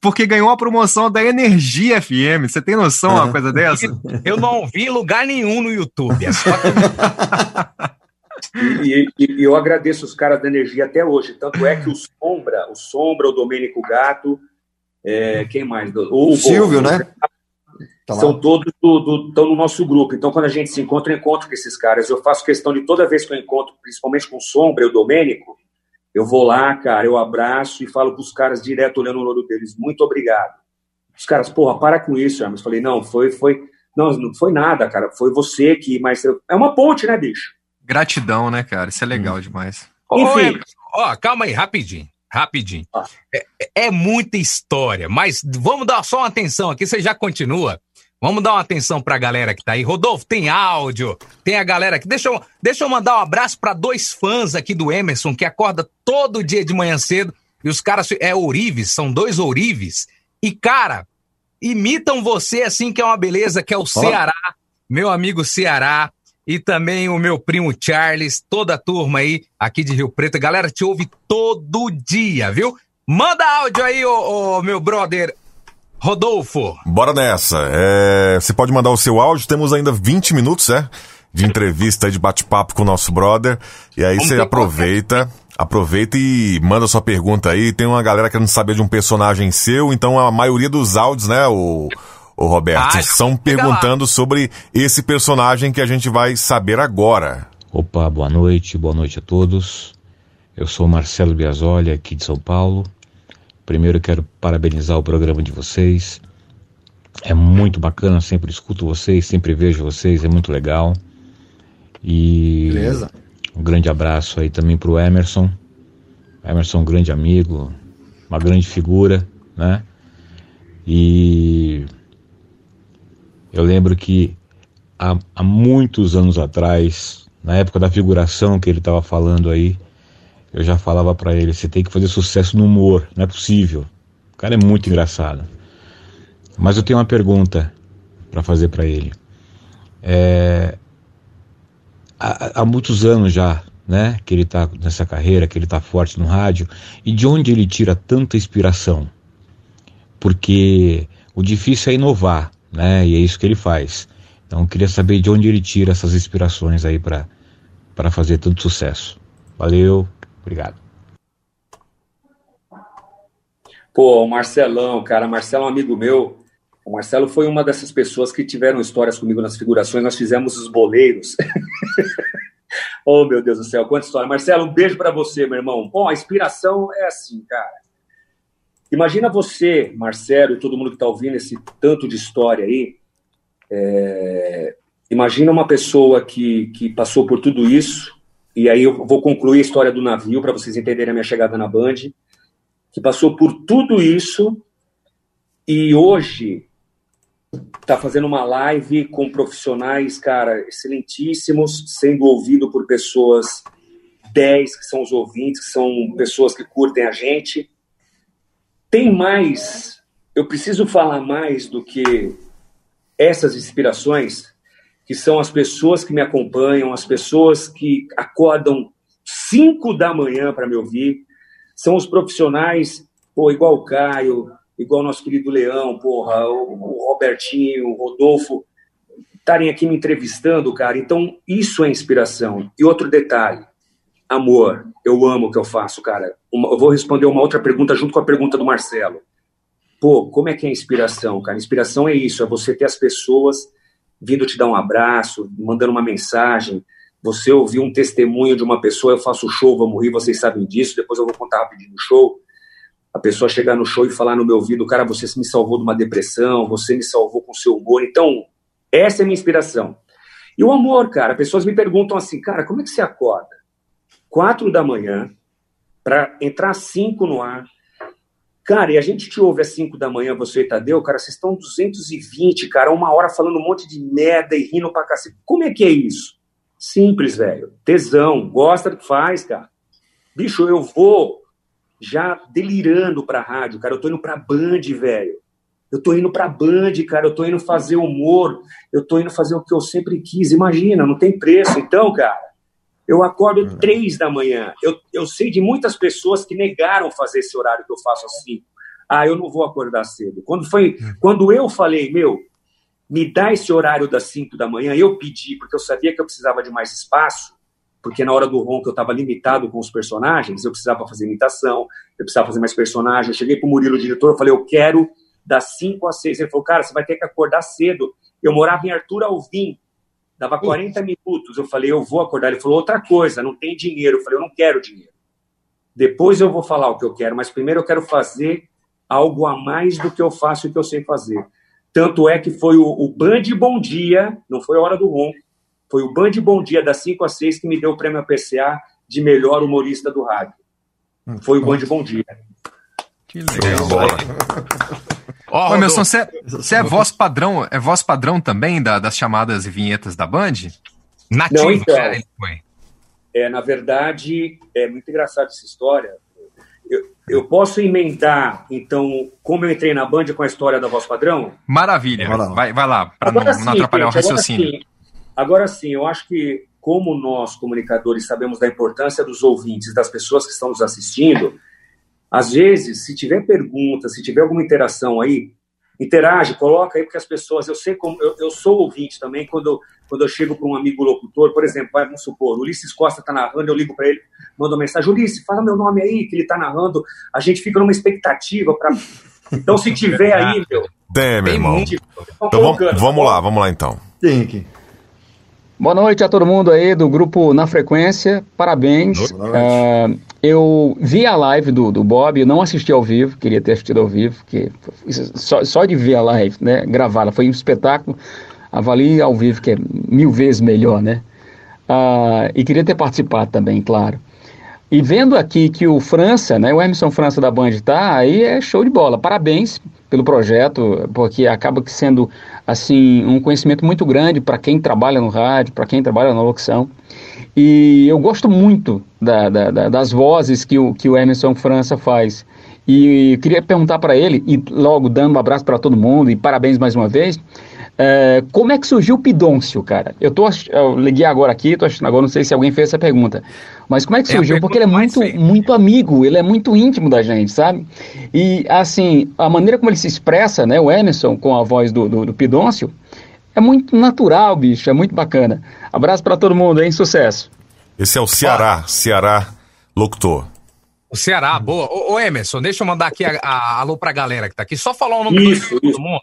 porque ganhou a promoção da Energia FM. Você tem noção de uma coisa dessa? Eu não vi lugar nenhum no YouTube. É só E, e- e eu agradeço os caras da energia até hoje. Tanto é que o Sombra, o Sombra, o Domênico Gato, é, quem mais? O, O Silvio, né? Tá São todos do, do, estão no nosso grupo. Então, quando a gente se encontra, eu encontro com esses caras. Eu faço questão de toda vez que eu encontro, principalmente com o Sombra e o Domênico, eu vou lá, cara, eu abraço e falo para os caras direto olhando no olho deles, muito obrigado. Os caras, porra, para com isso, Hermes. Falei, não, foi, foi, não, não foi nada, cara, foi você que, mas é uma ponte, né, bicho? Gratidão, né, cara? Isso é legal hum. demais. Enfim. Ó, calma aí, rapidinho, rapidinho. Ah. É, é muita história, mas vamos dar só uma atenção aqui, você já continua. Vamos dar uma atenção pra galera que tá aí. Rodolfo, tem áudio, tem a galera aqui. Deixa eu, deixa eu mandar um abraço para dois fãs aqui do Emerson, que acorda todo dia de manhã cedo. E os caras, é ourives, são dois ourives. E, cara, imitam você assim, que é uma beleza, que é o Ceará, meu amigo Ceará. E também o meu primo Charles, toda a turma aí aqui de Rio Preto. Galera, te ouve todo dia, viu? Manda áudio aí, ô, ô meu brother Rodolfo. Bora nessa. É, você pode mandar o seu áudio, temos ainda 20 minutos, é? De entrevista, de bate-papo com o nosso brother. E aí você aproveita, aproveita e manda sua pergunta aí. Tem uma galera que não sabia de um personagem seu, então a maioria dos áudios, né, o, o Roberto, ah, são perguntando sobre esse personagem que a gente vai saber agora. Opa, boa noite, boa noite a todos. Eu sou Marcelo Biasoli, aqui de São Paulo. Primeiro quero parabenizar o programa de vocês. É muito bacana, sempre escuto vocês, sempre vejo vocês, é muito legal. E Beleza. um grande abraço aí também para o Emerson. Emerson, um grande amigo, uma grande figura, né? E eu lembro que há, há muitos anos atrás, na época da figuração que ele estava falando aí, eu já falava para ele: você tem que fazer sucesso no humor, não é possível. O cara é muito engraçado. Mas eu tenho uma pergunta para fazer para ele. É, há, há, muitos anos já, né, que ele está nessa carreira, que ele está forte no rádio, e de onde ele tira tanta inspiração? Porque o difícil é inovar, né, e é isso que ele faz. Então queria saber de onde ele tira essas inspirações aí para para fazer tanto sucesso. Valeu, Obrigado. Pô, o Marcelão, cara, Marcelo é um amigo meu. O Marcelo foi uma dessas pessoas que tiveram histórias comigo nas figurações. Nós fizemos os boleiros. oh, meu Deus do céu, quanta história. Marcelo, um beijo para você, meu irmão. Bom, a inspiração é assim, cara. Imagina você, Marcelo, e todo mundo que está ouvindo esse tanto de história aí. É... Imagina uma pessoa que, que passou por tudo isso, e aí eu vou concluir a história do navio para vocês entenderem a minha chegada na Band, que passou por tudo isso e hoje está fazendo uma live com profissionais, cara, excelentíssimos, sendo ouvido por pessoas 10 que são os ouvintes, que são pessoas que curtem a gente. Tem mais, eu preciso falar mais do que essas inspirações que são as pessoas que me acompanham, as pessoas que acordam 5 da manhã para me ouvir, são os profissionais, pô, igual o Caio, igual o nosso querido Leão, porra, o, Robertinho, o Rodolfo, estarem aqui me entrevistando, cara. Então, isso é inspiração. E outro detalhe, amor, eu amo o que eu faço, cara. Uma, eu vou responder uma outra pergunta junto com a pergunta do Marcelo. Pô, como é que é inspiração, cara? Inspiração é isso, é você ter as pessoas vindo te dar um abraço, mandando uma mensagem. Você ouviu um testemunho de uma pessoa, eu faço show, vou morrer, vocês sabem disso, depois eu vou contar rapidinho no show. A pessoa chegar no show e falar no meu ouvido, cara, você me salvou de uma depressão, você me salvou com seu humor. Então, essa é a minha inspiração. E o amor, cara, pessoas me perguntam assim, cara, como é que você acorda? Quatro da manhã, para entrar cinco no ar, Cara, e a gente te ouve às 5 da manhã, você e Tadeu, cara, vocês estão 220, cara, uma hora falando um monte de merda e rindo pra cacete. Como é que é isso? Simples, velho. Tesão, gosta do que faz, cara. Bicho, eu vou já delirando pra rádio, cara. Eu tô indo pra Band, velho. Eu tô indo pra Band, cara. Eu tô indo fazer humor. Eu tô indo fazer o que eu sempre quis. Imagina, não tem preço. Então, cara, eu acordo uhum. três da manhã. Eu, eu sei de muitas pessoas que negaram fazer esse horário que eu faço assim. Ah, eu não vou acordar cedo. Quando foi, uhum. quando eu falei, meu, me dá esse horário das cinco da manhã, eu pedi, porque eu sabia que eu precisava de mais espaço, porque na hora do ronco eu estava limitado com os personagens, eu precisava fazer imitação, eu precisava fazer mais personagens. Eu cheguei para o Murilo, o diretor, eu falei, eu quero das 5 às 6. Ele falou, cara, você vai ter que acordar cedo. Eu morava em Arthur Alvim, dava 40 minutos. Eu falei, eu vou acordar. Ele falou, outra coisa, não tem dinheiro. Eu falei, eu não quero dinheiro. Depois eu vou falar o que eu quero, mas primeiro eu quero fazer algo a mais do que eu faço e que eu sei fazer. Tanto é que foi o, o Band Bom Dia, não foi a hora do ronco, foi o Band Bom Dia das 5 às 6 que me deu o prêmio APCA de melhor humorista do rádio. Foi o Band Bom Dia. Que legal. Ó, oh, Emerson, você é, é voz padrão, é voz padrão também da, das chamadas e vinhetas da Band? Nativo, Não, então, ele foi. É, na verdade, é muito engraçado essa história. Eu, eu, posso emendar, então, como eu entrei na Band com a história da voz padrão? Maravilha. Vai, vai lá, para não, não, atrapalhar gente, o raciocínio. Agora sim, agora sim, eu acho que, como nós, comunicadores, sabemos da importância dos ouvintes, das pessoas que estão nos assistindo, às vezes, se tiver pergunta, se tiver alguma interação aí, interage, coloca aí, porque as pessoas, eu sei como, eu, eu sou ouvinte também, quando, quando eu chego para um amigo locutor, por exemplo, vamos supor, o Ulisses Costa está narrando, eu ligo para ele, mando uma mensagem, Ulisses, fala meu nome aí, que ele está narrando, a gente fica numa expectativa para... Então, se tiver aí, meu... Tem, meu irmão. Muito, então, vamos, vamos lá, vamos lá então. Tem que... Boa noite a todo mundo aí do grupo Na Frequência, parabéns. Uh, eu vi a live do, do Bob, não assisti ao vivo, queria ter assistido ao vivo, porque só, só de ver a live, né, gravada, foi um espetáculo. Avalie ao vivo, que é mil vezes melhor, né? Uh, e queria ter participado também, claro. E vendo aqui que o França, né, o Emerson França da Band tá, aí é show de bola. Parabéns pelo projeto, porque acaba sendo assim um conhecimento muito grande para quem trabalha no rádio, para quem trabalha na locução. E eu gosto muito da, da, da, das vozes que o, que o Emerson França faz. E queria perguntar para ele, e logo dando um abraço para todo mundo, e parabéns mais uma vez, é, como é que surgiu o Pidôncio, cara? Eu, tô, eu liguei agora aqui, tô achando agora, não sei se alguém fez essa pergunta. Mas como é que é surgiu? Porque ele é muito, muito amigo, ele é muito íntimo da gente, sabe? E, assim, a maneira como ele se expressa, né, o Emerson, com a voz do, do, do Pidôncio, é muito natural, bicho, é muito bacana. Abraço para todo mundo, hein? Sucesso. Esse é o Ceará, ah. Ceará locutor. O Ceará, boa. Ô, ô, Emerson, deixa eu mandar aqui a, a, alô pra galera que tá aqui. Só falar o nome isso, do todo mundo.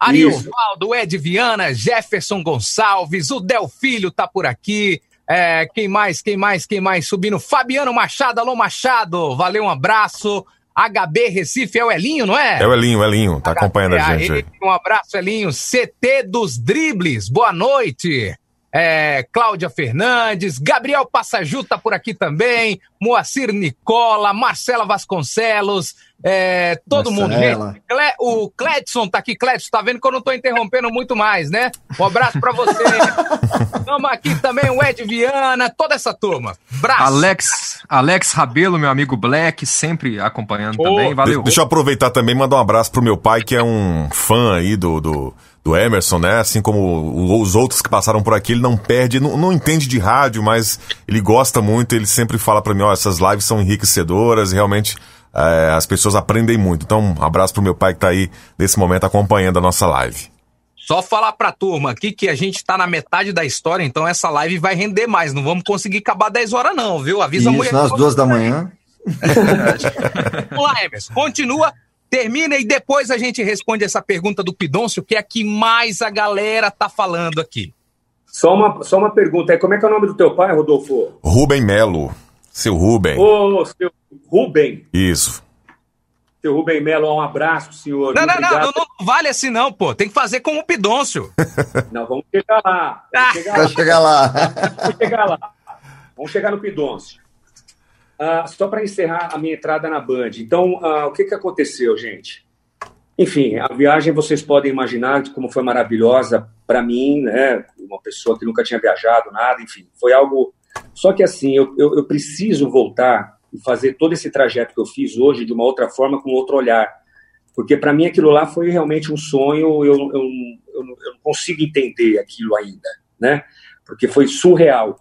Ariovaldo, Ed Viana, Jefferson Gonçalves, o Delfilho tá por aqui. É, quem mais, quem mais, quem mais subindo? Fabiano Machado, alô Machado, valeu, um abraço. HB Recife é o Elinho, não é? É o Elinho, Elinho, tá acompanhando a gente aí. Um abraço, Elinho. CT dos Dribles, boa noite é, Cláudia Fernandes, Gabriel Passaju tá por aqui também, Moacir Nicola, Marcela Vasconcelos, é, todo Marcela. mundo. Cle, o Cledson tá aqui, Cledson, tá vendo que eu não tô interrompendo muito mais, né? Um abraço para você. Estamos aqui também o Ed Viana, toda essa turma. Braço. Alex, Alex Rabelo, meu amigo Black, sempre acompanhando oh. também, valeu. Deixa eu aproveitar também e mandar um abraço pro meu pai, que é um fã aí do... do do Emerson, né? Assim como os outros que passaram por aqui, ele não perde, não, não entende de rádio, mas ele gosta muito, ele sempre fala para mim, ó, essas lives são enriquecedoras, realmente é, as pessoas aprendem muito. Então, um abraço pro meu pai que tá aí nesse momento acompanhando a nossa live. Só falar pra turma aqui que a gente tá na metade da história, então essa live vai render mais. Não vamos conseguir acabar 10 horas, não, viu? Avisa Isso, a mulher. Nas duas da manhã. Vamos lá, Emerson. Continua Termina e depois a gente responde essa pergunta do Pidôncio, que é a que mais a galera tá falando aqui. Só uma, só uma pergunta, como é que é o nome do teu pai, Rodolfo? Rubem Melo. Seu Rubem. Ô, seu Rubem. Isso. Seu Rubem Melo, um abraço, senhor. Não, não, não, não, não, vale assim não, pô. Tem que fazer como o Pidôncio. não, vamos chegar lá. Vamos chegar lá. chegar lá. vamos chegar lá. Vamos chegar no Pidôncio. Uh, só para encerrar a minha entrada na Band. Então, uh, o que, que aconteceu, gente? Enfim, a viagem vocês podem imaginar como foi maravilhosa para mim, né? Uma pessoa que nunca tinha viajado, nada, enfim, foi algo. Só que assim, eu, eu, eu preciso voltar e fazer todo esse trajeto que eu fiz hoje de uma outra forma, com outro olhar. Porque para mim aquilo lá foi realmente um sonho, eu, eu, eu, não consigo entender aquilo ainda, né? Porque foi surreal.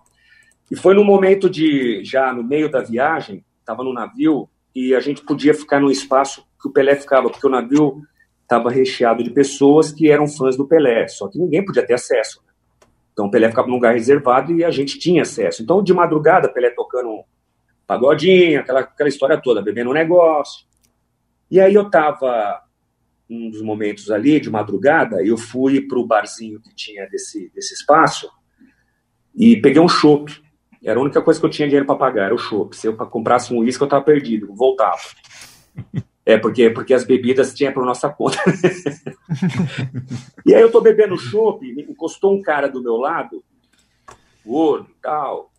E foi no momento de, já no meio da viagem, estava no navio e a gente podia ficar no espaço que o Pelé ficava, porque o navio estava recheado de pessoas que eram fãs do Pelé, só que ninguém podia ter acesso. Então o Pelé ficava num lugar reservado e a gente tinha acesso. Então de madrugada, Pelé tocando um pagodinho, aquela, aquela história toda, bebendo um negócio. E aí eu estava um dos momentos ali, de madrugada, eu fui para o barzinho que tinha desse, desse espaço e peguei um chopp. Era a única coisa que eu tinha dinheiro para pagar, era o chopp. Se eu comprasse um uísque, eu estava perdido, voltava. É, porque, porque as bebidas tinham por nossa conta. e aí eu tô bebendo chopp, encostou um cara do meu lado, gordo e tal,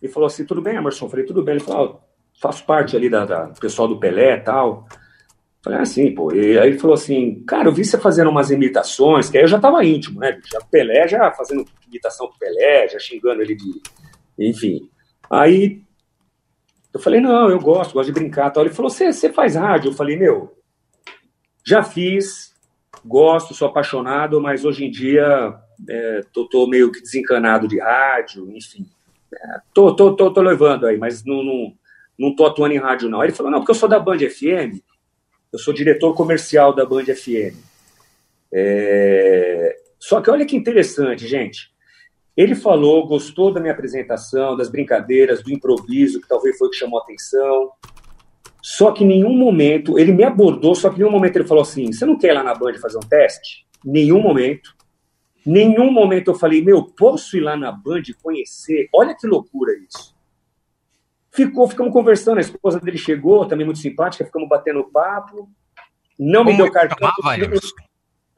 e falou assim, tudo bem, Emerson? Eu falei, tudo bem. Ele falou, ah, faço parte ali da, da pessoal do Pelé tal. Falei, assim, pô. E aí ele falou assim, cara, eu vi você fazendo umas imitações, que aí eu já tava íntimo, né? Já Pelé, já fazendo imitação do Pelé, já xingando ele de. Enfim. Aí eu falei, não, eu gosto, gosto de brincar. Tal. Ele falou, você faz rádio? Eu falei, meu, já fiz, gosto, sou apaixonado, mas hoje em dia é, tô, tô meio que desencanado de rádio, enfim. É, tô, tô, tô, tô levando aí, mas não, não, não tô atuando em rádio, não. Aí ele falou, não, porque eu sou da Band FM, eu sou diretor comercial da Band FM. É... Só que olha que interessante, gente. Ele falou, gostou da minha apresentação, das brincadeiras, do improviso, que talvez foi o que chamou a atenção. Só que em nenhum momento, ele me abordou, só que em nenhum momento ele falou assim: você não quer ir lá na Band fazer um teste? Nenhum momento. Nenhum momento eu falei, meu, posso ir lá na Band conhecer? Olha que loucura isso. Ficou, ficamos conversando, a esposa dele chegou, também muito simpática, ficamos batendo papo. Não Como me deu cartão. Chamava,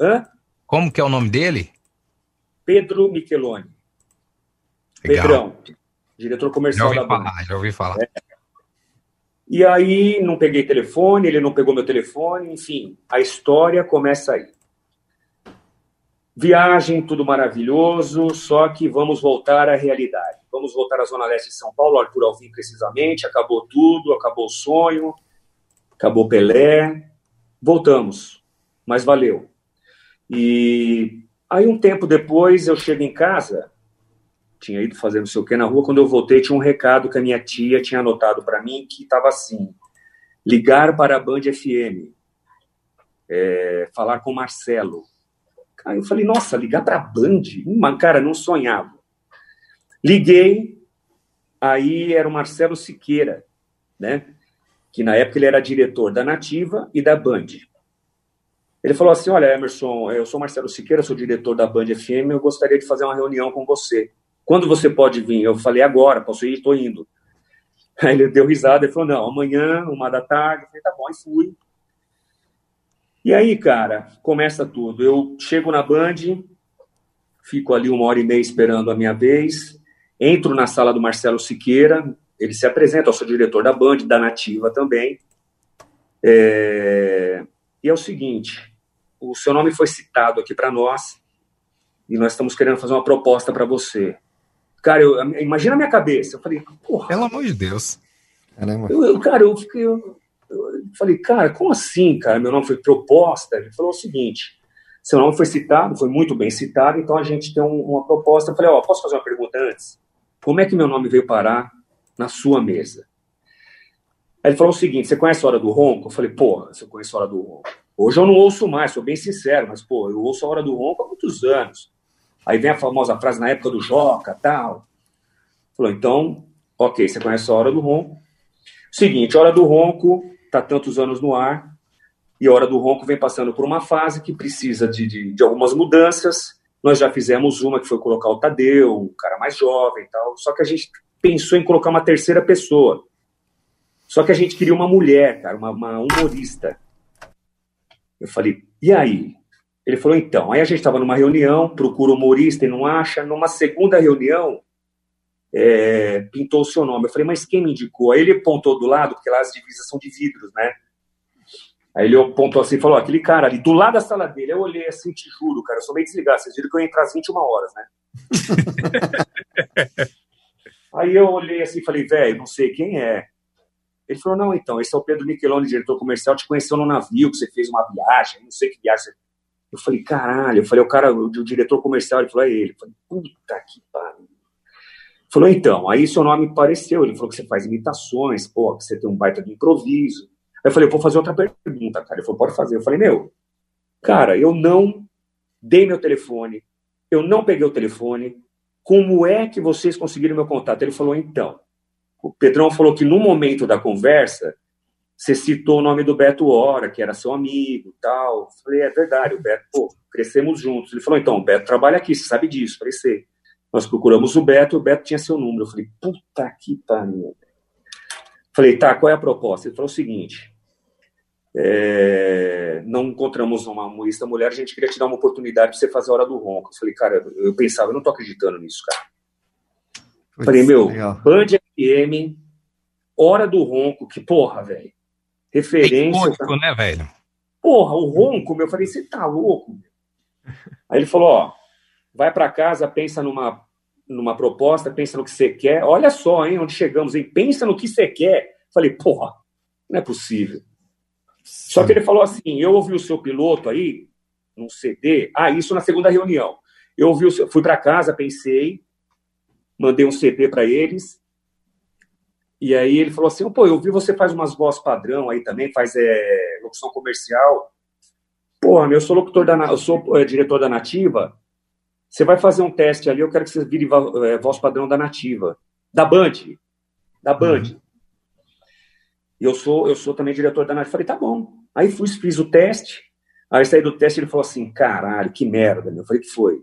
Hã? Como que é o nome dele? Pedro Micheloni. Legal. Pedrão, diretor comercial já ouvi da falar, Já ouvi falar. É. E aí não peguei telefone, ele não pegou meu telefone, enfim, a história começa aí. Viagem, tudo maravilhoso, só que vamos voltar à realidade. Vamos voltar à Zona Leste de São Paulo, Arthur Alvim precisamente, acabou tudo, acabou o sonho, acabou Pelé, voltamos, mas valeu. E aí um tempo depois eu chego em casa, tinha ido fazer não sei o que na rua, quando eu voltei tinha um recado que a minha tia tinha anotado para mim, que estava assim, ligar para a Band FM, é, falar com Marcelo, Aí eu falei, nossa, ligar para a Band? Uma, cara, não sonhava. Liguei, aí era o Marcelo Siqueira, né? Que na época ele era diretor da Nativa e da Band. Ele falou assim: Olha, Emerson, eu sou Marcelo Siqueira, sou diretor da Band FM, eu gostaria de fazer uma reunião com você. Quando você pode vir? Eu falei: Agora, posso ir? Estou indo. Aí ele deu risada e falou: Não, amanhã, uma da tarde. Eu falei: Tá bom, e fui. E aí, cara, começa tudo. Eu chego na Band, fico ali uma hora e meia esperando a minha vez, entro na sala do Marcelo Siqueira, ele se apresenta, eu sou diretor da Band, da Nativa também. É... E é o seguinte, o seu nome foi citado aqui para nós e nós estamos querendo fazer uma proposta para você. Cara, eu, imagina a minha cabeça. Eu falei, porra. Pelo amor de Deus. Caramba. Eu, eu, cara, eu fiquei. Eu, eu falei, cara, como assim, cara? Meu nome foi proposta? Ele falou o seguinte: seu nome foi citado, foi muito bem citado, então a gente tem um, uma proposta. Eu falei, ó, oh, posso fazer uma pergunta antes? Como é que meu nome veio parar na sua mesa? Aí ele falou o seguinte: você conhece a Hora do Ronco? Eu falei, porra, você conhece a Hora do Ronco. Hoje eu não ouço mais, sou bem sincero, mas, pô, eu ouço a Hora do Ronco há muitos anos. Aí vem a famosa frase na época do Joca tal. Falou, então, ok, você conhece a Hora do Ronco. Seguinte, Hora do Ronco está tantos anos no ar, e a Hora do Ronco vem passando por uma fase que precisa de, de, de, algumas mudanças. Nós já fizemos uma que foi colocar o Tadeu, um cara mais jovem e tal, só que a gente pensou em colocar uma terceira pessoa. Só que a gente queria uma mulher, cara, uma, uma humorista. Eu falei, e aí? Ele falou, então. Aí a gente estava numa reunião, procura humorista e não acha. Numa segunda reunião, é, pintou o seu nome. Eu falei, mas quem me indicou? Aí ele apontou do lado, porque lá as divisas são de vidros, né? Aí ele apontou assim e falou: aquele cara ali, do lado da sala dele. Eu olhei assim, te juro, cara, eu sou meio desligado. Vocês viram que eu ia entrar às 21 horas, né? Aí eu olhei assim e falei: velho, não sei quem é. Ele falou: não, então, esse é o Pedro Micheloni, diretor comercial, te conheceu no navio, que você fez uma viagem, não sei que viagem. Eu falei: caralho. Eu falei: o cara, o, diretor comercial, ele falou: é ele. Eu falei: puta que pariu. Falou, então, aí seu nome pareceu. Ele falou que você faz imitações, pô, que você tem um baita de improviso. Aí eu falei, eu vou fazer outra pergunta, cara. Ele falou, pode fazer. Eu falei, meu, cara, eu não dei meu telefone, eu não peguei o telefone. Como é que vocês conseguiram meu contato? Ele falou, então. O Pedrão falou que no momento da conversa, você citou o nome do Beto Hora, que era seu amigo tal. Falei, é verdade, o Beto, pô, crescemos juntos. Ele falou, então, o Beto trabalha aqui, você sabe disso. Falei, sei. Nós procuramos o Beto, o Beto tinha seu número. Eu falei, puta que pariu. Falei, tá, qual é a proposta? Ele falou o seguinte, é, não encontramos uma humorista mulher, a gente queria te dar uma oportunidade para você fazer a Hora do Ronco. Eu falei, cara, eu pensava, eu não tô acreditando nisso, cara. falei, meu, legal. Band FM, Hora do Ronco, que porra, velho. Referência. Icônico, né, velho? Porra, o Ronco, meu. Eu falei, você tá louco? Aí ele falou, ó, vai para casa, pensa numa, numa proposta, pensa no que você quer. Olha só, hein, onde chegamos, hein? Pensa no que você quer. Falei, porra, não é possível. Só que ele falou assim: eu ouvi o seu piloto aí, num CD. Ah, isso na segunda reunião. Eu ouvi, seu, fui para casa, pensei, mandei um CD para eles. E aí ele falou assim: pô, eu vi você faz umas vozes padrão aí também, faz é, locução comercial. Porra, eu sou locutor da, eu sou é, diretor da Nativa. Você vai fazer um teste ali, eu quero que você vire é, voz padrão da Nativa, da Band, da Band. Uhum. E eu sou, eu sou também diretor da Nativa. Falei, tá bom. Aí fui, fiz o teste. Aí saí do teste ele falou assim: caralho, que merda, meu. Eu falei, que foi? Ele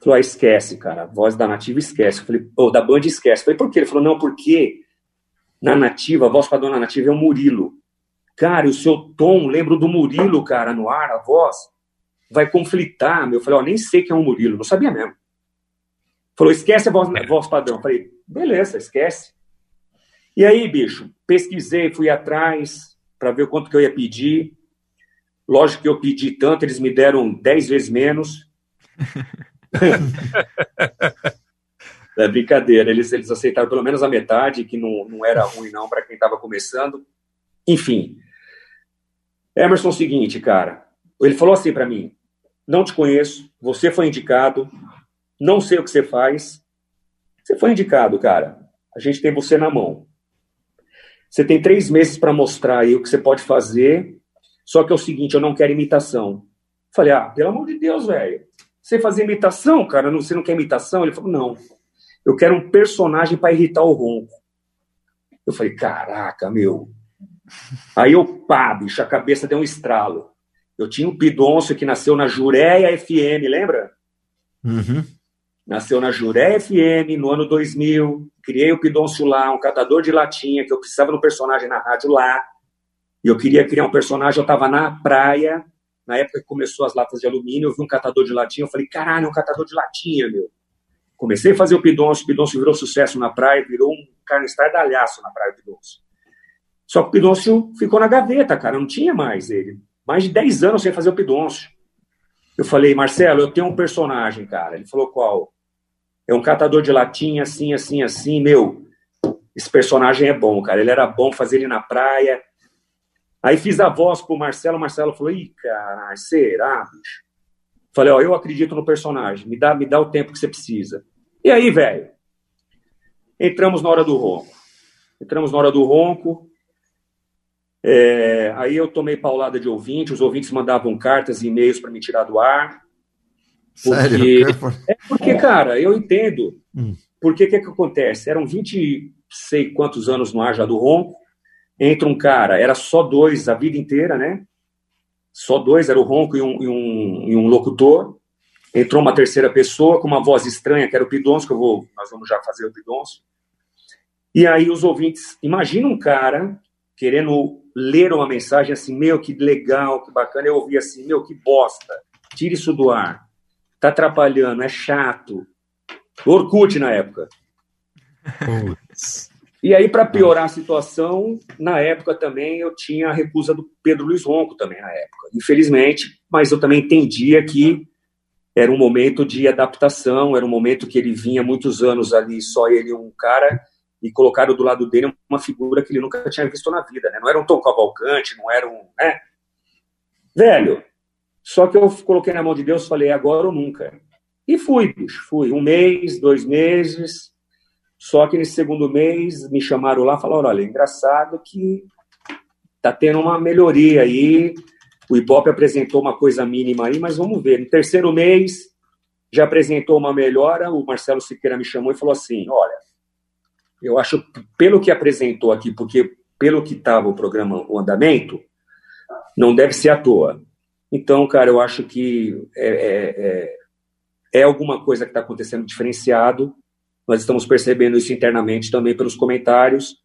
falou, ah, esquece, cara. A voz da Nativa esquece. Eu falei, ou oh, da Band esquece. Eu falei, por quê? Ele falou, não, porque na Nativa, a voz para dona Nativa é o Murilo. Cara, o seu tom, lembro do Murilo, cara, no ar, a voz, vai conflitar. Meu. Eu falei, ó, nem sei quem é o Murilo, não sabia mesmo. Falou, esquece a voz, a voz padrão. Eu falei, beleza, esquece. E aí, bicho, pesquisei, fui atrás para ver quanto que eu ia pedir. Lógico que eu pedi tanto, eles me deram dez vezes menos. é brincadeira, eles, eles aceitaram pelo menos a metade, que não, não era ruim não para quem estava começando. Enfim, Emerson, é o seguinte, cara, ele falou assim para mim: não te conheço, você foi indicado, não sei o que você faz, você foi indicado, cara. A gente tem você na mão. Você tem três meses para mostrar aí o que você pode fazer, só que é o seguinte, eu não quero imitação. Falei, ah, pelo amor de Deus, velho. Você fazer imitação, cara? Você não quer imitação? Ele falou, não. Eu quero um personagem para irritar o ronco. Eu falei, caraca, meu. Aí eu, pá, bicho, a cabeça deu um estralo. Eu tinha um Pidoncio que nasceu na Jureia FM, lembra? Uhum. Nasceu na Juré FM no ano 2000. Criei o Pidoncio lá, um catador de latinha, que eu precisava de um personagem na rádio lá. E eu queria criar um personagem, eu estava na praia, na época que começou as latas de alumínio, eu vi um catador de latinha, eu falei, caralho, é um catador de latinha, meu. Comecei a fazer o Pidoncio, o Pidoncio virou sucesso na praia, virou um carne estardalhaço na praia do Pidoncio. Só que o Pidoncio ficou na gaveta, cara, não tinha mais ele. Mais de 10 anos sem fazer o Pidoncio. Eu falei, Marcelo, eu tenho um personagem, cara. Ele falou, qual? é um catador de latinha, assim, assim, assim, meu, esse personagem é bom, cara, ele era bom fazer ele na praia. Aí fiz a voz pro Marcelo, o Marcelo falou, ih, cara, será, bicho? Falei, ó, eu acredito no personagem, me dá, me dá o tempo que você precisa. E aí, velho, entramos na hora do ronco. Entramos na hora do ronco, é, aí eu tomei paulada de ouvinte, os ouvintes mandavam cartas e e-mails para me tirar do ar. Porque, é porque, cara, eu entendo. Hum. Porque o que, que acontece? Eram 20 sei quantos anos no ar já do ronco. Entra um cara, era só dois a vida inteira, né? Só dois, era o ronco e um, e um, e um locutor. Entrou uma terceira pessoa com uma voz estranha, que era o Pidoncio, que eu vou, nós vamos já fazer o Pidoncio. E aí os ouvintes, imagina um cara querendo ler uma mensagem assim, meu, que legal, que bacana. Eu ouvi assim, meu, que bosta, tira isso do ar tá atrapalhando, é chato. Orkut na época. E aí, para piorar a situação, na época também eu tinha a recusa do Pedro Luiz Ronco também na época. Infelizmente, mas eu também entendia que era um momento de adaptação, era um momento que ele vinha muitos anos ali, só ele um cara, e colocaram do lado dele uma figura que ele nunca tinha visto na vida, né? Não era um Tom Cavalcante, não era um... Né? Velho, só que eu coloquei na mão de Deus, falei, agora ou nunca. E fui, bicho, fui. Um mês, dois meses. Só que nesse segundo mês me chamaram lá e falaram: olha, é engraçado que tá tendo uma melhoria aí. O Ibope apresentou uma coisa mínima aí, mas vamos ver. No terceiro mês já apresentou uma melhora. O Marcelo Siqueira me chamou e falou assim: olha, eu acho, pelo que apresentou aqui, porque pelo que estava o programa, o andamento, não deve ser à toa. Então, cara, eu acho que é, é, é, é alguma coisa que está acontecendo diferenciado. Nós estamos percebendo isso internamente também pelos comentários.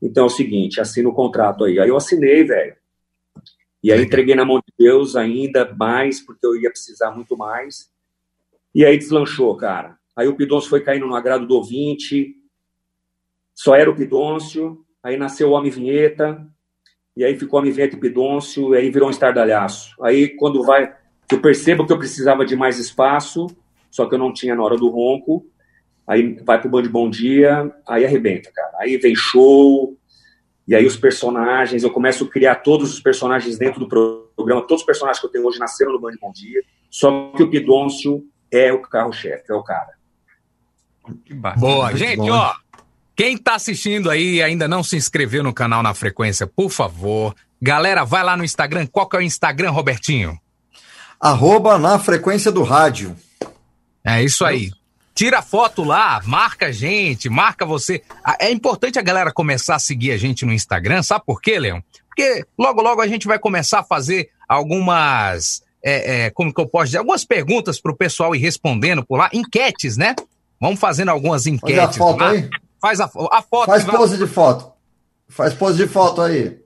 Então é o seguinte, assina o contrato aí. Aí eu assinei, velho. E aí entreguei na mão de Deus ainda mais, porque eu ia precisar muito mais. E aí deslanchou, cara. Aí o Pidoncio foi caindo no agrado do ouvinte. Só era o Pidoncio. Aí nasceu o Homem Vinheta. E aí ficou Homem Vinheta e Pidoncio. E aí virou um estardalhaço. Aí quando vai... Eu percebo que eu precisava de mais espaço, só que eu não tinha na hora do ronco. Aí vai pro Band Bom Dia, aí arrebenta, cara. Aí vem show, e aí os personagens, eu começo a criar todos os personagens dentro do programa, todos os personagens que eu tenho hoje nasceram no Band Bom Dia, só que o Pidôncio é o carro-chefe, é o cara. Boa, gente, bom. ó, quem tá assistindo aí e ainda não se inscreveu no canal na frequência, por favor, galera, vai lá no Instagram, qual que é o Instagram, Robertinho? Arroba na frequência do rádio. É isso aí. Tira foto lá, marca a gente, marca você. É importante a galera começar a seguir a gente no Instagram, sabe por quê, Leão? Porque logo, logo a gente vai começar a fazer algumas. É, é, como que eu posso dizer? Algumas perguntas para o pessoal ir respondendo por lá. Enquetes, né? Vamos fazendo algumas enquetes. Faz a foto lá. aí. Faz a, a foto. Faz pose vai... de foto. Faz pose de foto aí.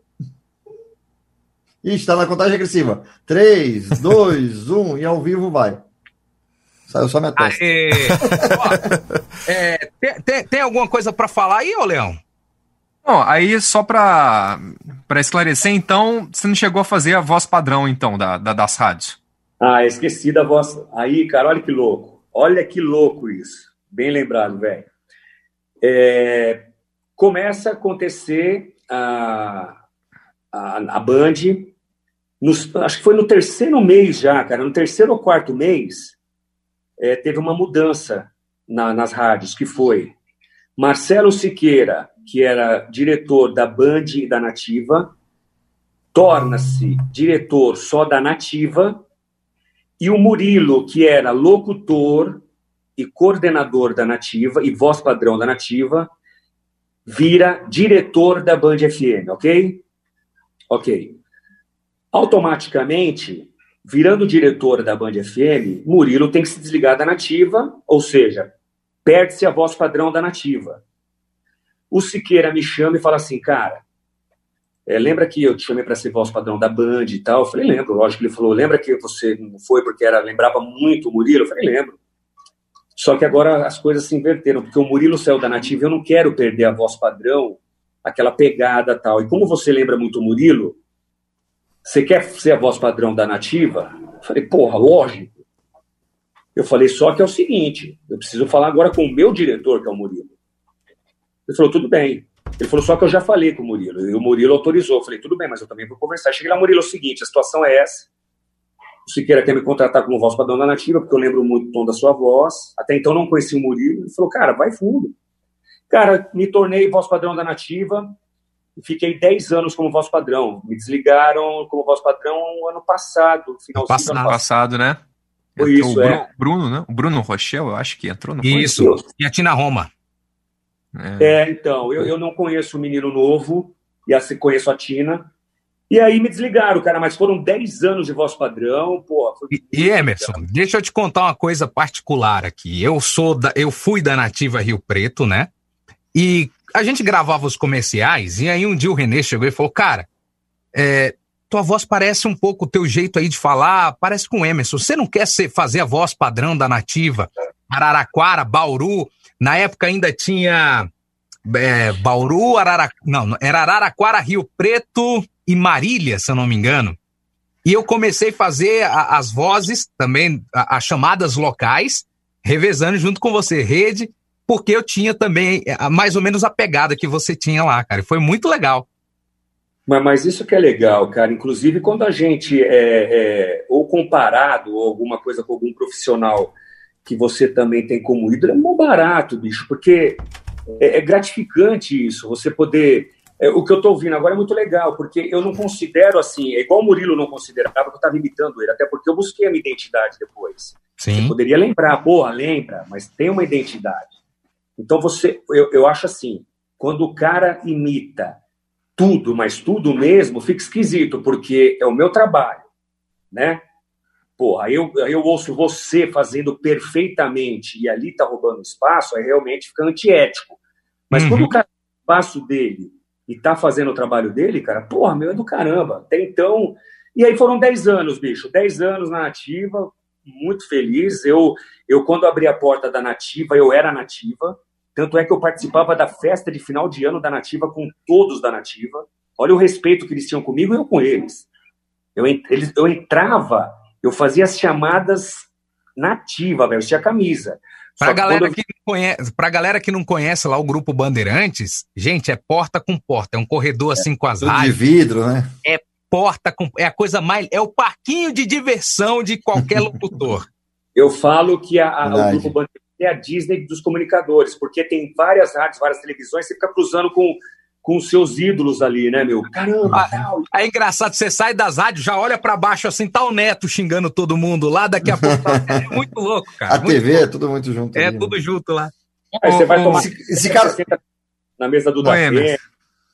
Ixi, tá na contagem regressiva. 3, 2, 1 e ao vivo vai. Saiu só minha testa. Ó, é, tem, tem, tem, alguma coisa para falar aí, ô Leão? Bom, aí só para esclarecer, então, você não chegou a fazer a voz padrão, então, da, da, das rádios? Ah, esqueci da voz. Aí, cara, olha que louco. Olha que louco isso. Bem lembrado, velho. É, começa a acontecer a, a, a Band, nos, acho que foi no terceiro mês já, cara, no terceiro ou quarto mês, é, teve uma mudança na, nas rádios, que foi Marcelo Siqueira, que era diretor da Band e da Nativa, torna-se diretor só da Nativa, e o Murilo, que era locutor e coordenador da Nativa e voz padrão da Nativa, vira diretor da Band FM, ok? Ok. Automaticamente, virando diretor da Band FM, Murilo tem que se desligar da nativa, ou seja, perde-se a voz padrão da nativa. O Siqueira me chama e fala assim, cara, é, lembra que eu te chamei para ser voz padrão da Band e tal? Eu falei, lembro, lógico. Ele falou, lembra que você não foi porque era, lembrava muito o Murilo? Eu falei, lembro. Só que agora as coisas se inverteram, porque o Murilo saiu da nativa eu não quero perder a voz padrão, aquela pegada tal. E como você lembra muito o Murilo, você quer ser a voz padrão da nativa? Eu falei, porra, lógico. Eu falei, só que é o seguinte, eu preciso falar agora com o meu diretor, que é o Murilo. Ele falou, tudo bem. Ele falou, só que eu já falei com o Murilo. E o Murilo autorizou. Eu falei, tudo bem, mas eu também vou conversar. Cheguei lá, Murilo, é o seguinte, a situação é essa. O Siqueira quer me contratar como voz padrão da nativa, porque eu lembro muito do tom da sua voz. Até então não conheci o Murilo. Ele falou, cara, vai fundo. Cara, me tornei voz padrão da nativa fiquei 10 anos como voz padrão. Me desligaram como voz padrão ano passado, finalzinho passado, do ano passado. né? Foi isso, o Bruno, é. Bruno, né? O Bruno Rochelle, eu acho que entrou no Isso, e a Tina Roma. É, é então, eu, eu não conheço o menino novo, e assim, conheço a Tina. E aí me desligaram, cara, mas foram 10 anos de voz padrão, pô. E, e Emerson, deixa eu te contar uma coisa particular aqui. Eu sou da, eu fui da Nativa Rio Preto, né? E a gente gravava os comerciais, e aí um dia o Renê chegou e falou: Cara, é, tua voz parece um pouco o teu jeito aí de falar, parece com o Emerson. Você não quer ser, fazer a voz padrão da nativa? Araraquara, Bauru, na época ainda tinha é, Bauru, Araraquara, não, era Araraquara, Rio Preto e Marília, se eu não me engano. E eu comecei a fazer a, as vozes também, as chamadas locais, revezando junto com você, rede porque eu tinha também é, mais ou menos a pegada que você tinha lá, cara. Foi muito legal. Mas, mas isso que é legal, cara. Inclusive, quando a gente é, é, ou comparado ou alguma coisa com algum profissional que você também tem como ídolo, é muito barato, bicho, porque é, é gratificante isso, você poder. É, o que eu estou ouvindo agora é muito legal, porque eu não considero assim, é igual o Murilo não considerava que eu estava imitando ele, até porque eu busquei a minha identidade depois. Sim. Você poderia lembrar, porra, lembra, mas tem uma identidade. Então você, eu, eu acho assim, quando o cara imita tudo, mas tudo mesmo, fica esquisito, porque é o meu trabalho, né? Porra, eu, eu ouço você fazendo perfeitamente e ali tá roubando espaço, aí realmente fica antiético. Mas uhum. quando o cara espaço dele e tá fazendo o trabalho dele, cara, porra, meu, é do caramba. Até então. E aí foram 10 anos, bicho. 10 anos na nativa, muito feliz. Eu, eu, quando abri a porta da nativa, eu era nativa. Tanto é que eu participava da festa de final de ano da nativa com todos da nativa. Olha o respeito que eles tinham comigo e eu com eles. Eu, eles, eu entrava eu fazia as chamadas nativa, velho, tinha camisa. Pra galera, quando... que conhece, pra galera que não conhece lá o grupo Bandeirantes, gente, é porta com porta, é um corredor assim com as rádios. de vidro, né? É porta com. É a coisa mais. É o parquinho de diversão de qualquer locutor. Eu falo que a, a, o grupo Bandeirantes é a Disney dos comunicadores, porque tem várias rádios, várias televisões, você fica cruzando com com os seus ídolos ali, né, meu? Caramba! Ah, é engraçado, você sai das rádios, já olha para baixo assim, tá o Neto xingando todo mundo lá, daqui a pouco. Tá... É muito louco, cara. A TV louco. é tudo muito junto. É ali, tudo né? junto lá. Aí você vai tomar. Esse, esse cara... Na mesa do Oi,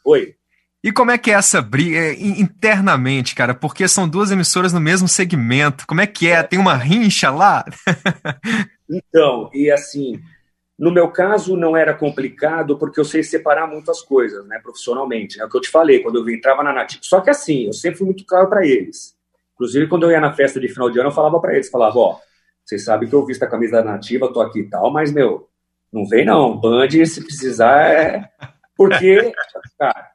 Oi. E como é que é essa briga é, internamente, cara? Porque são duas emissoras no mesmo segmento. Como é que é? Tem uma rincha lá? então, e assim, no meu caso, não era complicado porque eu sei separar muitas coisas, né, profissionalmente. É o que eu te falei, quando eu entrava na Nativa. Só que assim, eu sempre fui muito claro para eles. Inclusive, quando eu ia na festa de final de ano, eu falava para eles, falava, ó, vocês sabem que eu visto a camisa da Nativa, tô aqui e tal, mas, meu, não vem não, Band, se precisar, é... Porque, cara,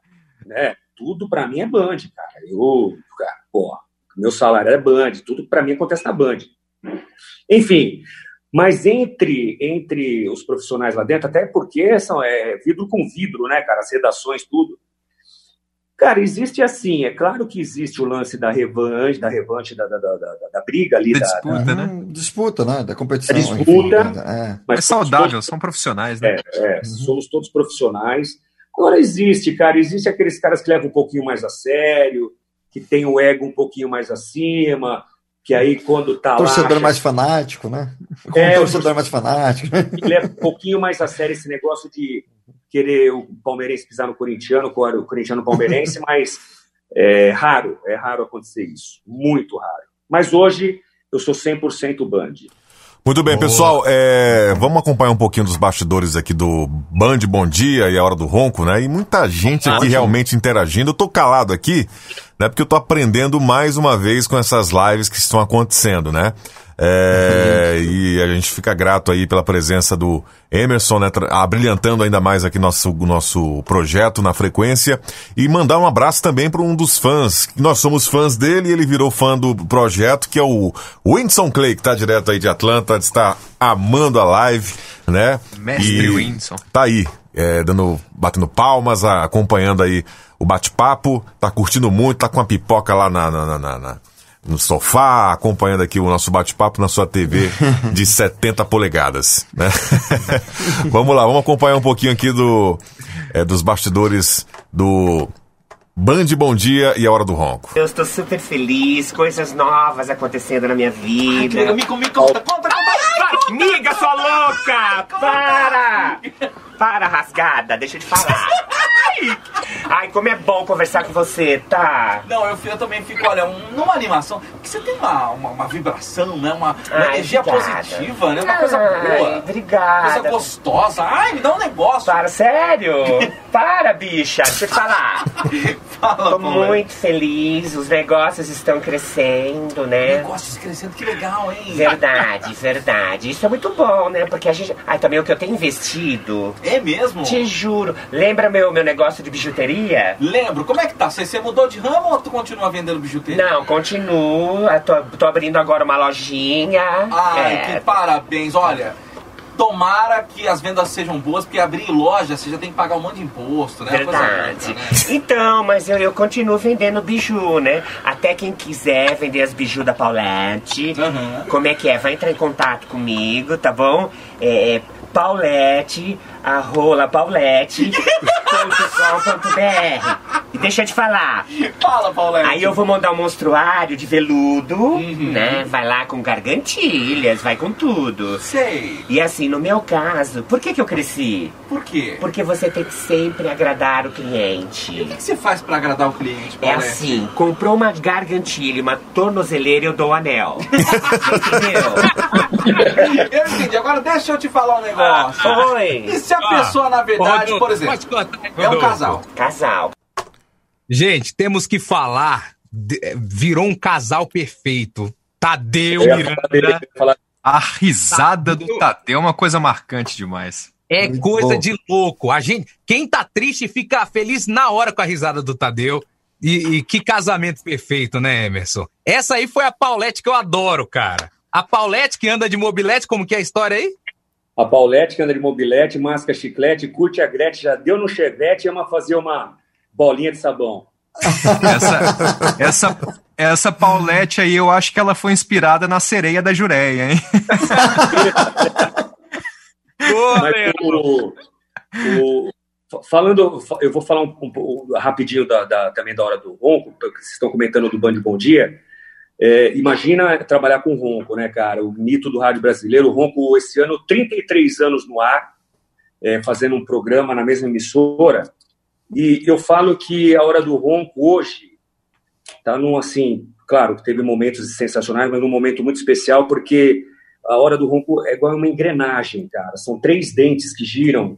né, tudo para mim é Band, cara. Eu, cara, pô, meu salário é Band, tudo para mim acontece na Band. Enfim, mas entre, entre os profissionais lá dentro, até porque são é, vidro com vidro, né, cara? As redações, tudo. Cara, existe assim, é claro que existe o lance da revanche, da revanche, da, da, da, da, da briga ali. Da, disputa, da, né? Disputa, né? Da competição. Da disputa. Enfim, é. Mas é saudável, todos, são profissionais, né? É, é uhum. somos todos profissionais. Agora existe, cara, existe aqueles caras que levam um pouquinho mais a sério, que tem o ego um pouquinho mais acima, que aí quando tá torcedor lá, mais fanático, né? Como é, torcedor mais fanático. leva um pouquinho mais a sério esse negócio de querer o palmeirense pisar no corintiano, o corintiano palmeirense, mas é raro, é raro acontecer isso, muito raro. Mas hoje eu sou 100% Band. Muito bem, pessoal, é, vamos acompanhar um pouquinho dos bastidores aqui do Band Bom Dia e a Hora do Ronco, né? E muita gente aqui realmente interagindo. Eu tô calado aqui, né? Porque eu tô aprendendo mais uma vez com essas lives que estão acontecendo, né? É, e a gente fica grato aí pela presença do Emerson, né, abrilhantando ainda mais aqui nosso, nosso projeto na frequência. E mandar um abraço também para um dos fãs. Nós somos fãs dele e ele virou fã do projeto, que é o Windson Clay, que está direto aí de Atlanta, está amando a live, né? Mestre e Windson. Tá aí, é, dando, batendo palmas, acompanhando aí o bate-papo, tá curtindo muito, tá com a pipoca lá na, na, na, na no sofá, acompanhando aqui o nosso bate-papo na sua TV de 70 polegadas. Né? vamos lá, vamos acompanhar um pouquinho aqui do, é, dos bastidores do Band Bom Dia e a Hora do Ronco. Eu estou super feliz, coisas novas acontecendo na minha vida. Ai, me, me conta, conta, conta. Amiga, sua louca! Para! Para, rasgada, deixa de falar. Ai, como é bom conversar com você, tá? Não, eu, eu também fico, olha, um, numa animação, que você tem uma, uma, uma vibração, né? Uma, uma Ai, energia obrigada. positiva, né? Uma coisa boa. Ai, obrigada. Coisa gostosa. Ai, me dá um negócio. Para, sério? Para, bicha, deixa eu falar. Fala, Tô muito feliz, os negócios estão crescendo, né? Negócios crescendo, que legal, hein? Verdade, verdade. Isso é muito bom, né? Porque a gente. Ai, também o que eu tenho investido. É mesmo? Te juro. Lembra meu, meu negócio de bijuteria? Lembro. Como é que tá? Você, você mudou de ramo ou tu continua vendendo bijuteria? Não, continuo. Tô, tô abrindo agora uma lojinha. Ai, é... que parabéns. Olha. Tomara que as vendas sejam boas, porque abrir loja você já tem que pagar um monte de imposto, né? Verdade. né? Então, mas eu, eu continuo vendendo biju, né? Até quem quiser vender as biju da Paulette. Uhum. Como é que é? Vai entrar em contato comigo, tá bom? É, é Paulette, a rola Paulette, com E deixa eu te falar. Fala, Paulette. Aí eu vou mandar um monstruário de veludo, né? Vai lá com gargantilhas, vai com tudo. Sei. E assim, no meu caso, por que que eu cresci? Por quê? Porque você tem que sempre agradar o cliente. E o que, que você faz pra agradar o cliente, É Paulette? assim, comprou uma gargantilha, uma tornozeleira e eu dou o anel. Entendeu? Eu entendi. Agora deixa eu te falar um negócio. Ah, oi. E se a pessoa, na verdade, Rodolfo, por exemplo, pode contar, é um casal. Casal. Gente, temos que falar. de- virou um casal perfeito. Tadeu Miranda. A risada do Tadeu é uma coisa marcante demais. É Muito coisa bom. de louco. A gente, quem tá triste fica feliz na hora com a risada do Tadeu. E, e que casamento perfeito, né, Emerson? Essa aí foi a Paulette que eu adoro, cara. A Paulette que anda de mobilete, como que é a história aí? A Paulette que anda de mobilete, masca chiclete, curte a Gretchen, já deu no chevette e ama fazer uma bolinha de sabão. Essa, essa, essa Paulette aí, eu acho que ela foi inspirada na sereia da Jureia, hein? Mas o, o- fa- falando, fa- eu vou falar um, um pouco rapidinho da, da- também da hora do ronco, porque vocês estão comentando do Band Bom Dia. É, imagina trabalhar com ronco, né, cara? O mito do rádio brasileiro. O ronco, esse ano, 33 anos no ar, é, fazendo um programa na mesma emissora. E eu falo que a hora do ronco hoje tá num assim, claro, teve momentos sensacionais, mas num momento muito especial porque a hora do ronco é igual uma engrenagem, cara. São três dentes que giram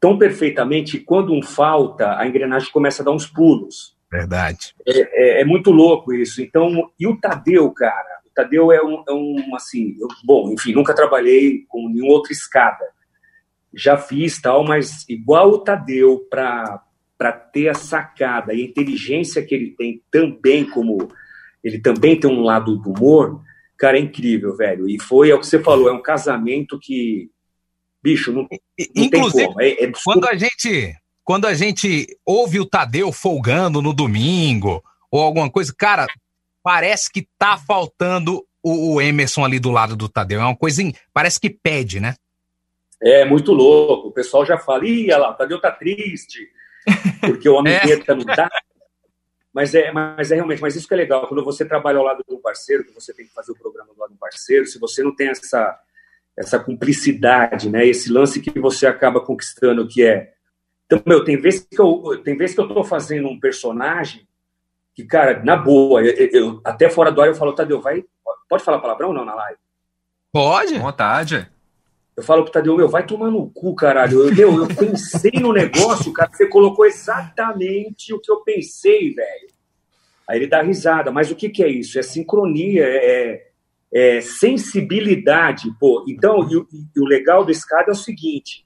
tão perfeitamente que quando um falta, a engrenagem começa a dar uns pulos. Verdade. É, é- é muito louco isso. Então, e o Tadeu, cara? O Tadeu é um, é um assim, eu- bom, enfim, nunca trabalhei com nenhuma outra escada. Já fiz tal, mas igual o Tadeu para para ter a sacada e a inteligência que ele tem também como ele também tem um lado do humor, cara, é incrível, velho. E foi é o que você falou, é um casamento que bicho, não, não tem Inclusive, como. É, é quando a gente quando a gente ouve o Tadeu folgando no domingo ou alguma coisa, cara, parece que tá faltando o, o Emerson ali do lado do Tadeu. É uma coisa, em- parece que pede, né? É muito louco. O pessoal já fala, ih, olha lá, o Tadeu tá triste, porque o homem É. tenta não dá. Mas é, mas é realmente, mas isso que é legal, quando você trabalha ao lado de um parceiro, que você tem que fazer o programa do lado um parceiro, se você não tem essa, essa cumplicidade, né, esse lance que você acaba conquistando, que é. Então, meu, tem vezes que eu, tem vezes que eu tô fazendo um personagem que, cara, na boa, eu, eu- até fora do ar eu falo, Tadeu, vai. Pode falar palavrão ou não na live? Pode? Vontade. Eu falo pro Tadeu, meu, vai tomar no cu, caralho. Eu, meu, eu pensei no negócio, cara, você colocou exatamente o que eu pensei, velho. Aí ele dá risada, mas o que, que é isso? É sincronia, é, é sensibilidade, pô. Então, e, o- e o legal do escada é o seguinte: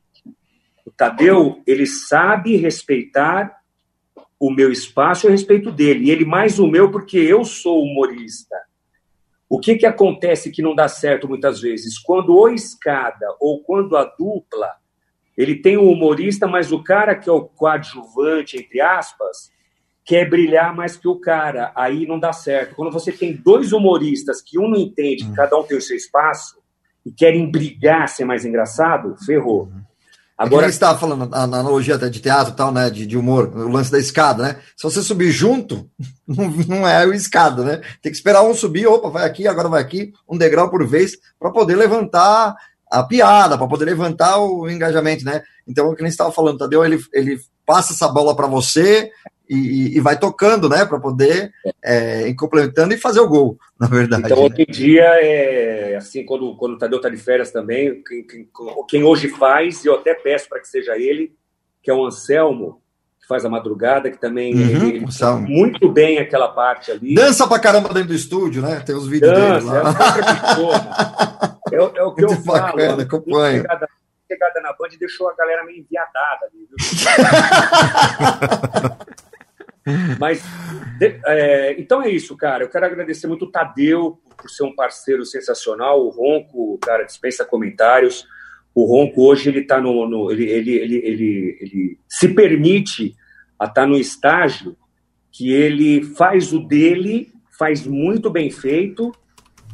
o Tadeu, ele sabe respeitar o meu espaço e eu respeito dele. E ele mais o meu porque eu sou humorista. O que, que acontece que não dá certo muitas vezes? Quando o escada ou quando a dupla, ele tem o humorista, mas o cara que é o coadjuvante, entre aspas, quer brilhar mais que o cara. Aí não dá certo. Quando você tem dois humoristas que um não entende, que cada um tem o seu espaço, e querem brigar, ser mais engraçado, ferrou. Agora você estava falando na analogia até de teatro tal, né? De, de humor, o lance da escada, né? Se você subir junto, não, não é o escada, né? Tem que esperar um subir, opa, vai aqui, agora vai aqui, um degrau por vez, para poder levantar a piada, para poder levantar o engajamento, né? Então, o que gente estava falando, Tadeu, ele, ele passa essa bola para você e, e vai tocando, né? Para poder é, ir complementando e fazer o gol, na verdade. Então, né? hoje em dia, é assim, quando, quando o Tadeu está de férias também, quem, quem, quem hoje faz, e eu até peço para que seja ele, que é o Anselmo, que faz a madrugada, que também Uhum, muito bem aquela parte ali. Dança pra caramba dentro do estúdio, né? Tem os vídeos dele Dança, é, lá. é, o- é o que eu Muito falo. bacana, a acompanho. Chegada, chegada na Band deixou a galera meio enviadada ali, viu? Mas, de- é, então é isso, cara. Eu quero agradecer muito o Tadeu por ser um parceiro sensacional. O Ronco, cara, dispensa comentários. O Ronco hoje ele tá no, no- ele, ele, ele, ele, ele se permite a estar no estágio que ele faz o dele, faz muito bem feito,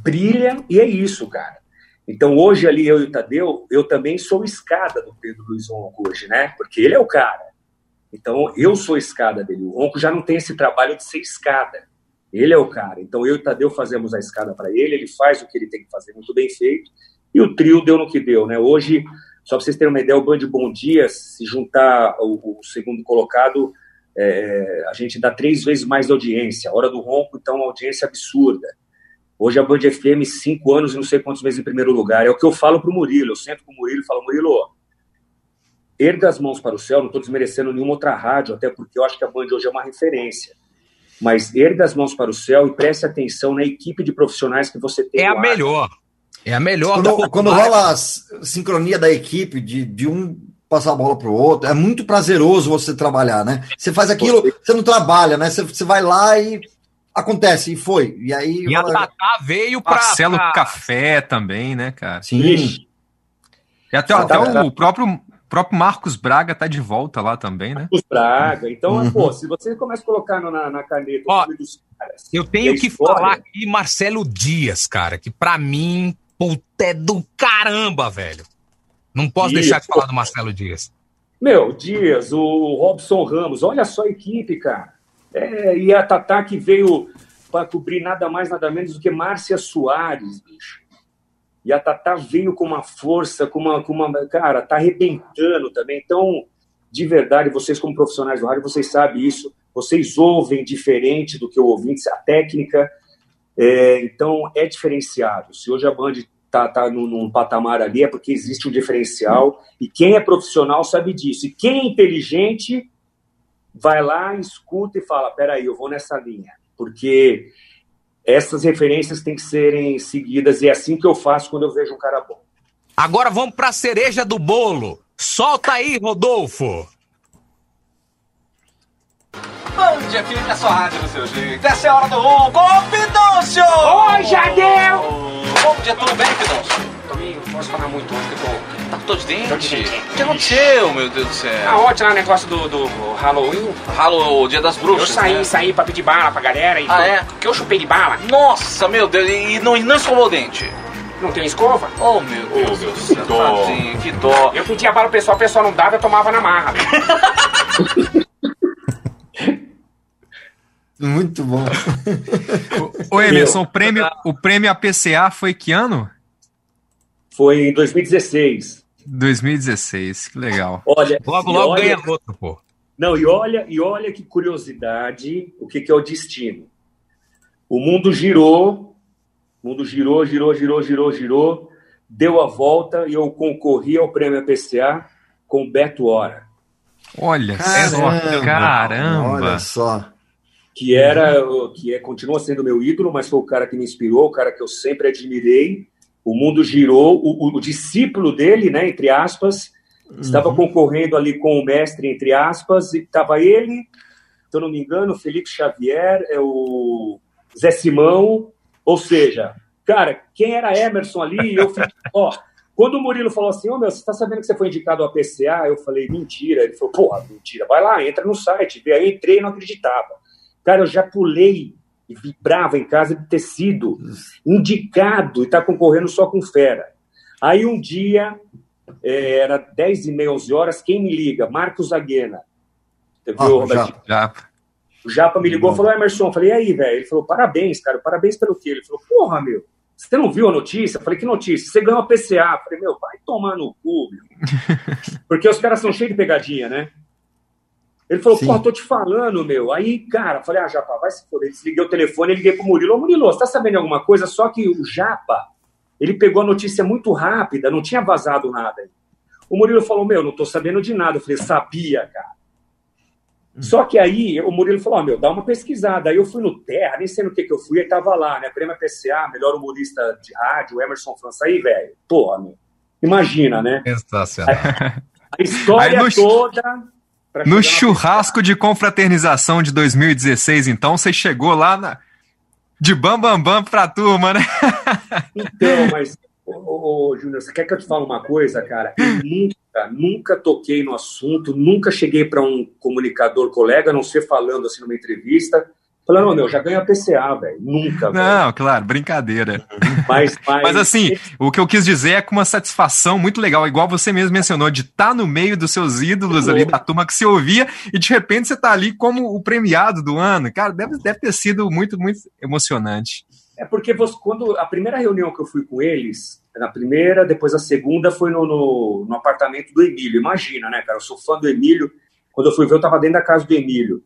brilha e é isso, cara. Então hoje ali eu e o Tadeu, eu também sou escada do Pedro Luiz Ronco hoje, né? Porque ele é o cara. Então, eu sou a escada dele. O Ronco já não tem esse trabalho de ser escada. Ele é o cara. Então, eu e o Tadeu fazemos a escada para ele, ele faz o que ele tem que fazer muito bem feito, e o trio deu no que deu, né? Hoje, só para vocês terem uma ideia, o Band Bom Dia, se juntar o, o segundo colocado, é, a gente dá três vezes mais audiência. Hora do Ronco, então, uma audiência absurda. Hoje a Band FM, cinco anos e não sei quantos meses em primeiro lugar. É o que eu falo para o Murilo. Eu sento com o Murilo e falo, Murilo, erga as mãos para o céu, não estou desmerecendo nenhuma outra rádio, até porque eu acho que a Band hoje é uma referência. Mas erga as mãos para o céu e preste atenção na equipe de profissionais que você tem. É a melhor. É a melhor. Quando, quando rola a sincronia da equipe, de, de um passar a bola para o outro, é muito prazeroso você trabalhar, né? Você faz aquilo, você não trabalha, né? Você, você vai lá e acontece, e foi. E aí. E a Tatá veio para. Marcelo pra... Café também, né, cara? Sim. E até, até o próprio próprio Marcos Braga tá de volta lá também, né? Marcos Braga. Então, uhum. pô, se você começa a colocar na, na caneta Ó, dos caras. Eu tenho que história... falar aqui Marcelo Dias, cara, que para mim, puta, é do caramba, velho. Não posso Dias, deixar de falar do Marcelo Dias. Meu, Dias, o Robson Ramos, olha só a equipe, cara. É, e a Tatá que veio para cobrir nada mais, nada menos do que Márcia Soares, bicho. E a Tatá veio com uma força, com uma, com uma. Cara, tá arrebentando também. Então, de verdade, vocês, como profissionais do rádio, vocês sabem isso. Vocês ouvem diferente do que o ouvinte, a técnica. É, então, é diferenciado. Se hoje a Band tá, tá num, num, patamar ali, é porque existe um diferencial. E quem é profissional sabe disso. E quem é inteligente vai lá, escuta e fala: peraí, eu vou nessa linha. Porque essas referências têm que serem seguidas e é assim que eu faço quando eu vejo um cara bom. Agora vamos para a cereja do bolo. Solta aí, Rodolfo. Bom dia, filho, é sua rádio no seu jeito. Essa é a hora do ronco, Pidoncio! Oi, Jadeu! Bom dia, tudo bem, Pidoncio? Tominho, não posso falar muito hoje que eu tô Tá com de dente? Tô de dente. O que aconteceu, meu Deus do céu? Ah, ontem lá o negócio do, do Halloween. Halloween, o dia das bruxas. Eu saí, né? saí pra pedir bala pra galera e. Ah, é? Que eu chupei de bala. Nossa, meu Deus, e não, não escovou o dente? Não tem escova? Oh, meu Deus do céu. Que dó. Tadinho, que dó. Eu pedia bala pro pessoal, o pessoal não dava, eu tomava na marra. Muito bom. Ô, Emerson, o prêmio, o prêmio APCA foi que ano? Foi em 2016. 2016, que legal. Olha, logo, logo olha, ganha outro, pô. Não, e olha, e olha que curiosidade, o que, que é o destino. O mundo girou, o mundo girou, girou, girou, girou, girou, deu a volta e eu concorri ao prêmio PCA com Beto Hora. Olha caramba, só, caramba. Olha só. Que era, que é, continua sendo meu ídolo, mas foi o cara que me inspirou, o cara que eu sempre admirei o mundo girou, o, o, discípulo dele, né, entre aspas, estava uhum. concorrendo ali com o mestre, entre aspas, e estava ele, se eu não me engano, Felipe Xavier, é o Zé Simão, ou seja, cara, quem era Emerson ali, eu fiquei, ó, quando o Murilo falou assim, ô oh, meu, você está sabendo que você foi indicado ao PCA? Eu falei, mentira. Ele falou, porra, mentira, vai lá, entra no site. Aí entrei e não acreditava. Cara, eu já pulei e vibrava em casa de ter sido indicado e estar tá concorrendo só com fera. Aí um dia, é, era 10 e meia, 11 horas, quem me liga? Marcos Aguena. Viu, oh, Japa, Japa. O Japa me ligou e falou, Emerson, eu falei, e aí, velho? Ele falou, parabéns, cara, parabéns pelo quê? Ele falou, porra, meu, você não viu a notícia? Eu falei, que notícia? Você ganhou a PCA. Eu falei, meu, vai tomar no cu, meu. Porque os caras são cheios de pegadinha, né? Ele falou, Sim. pô, tô te falando, meu. Aí, cara, falei, ah, Japa, vai se foder. Desliguei o telefone e liguei pro Murilo. Ô, Murilo, você tá sabendo alguma coisa? Só que o Japa, ele pegou a notícia muito rápida, não tinha vazado nada. O Murilo falou, meu, não tô sabendo de nada. Eu falei, sabia, cara. Hum. Só que aí o Murilo falou, oh, meu, dá uma pesquisada. Aí eu fui no Terra, nem sei no que que eu fui, aí tava lá, né? Prêmio PCA, melhor humorista de rádio, Emerson França. Aí, velho, porra, meu. Imagina, né? Sensacional. A, a história no... toda no churrasco de confraternização de 2016, então, você chegou lá na... de bam bam bam pra turma, né? Então, mas, ô, ô, Júnior, você quer que eu te fale uma coisa, cara? Eu nunca, nunca toquei no assunto, nunca cheguei para um comunicador colega, a não ser falando assim numa entrevista, Falei, não, meu, já a PCA, velho. Nunca. Não, claro, brincadeira. Mas, mas, Mas assim, o que eu quis dizer é com uma satisfação muito legal, igual você mesmo mencionou, de estar no meio dos seus ídolos ali, da turma que você ouvia, e de repente você tá ali como o premiado do ano. Cara, deve, deve ter sido muito, muito emocionante. É porque você, quando a primeira reunião que eu fui com eles, na primeira, depois a segunda foi no, no, no apartamento do Emílio. Imagina, né, cara? Eu sou fã do Emílio. Quando eu fui ver, eu tava dentro da casa do Emílio.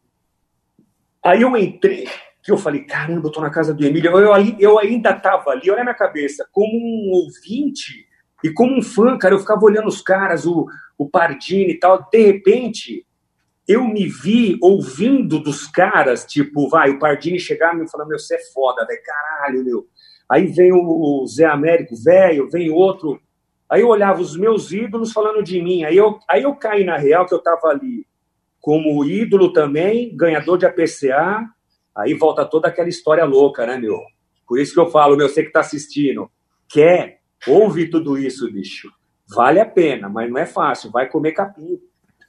Aí eu entrei, que eu falei, caramba, eu tô na casa do Emílio. Eu, eu, eu ainda tava ali, olha a minha cabeça, como um ouvinte e como um fã, cara. Eu ficava olhando os caras, o, o Pardini e tal. De repente, eu me vi ouvindo dos caras, tipo, vai, o Pardini chegar e me falar, meu, você é foda, velho, caralho, meu. Aí vem o, o Zé Américo, velho, vem outro. Aí eu olhava os meus ídolos falando de mim. Aí eu, aí eu caí na real que eu tava ali como ídolo também, ganhador de APCA, aí volta toda aquela história louca, né, meu? Por isso que eu falo, meu, você que tá assistindo, quer, ouve tudo isso, bicho. Vale a pena, mas não é fácil, vai comer capim.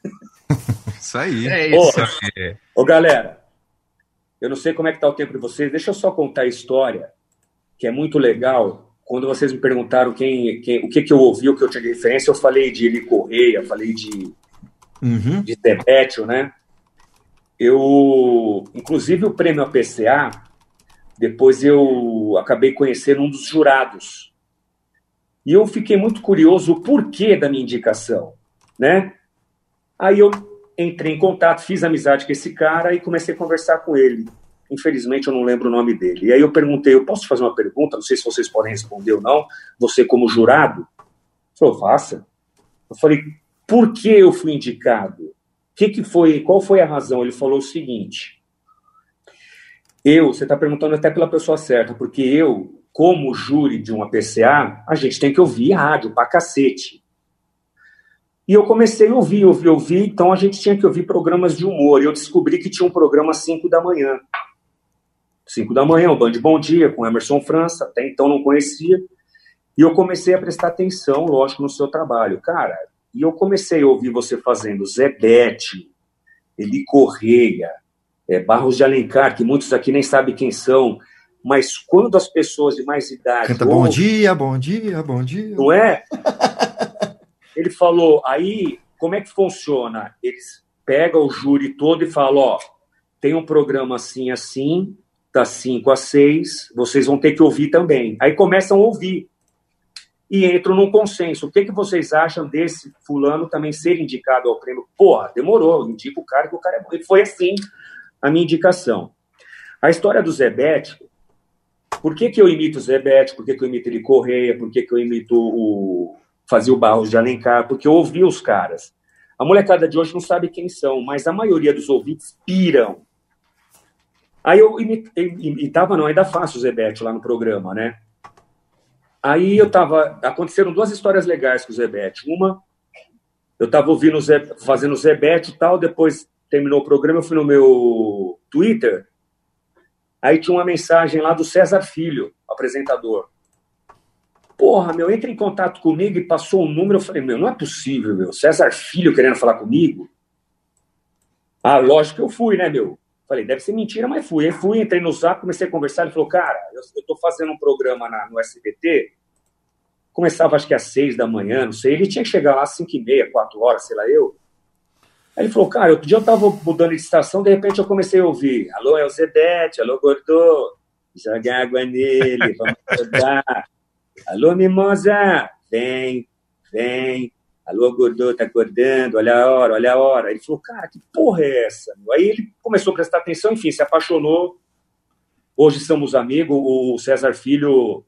Isso aí. É Ô, isso aí. Ô, galera, eu não sei como é que tá o tempo de vocês, deixa eu só contar a história, que é muito legal. Quando vocês me perguntaram quem, quem, o que, que eu ouvi, o que eu tinha de referência, eu falei de Eli Correia, falei de Uhum. de Tebetio, né? Eu, inclusive o prêmio APCA, depois eu acabei conhecendo um dos jurados. E eu fiquei muito curioso o porquê da minha indicação, né? Aí eu entrei em contato, fiz amizade com esse cara e comecei a conversar com ele. Infelizmente eu não lembro o nome dele. E aí eu perguntei, eu posso fazer uma pergunta? Não sei se vocês podem responder ou não. Você como jurado? Ele falou, faça. Eu falei, por que eu fui indicado? Que, que foi? Qual foi a razão? Ele falou o seguinte: eu, você está perguntando até pela pessoa certa, porque eu, como júri de uma PCA, a gente tem que ouvir rádio pra cacete. E eu comecei a ouvir, ouvir, ouvir, então a gente tinha que ouvir programas de humor. E eu descobri que tinha um programa às 5 da manhã. 5 da manhã, o Band Bom Dia, com Emerson França, até então não conhecia. E eu comecei a prestar atenção, lógico, no seu trabalho. Cara, e eu comecei a ouvir você fazendo Zé Bete, Eli Correia, é, Barros de Alencar, que muitos aqui nem sabem quem são, mas quando as pessoas de mais idade. Canta bom ouvem, dia, bom dia, bom dia. Não é? Ele falou, aí, como é que funciona? Eles pegam o júri todo e falam, ó, tem um programa assim, assim, das 5 às 6, vocês vão ter que ouvir também. Aí começam a ouvir e entram num consenso. O que, que vocês acham desse fulano também ser indicado ao prêmio? Porra, demorou, indica o cara que o cara é bom. E foi assim a minha indicação. A história do Zé Bete, por que, que eu imito o Zé? Por que, que eu imito ele Correia? Por que, que eu imito o... fazia o Barros de Alencar? Porque eu ouvi os caras. A molecada de hoje não sabe quem são, mas a maioria dos ouvintes piram. Aí eu imitava, não, ainda faço o Zé lá no programa, né? Aí eu tava. Aconteceram duas histórias legais com o Zebete. Uma, eu tava ouvindo o Zé, fazendo o Zebete e tal, depois terminou o programa, eu fui no meu Twitter. Aí tinha uma mensagem lá do César Filho, apresentador. Porra, meu, entra em contato comigo e passou um número. Eu falei, meu, não é possível, meu. César Filho querendo falar comigo. Ah, lógico que eu fui, né, meu? Falei, deve ser mentira, mas fui. Aí fui, entrei no zap, comecei a conversar. Ele falou, cara, eu, tô fazendo um programa na, no SBT. Começava acho que às seis da manhã, não sei. Ele tinha que chegar lá às cinco e meia, quatro horas, sei lá eu. Aí ele falou, cara, outro dia eu tava mudando de estação, de repente eu comecei a ouvir. Alô, é o Zedete, alô, Gordô. Joga água nele, vamos jogar. alô, Mimosa, vem, vem. Alô, Gordô, tá acordando, olha a hora, olha a hora. Ele falou, cara, que porra é essa? Aí ele começou a prestar atenção, enfim, se apaixonou. Hoje somos amigos. O César Filho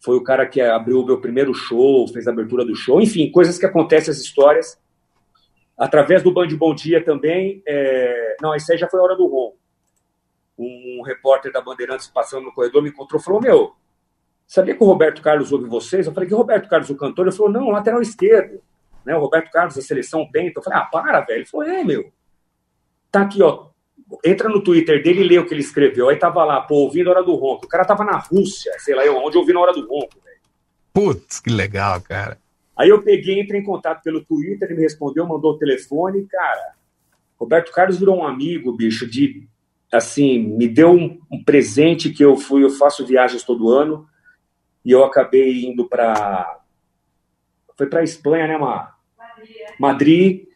foi o cara que abriu o meu primeiro show, fez a abertura do show. Enfim, coisas que acontecem, as histórias. Através do Band Bom Dia também. É... Não, isso aí já foi a hora do Ron. Um repórter da Bandeirantes passando no corredor me encontrou e falou: Meu, sabia que o Roberto Carlos ouve vocês? Eu falei: Que Roberto Carlos, o cantor? Ele falou: Não, lateral esquerdo né? O Roberto Carlos da seleção Bento. Eu falei, ah, para, velho. Ele falou, é, meu. Tá aqui, ó. Entra no Twitter dele e lê o que ele escreveu. Aí tava lá, pô, ouvindo a hora do ronco. O cara tava na Rússia, sei lá eu, onde ouvindo a hora do ronco, velho. Putz, que legal, cara. Aí eu peguei, entrei em contato pelo Twitter, ele me respondeu, mandou o telefone, cara. Roberto Carlos virou um amigo, bicho, de assim, me deu um, um, presente que eu fui, eu faço viagens todo ano e eu acabei indo para foi para Espanha, né, Mar? Madrid.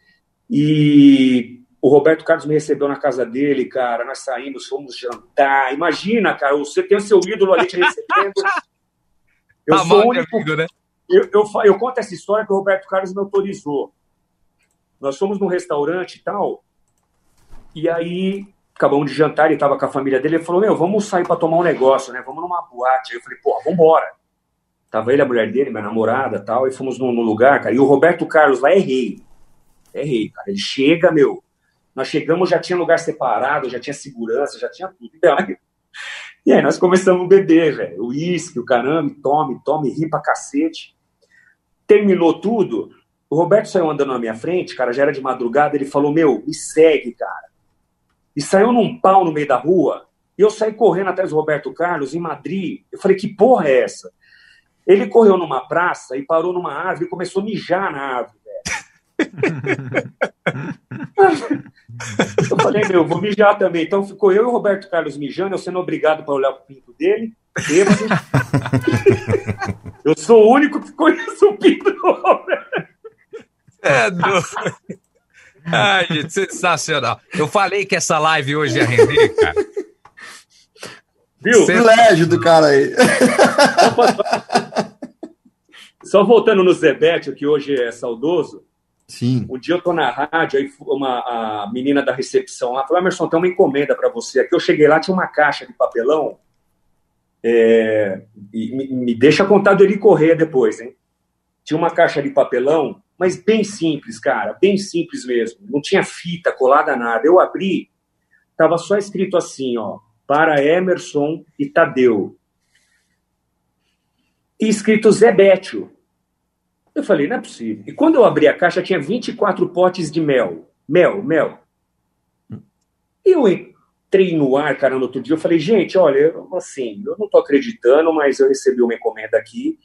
E o Roberto Carlos me recebeu na casa dele, cara. Nós saímos, fomos jantar. Imagina, cara, você tem o seu ídolo ali te recebendo. Eu tá sou o único. Amigo, né? eu, eu, eu conto essa história que o Roberto Carlos me autorizou. Nós fomos num restaurante e tal, e aí acabamos de jantar, ele estava com a família dele, ele falou, meu, vamos sair para tomar um negócio, né? Vamos numa boate. Aí eu falei, pô, vambora. Tava ele, a mulher dele, minha namorada tal, e fomos num, num lugar, cara, e o Roberto Carlos lá é rei. É rei, cara. Ele chega, meu, nós chegamos, já tinha lugar separado, já tinha segurança, já tinha tudo. E aí nós começamos a beber, velho. O uísque, o caramba, tome, tome, ri pra cacete. Terminou tudo, o Roberto saiu andando na minha frente, cara, já era de madrugada, ele falou, meu, me segue, cara. E saiu num pau no meio da rua, e eu saí correndo atrás do Roberto Carlos, em Madrid. Eu falei, que porra é essa? Ele correu numa praça e parou numa árvore e começou a mijar na árvore, eu falei, meu, vou mijar também. Então ficou eu e o Roberto Carlos mijando, eu sendo obrigado para olhar o pinto dele. Bêbado. Eu sou o único que conhece o pinto do Roberto. É doido. Ai, gente, sensacional. Eu falei que essa live hoje ia render, cara. Viu? Privilégio do cara aí. Só voltando no Zebete, que hoje é saudoso. Sim. Um dia eu tô na rádio, aí uma a menina da recepção lá falou: Emerson, tem uma encomenda para você. Aqui eu cheguei lá, tinha uma caixa de papelão é, me, me, deixa contar do Eli Correia depois, hein? Tinha uma caixa de papelão, mas bem simples, cara, bem simples mesmo. Não tinha fita colada, nada. Eu abri, tava só escrito assim, ó, para Emerson e Tadeu. E escrito Zebétio. Eu falei, não é possível. E quando eu abri a caixa, tinha 24 potes de mel. Mel, mel. E eu entrei no ar, cara, no outro dia, eu falei, gente, olha, assim, eu não tô acreditando, mas eu recebi uma encomenda aqui,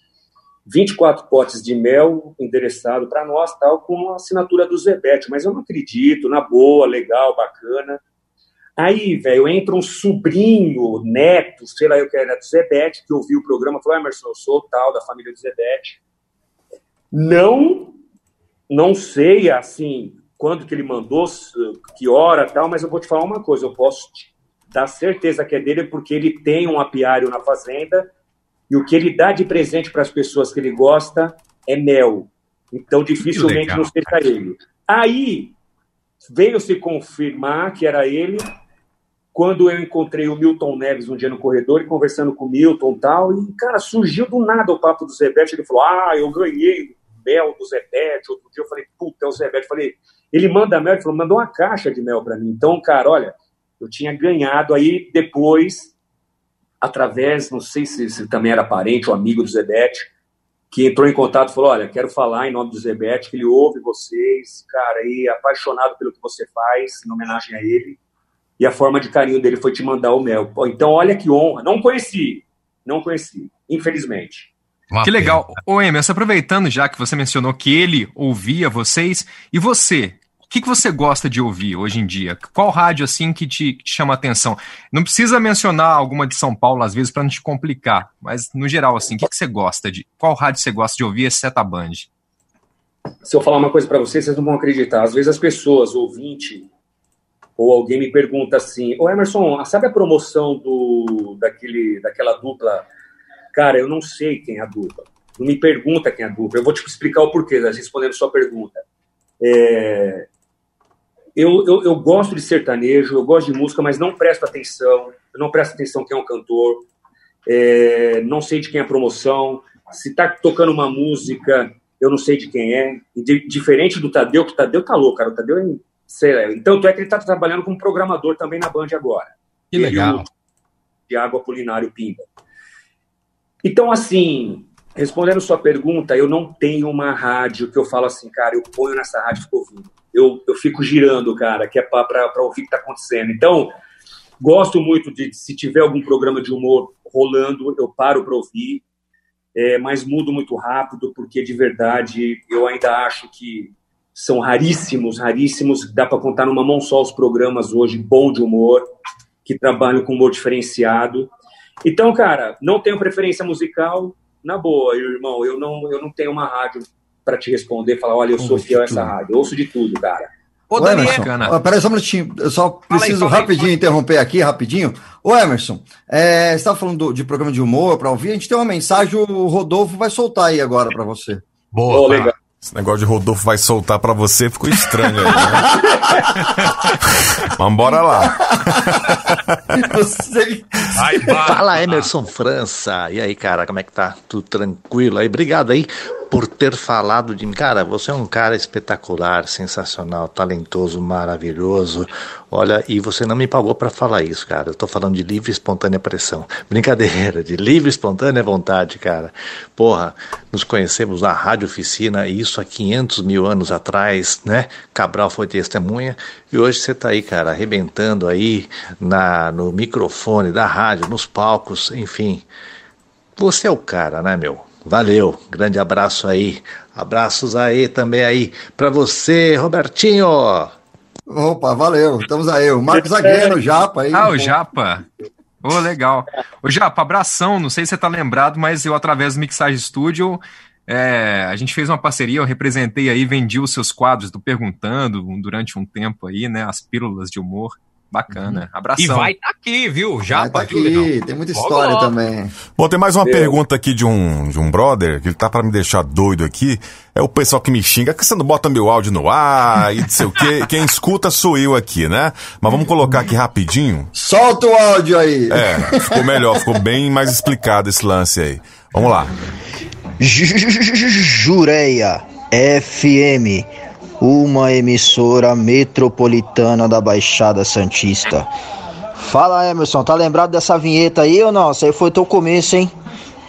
24 potes de mel endereçado para nós, tal, com a assinatura do Zebete, mas eu não acredito, na boa, legal, bacana. Aí, velho, entra um sobrinho, neto, sei lá, eu que era do Zebete, que ouviu o programa, falou, Emerson, eu sou tal, da família do Zebete. Não, não sei, assim, quando que ele mandou, que hora tal, mas eu vou te falar uma coisa, eu posso dar certeza que é dele porque ele tem um apiário na fazenda e o que ele dá de presente para as pessoas que ele gosta é mel. Então dificilmente não seja ele. Aí veio se confirmar que era ele quando eu encontrei o Milton Neves um dia no corredor e conversando com o Milton tal, e, cara, surgiu do nada o papo do Zebete, ele falou, ah, eu ganhei mel do Zebete, outro dia eu falei, puta, é o Zebete, falei, ele manda mel, ele falou, mandou uma caixa de mel para mim. Então, cara, olha, eu tinha ganhado aí depois, através, não sei se, se também era parente ou amigo do Zebete, que entrou em contato e falou: Olha, quero falar em nome do Zebete, que ele ouve vocês, cara, e apaixonado pelo que você faz, em homenagem a ele. E a forma de carinho dele foi te mandar o mel. Então, olha que honra. Não conheci, não conheci, infelizmente. Uma que pena. legal. Ô, Emerson, aproveitando já que você mencionou que ele ouvia vocês, e você, o que, que você gosta de ouvir hoje em dia? Qual rádio assim que te, que te chama a atenção? Não precisa mencionar alguma de São Paulo às vezes para não te complicar, mas no geral assim, o que, que você gosta de? Qual rádio você gosta de ouvir exceto a Band? Se eu falar uma coisa para vocês, vocês não vão acreditar. Às vezes as pessoas, ouvinte, ou alguém me pergunta assim: "Ô Emerson, sabe a promoção do daquele daquela dupla Cara, eu não sei quem é a dupla. Não me pergunta quem é a dupla. Eu vou te explicar o porquê, respondendo sua pergunta. É... Eu, eu, eu, gosto de sertanejo, eu gosto de música, mas não presto atenção. Eu não presto atenção quem é o cantor. É... Não sei de quem é a promoção. Se tá tocando uma música, eu não sei de quem é. Diferente do Tadeu, que o Tadeu tá louco, cara. O Tadeu é. Sei lá. Então, é que ele tá trabalhando como programador também na Band agora. Que legal. Tiago Apolinário Pimba. Então, assim, respondendo sua pergunta, eu não tenho uma rádio que eu falo assim, cara, eu ponho nessa rádio e fico ouvindo. Eu, eu fico girando, cara, que é para ouvir o que está acontecendo. Então, gosto muito de, se tiver algum programa de humor rolando, eu paro para ouvir, é, mas mudo muito rápido, porque de verdade eu ainda acho que são raríssimos, raríssimos, dá para contar numa mão só os programas hoje, bom de humor. que trabalham com humor diferenciado. Então, cara, não tenho preferência musical, na boa, irmão. Eu não, eu não tenho uma rádio para te responder, falar, olha, eu sou fiel a essa rádio. Eu ouço de tudo, cara. Ô, Daniel. Emerson, peraí só um minutinho, eu só preciso aí, rapidinho aí, interromper aqui, rapidinho. Ô, Emerson, é, você estava falando do, de programa de humor para ouvir, a gente tem uma mensagem, o Rodolfo vai soltar aí agora para você. Boa, oh, legal. Esse negócio de Rodolfo vai soltar para você ficou estranho aí, né? Vambora lá. Vai, vai, Fala, Emerson França. E aí, cara, como é que tá? Tudo tranquilo aí? Obrigado aí por ter falado de mim. Cara, você é um cara espetacular, sensacional, talentoso, maravilhoso. Olha, e você não me pagou para falar isso, cara. Eu tô falando de livre e espontânea pressão. Brincadeira, de livre e espontânea vontade, cara. Porra, nos conhecemos na Rádio Oficina, isso há 500 mil anos atrás, né? Cabral foi testemunha. E hoje você tá aí, cara, arrebentando aí na, no microfone da rádio, nos palcos, enfim. Você é o cara, né, meu? Valeu, grande abraço aí. Abraços aí também aí para você, Robertinho. Opa, valeu. Estamos aí. O Marcos Zagueiro, o Japa aí. Ah, o Japa. Ô, oh, legal. Ô, Japa, abração. Não sei se você tá lembrado, mas eu, através do Mixage Studio, é, a gente fez uma parceria, eu representei aí, vendi os seus quadros do Perguntando durante um tempo aí, né? As pílulas de humor. Bacana. Uhum. Abração. E vai estar tá aqui, viu? Já vai tá aqui. Tem muita história Logo. também. Bom, tem mais uma pergunta aqui de um, de um brother, que ele tá para me deixar doido aqui. É o pessoal que me xinga, que você não bota meu áudio no ar e não sei o quê. Quem escuta sou eu aqui, né? Mas vamos colocar aqui rapidinho. Solta o áudio aí. É, ficou melhor, ficou bem mais explicado esse lance aí. Vamos lá. Jureia FM uma emissora metropolitana da Baixada Santista. Fala Emerson, tá lembrado dessa vinheta aí ou não? Isso aí foi teu começo, hein?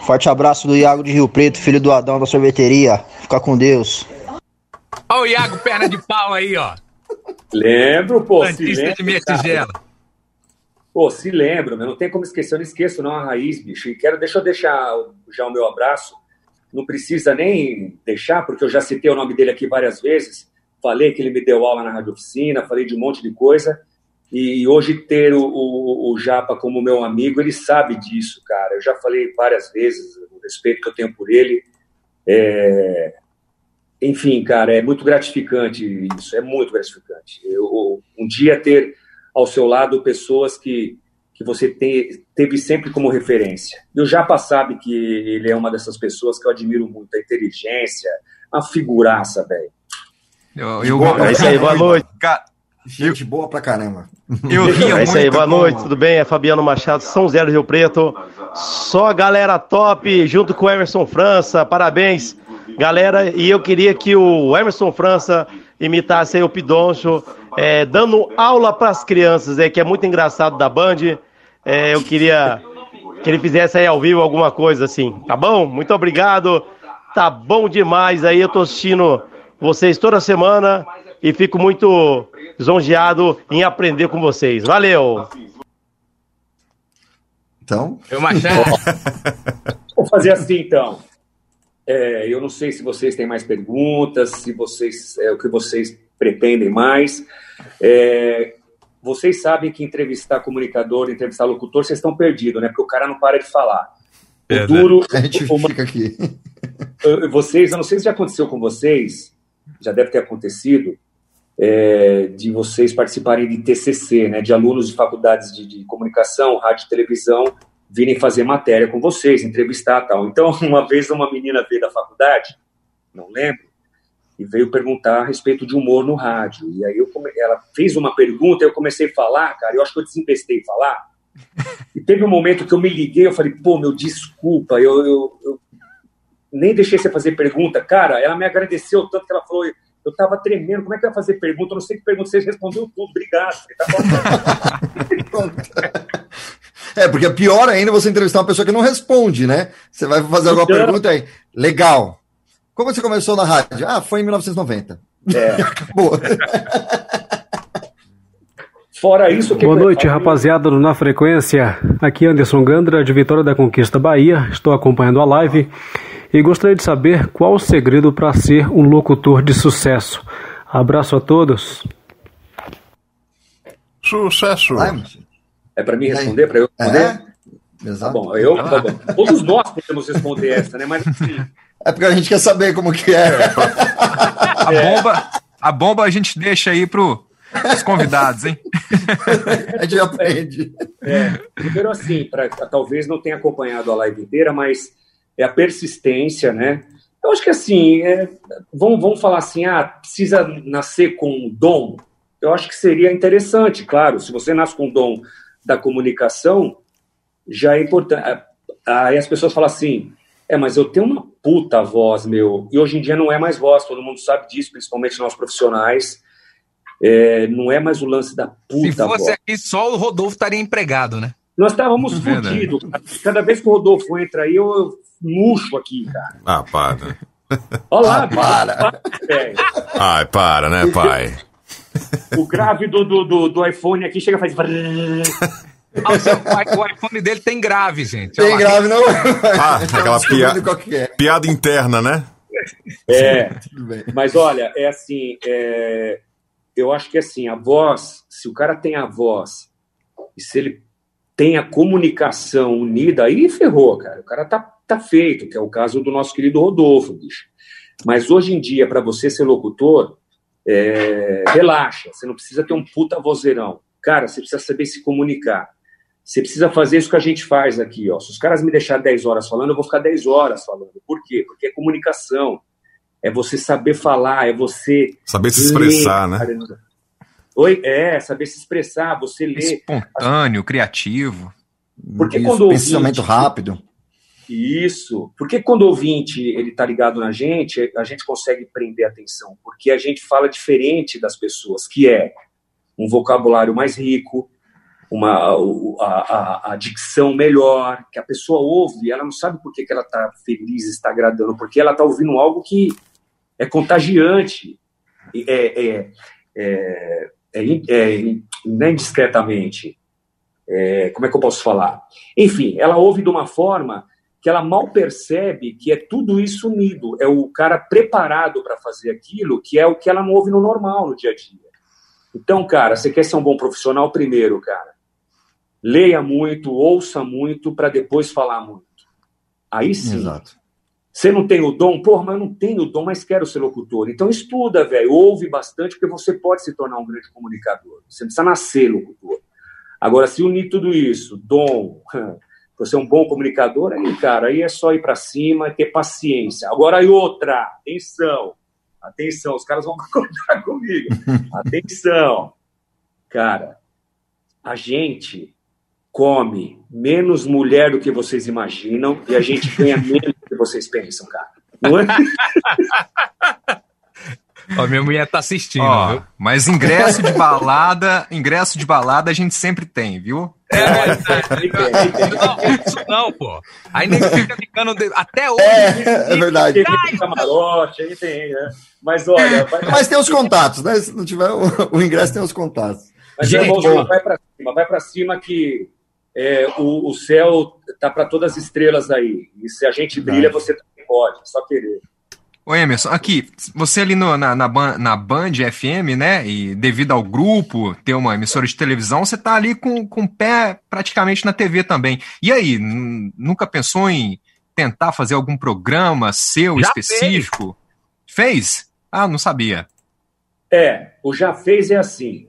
Forte abraço do Iago de Rio Preto, filho do Adão da sorveteria. Fica com Deus. Olha o Iago, perna de pau aí, ó. Lembro, pô. Santista de minha tigela. Pô, se lembro, não tem como esquecer, eu não esqueço não a raiz, bicho. E quero, deixa eu deixar já o meu abraço. Não precisa nem deixar, porque eu já citei o nome dele aqui várias vezes falei que ele me deu aula na rádio oficina, falei de um monte de coisa. E hoje ter o, o, o, Japa como meu amigo, ele sabe disso, cara. Eu já falei várias vezes o respeito que eu tenho por ele. É... Enfim, cara, é muito gratificante isso, é muito gratificante. Eu, um dia ter ao seu lado pessoas que, que você te, teve sempre como referência. E o Japa sabe que ele é uma dessas pessoas que eu admiro muito, a inteligência, a figuraça, velho. Eu, eu, boa, é isso aí, boa noite. Gente boa pra caramba. Eu ria é isso aí, boa noite, tudo bem? É Fabiano Machado, São Zero Rio Preto. Só galera top, junto com o Emerson França, parabéns, galera. E eu queria que o Emerson França imitasse aí o Pidoncho, é, dando aula para as crianças, é, que é muito engraçado da Band. É, eu queria que ele fizesse aí ao vivo alguma coisa assim, tá bom? Muito obrigado, tá bom demais aí, eu tô assistindo vocês toda semana e fico muito lisonjeado em aprender com vocês. Valeu! Então. Eu Machado. Vou fazer assim então. É, eu não sei se vocês têm mais perguntas, se vocês é o que vocês pretendem mais. É, vocês sabem que entrevistar comunicador, entrevistar locutor, vocês estão perdidos, né? Porque o cara não para de falar. O é, duro. Né? A gente uma... fica aqui. Vocês, eu não sei se já aconteceu com vocês, já deve ter acontecido, é, de vocês participarem de TCC, né, de alunos de faculdades de, de, comunicação, rádio e televisão, virem fazer matéria com vocês, entrevistar tal. Então, uma vez uma menina veio da faculdade, não lembro, e veio perguntar a respeito de humor no rádio. E aí eu come... ela fez uma pergunta, eu comecei a falar, cara, eu acho que eu desempestei falar. E teve um momento que eu me liguei, eu falei, pô, meu, desculpa, eu, eu, eu nem deixei você fazer pergunta. Cara, ela me agradeceu tanto que ela falou, eu tava tremendo, como é que eu ia fazer pergunta? Eu não sei que pergunta, você respondeu tudo, obrigado. Tá é, porque é pior ainda você entrevistar uma pessoa que não responde, né? Você vai fazer alguma então... pergunta aí, legal. Como você começou na rádio? Ah, foi em 1990. É. Boa. Fora isso, que Boa noite, rapaziada do Na Frequência. Aqui é Anderson Gandra, de Vitória da Conquista Bahia. Estou acompanhando a live e gostaria de saber qual o segredo para ser um locutor de sucesso. Abraço a todos. Sucesso. É para mim responder, para eu responder? É? Tá bom, eu, tá bom. Todos nós podemos responder essa, né? Mas assim, É porque a gente quer saber como que é. A bomba, a bomba a gente deixa aí pro os convidados, hein? a gente aprende. É, primeiro assim, pra, talvez não tenha acompanhado a live inteira, mas é a persistência, né? Eu acho que assim, é, vamos, vamos falar assim, ah, precisa nascer com um dom. Eu acho que seria interessante, claro, se você nasce com o dom da comunicação, já é importante. Aí as pessoas falam assim, é, mas eu tenho uma puta voz, meu. E hoje em dia não é mais voz, todo mundo sabe disso, principalmente nós profissionais. É, não é mais o lance da puta Se fosse voz. aqui, só o Rodolfo estaria empregado, né? Nós estávamos Verdade. fodidos. Cada vez que o Rodolfo entra aí, eu, eu murcho aqui, cara. Ah, para. Olha lá, Ah, para. Ai, para, né, pai? O grave do, do, do, do iPhone aqui chega e faz. Ah, o, seu- o iPhone dele tem grave, gente. Tem Olha lá. grave, não? Ah, aquela descobrindo pia- qual que é. piada interna, né? É, mas olha, é assim, é, eu acho que assim, a voz, se o cara tem a voz e se ele tem a comunicação unida, aí ferrou, cara. O cara tá, tá feito, que é o caso do nosso querido Rodolfo, bicho. Mas hoje em dia, para você ser locutor, é, relaxa, você não precisa ter um puta vozeirão. Cara, você precisa saber se comunicar. Você precisa fazer isso que a gente faz aqui, ó. Se os caras me deixarem 10 horas falando, eu vou ficar 10 horas falando. Por quê? Porque é comunicação. É você saber falar, é você. Saber se expressar, né? Caramba. Oi? É, saber se expressar, você ler. Espontâneo, criativo. Porque Isso, quando o pensamento ouvinte- rápido. Isso. Porque quando o ouvinte ele tá ligado na gente, a gente consegue prender a atenção. Porque a gente fala diferente das pessoas, que é um vocabulário mais rico, uma, a, a, a dicção melhor, que a pessoa ouve, ela não sabe por que, que ela está feliz, está agradando, porque ela está ouvindo algo que é contagiante, é, é, é, é, é é indiscretamente. É, como é que eu posso falar? Enfim, ela ouve de uma forma que ela mal percebe que é tudo isso unido. É o cara preparado para fazer aquilo, que é o que ela não ouve no normal, no dia a dia. Então, cara, você quer ser um bom profissional primeiro, cara. Leia muito, ouça muito, para depois falar muito. Aí sim. Exato. Você não tem o dom? Porra, mas eu não tenho o dom, mas quero ser locutor. Então estuda, velho. Ouve bastante, porque você pode se tornar um grande comunicador. Você precisa nascer locutor. Agora, se unir tudo isso, dom, você é um bom comunicador, aí, cara, aí é só ir para cima e ter paciência. Agora, aí outra, atenção, atenção, os caras vão concordar comigo. Atenção, cara, a gente come menos mulher do que vocês imaginam e a gente ganha menos do que vocês pensam, cara. Não é? Ó, minha mulher tá assistindo, Ó, viu? mas ingresso de balada, ingresso de balada a gente sempre tem, viu? Não, isso não, pô. Aí nem fica ficando. de- Até hoje. É, é verdade. Tem camarote, aí tem, né? Mas olha, vai, Mas tem os contatos, né? Se não tiver o, o ingresso, tem os contatos. mas, Gente, irmãozinho, bom. vai para cima, vai para cima que é, o, o céu tá para todas as estrelas aí. E se a gente brilha, você também pode, só querer. Ô Emerson, aqui, você ali no- na, na, na Band FM, né? E devido ao grupo ter uma emissora de televisão, você tá ali com, com o pé praticamente na TV também. E aí, nunca pensou em tentar fazer algum programa seu Já específico? Fez? Ah, não sabia. É, o já fez é assim.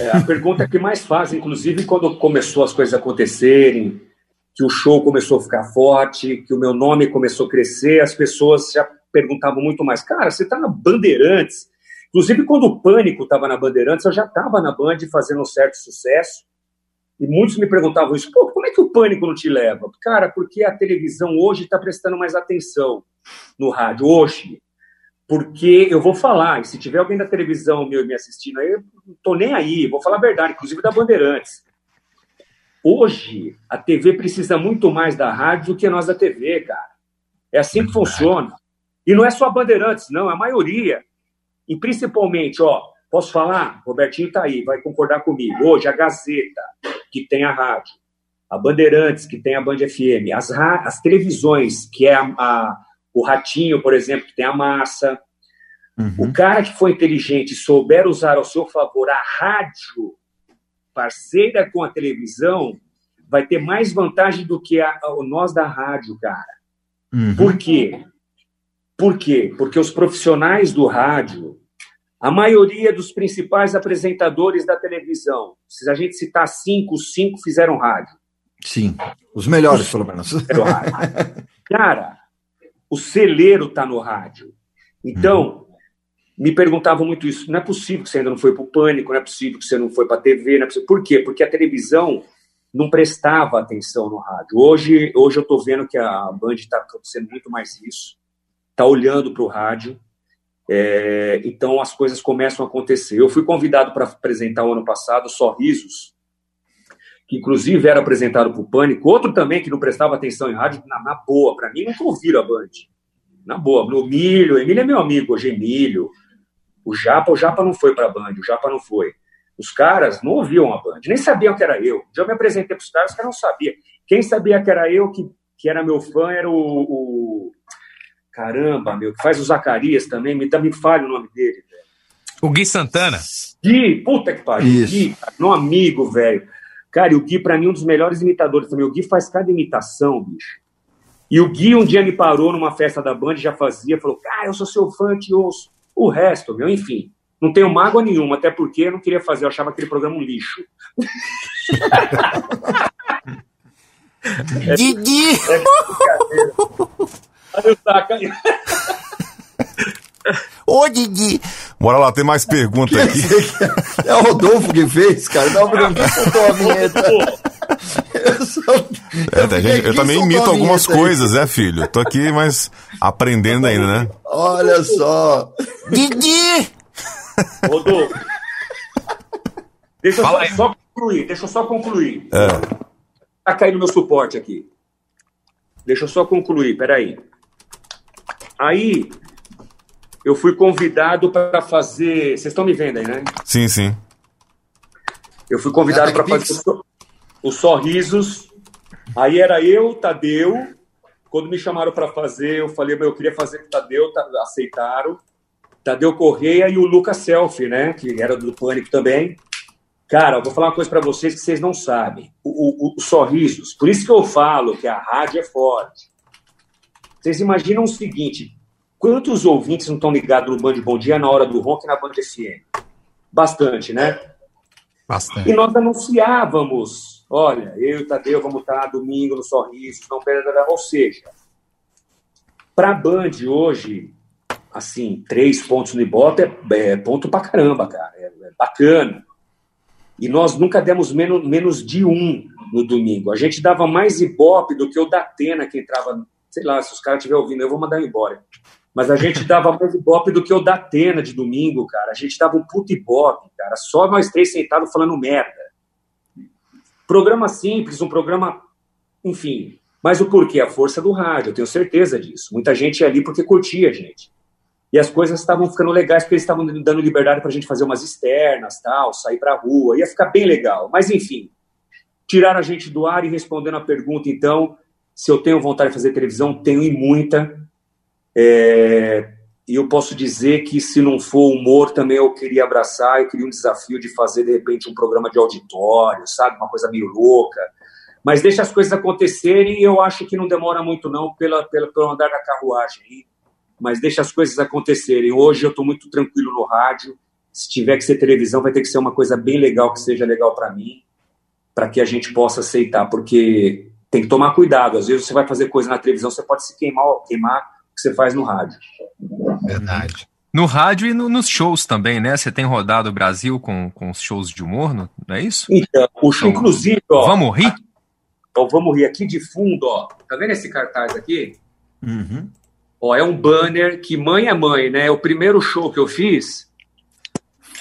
É a pergunta que mais fazem, inclusive, quando começou as coisas acontecerem, que o show começou a ficar forte, que o meu nome começou a crescer, as pessoas já perguntavam muito mais. Cara, você está na Bandeirantes. Inclusive, quando o Pânico estava na Bandeirantes, eu já estava na Band fazendo um certo sucesso. E muitos me perguntavam isso. Pô, como é que o Pânico não te leva? Cara, porque a televisão hoje está prestando mais atenção no rádio. Hoje, porque eu vou falar, e se tiver alguém da televisão me, me assistindo aí, eu não tô nem aí, vou falar a verdade, inclusive da Bandeirantes. Hoje, a TV precisa muito mais da rádio do que nós da TV, cara. É assim que funciona. E não é só a Bandeirantes, não, é a maioria. E principalmente, ó, posso falar? Robertinho tá aí, vai concordar comigo. Hoje, a Gazeta, que tem a rádio, a Bandeirantes, que tem a Band FM, as, as televisões, que é a, a- o Ratinho, por exemplo, que tem a Massa. O cara que for inteligente e souber usar ao seu favor a rádio, parceira com a televisão vai ter mais vantagem do que a, a- nós da rádio, cara. Por quê? Por quê? Porque os profissionais do rádio, a maioria dos principais apresentadores da televisão, se a gente citar cinco, os cinco fizeram rádio. Sim, os melhores, pelo menos. Cara, o celeiro tá no rádio. Então, me perguntavam muito isso. Não é possível que você ainda não foi para o pânico, não é possível que você não foi para a TV. Não é possível. Por quê? Porque a televisão não prestava atenção no rádio. Hoje, hoje eu estou vendo que a Band está acontecendo muito mais isso. Está olhando para o rádio. É, então as coisas começam a acontecer. Eu fui convidado para apresentar o ano passado Sorrisos, que inclusive era apresentado por Pânico. Outro também que não prestava atenção em rádio, na, na boa, para mim, nunca ouviram a Band. Na boa, o Emílio, Emílio é meu amigo, hoje Emílio. O Japa, o Japa não foi para a Band, o Japa não foi. Os caras não ouviam a Band, nem sabiam que era eu. Já me apresentei para os caras, os caras não sabiam. Quem sabia que era eu, que, que era meu fã, era o, o- Caramba, meu, que faz o Zacarias também, me, me falha o nome dele. O Gui Santana. Gui, puta que pariu. Isso. Gui, meu amigo, velho. Cara, e o Gui, pra mim, é um dos melhores imitadores também. O Gui faz cada imitação, bicho. E o Gui um dia me parou numa festa da Band, já fazia, falou: Cara, eu sou seu fã, te ouço. O resto, meu, enfim. Não tenho mágoa nenhuma, até porque eu não queria fazer, eu achava aquele programa um lixo. Didi! É brincadeira. Olha o saco aí. Ô, Didi! Bora lá, tem mais pergunta aqui. É o Rodolfo que fez, cara. Não, porque quem soltou a vinheta? É, tá, gente, eu também imito algumas aí? coisas, né, filho? Tô aqui, mas aprendendo ainda, né? Olha só. Didi! Rodolfo. Deixa eu só, só concluir, deixa eu só concluir. É. Tá caindo meu suporte aqui. Deixa eu só concluir, peraí. Aí, eu fui convidado para fazer. Vocês estão me vendo aí, né? Sim, sim. Eu fui convidado para fazer o os sorrisos. Aí era eu, Tadeu. Quando me chamaram para fazer, eu falei, meu, eu queria fazer com o Tadeu, tá- aceitaram. Tadeu Correia e o Lucas Selfie, né? Que era do Pânico também. Cara, eu vou falar uma coisa para vocês que vocês não sabem. O, o- o sorrisos. Por isso que eu falo que a rádio é forte. Vocês imaginam o seguinte: quantos ouvintes não estão ligados no Band Bom Dia na hora do ronco e na Band FM? Bastante, né? Bastante. E nós anunciávamos, olha, eu e o Tadeu vamos estar domingo no Sorriso, não perderá. Ou seja, para a Band hoje, assim, três pontos no Ibope é, é ponto pra caramba, cara. É, é bacana. E nós nunca demos menos, menos de um no domingo. A gente dava mais Ibope do que o da Atena, que entrava, sei lá, se os caras estiverem ouvindo, eu vou mandar embora. Mas a gente dava mais Ibope do que o da Atena de domingo, cara. A gente dava um puto Ibope, cara. Só nós três sentados falando merda. Programa simples, um programa, enfim. Mas o porquê? A força do rádio, eu tenho certeza disso. Muita gente ia ali porque curtia a gente. E as coisas estavam ficando legais porque eles estavam dando liberdade para a gente fazer umas externas, tal, sair para rua. Ia ficar bem legal. Mas, enfim, tiraram a gente do ar e respondendo a pergunta, então, se eu tenho vontade de fazer televisão, tenho e muita. É, E eu posso dizer que se não for humor, também eu queria abraçar, eu queria um desafio de fazer, de repente, um programa de auditório, sabe? Uma coisa meio louca. Mas deixa as coisas acontecerem e eu acho que não demora muito, não, pela, pela, pelo andar da carruagem. Mas deixa as coisas acontecerem. Hoje eu estou muito tranquilo no rádio. Se tiver que ser televisão, vai ter que ser uma coisa bem legal, que seja legal para mim, para que a gente possa aceitar, porque tem que tomar cuidado. Às vezes você vai fazer coisa na televisão, você pode se queimar, queimar que você faz no rádio. Verdade. No rádio e no- nos shows também, né? Você tem rodado o Brasil com, com os shows de humor, não é isso? Então, o show, inclusive, ó. Vamos rir? Ó, vamos rir aqui de fundo, ó. Tá vendo esse cartaz aqui? Uhum. Ó, é um banner que mãe é mãe, né? É o primeiro show que eu fiz.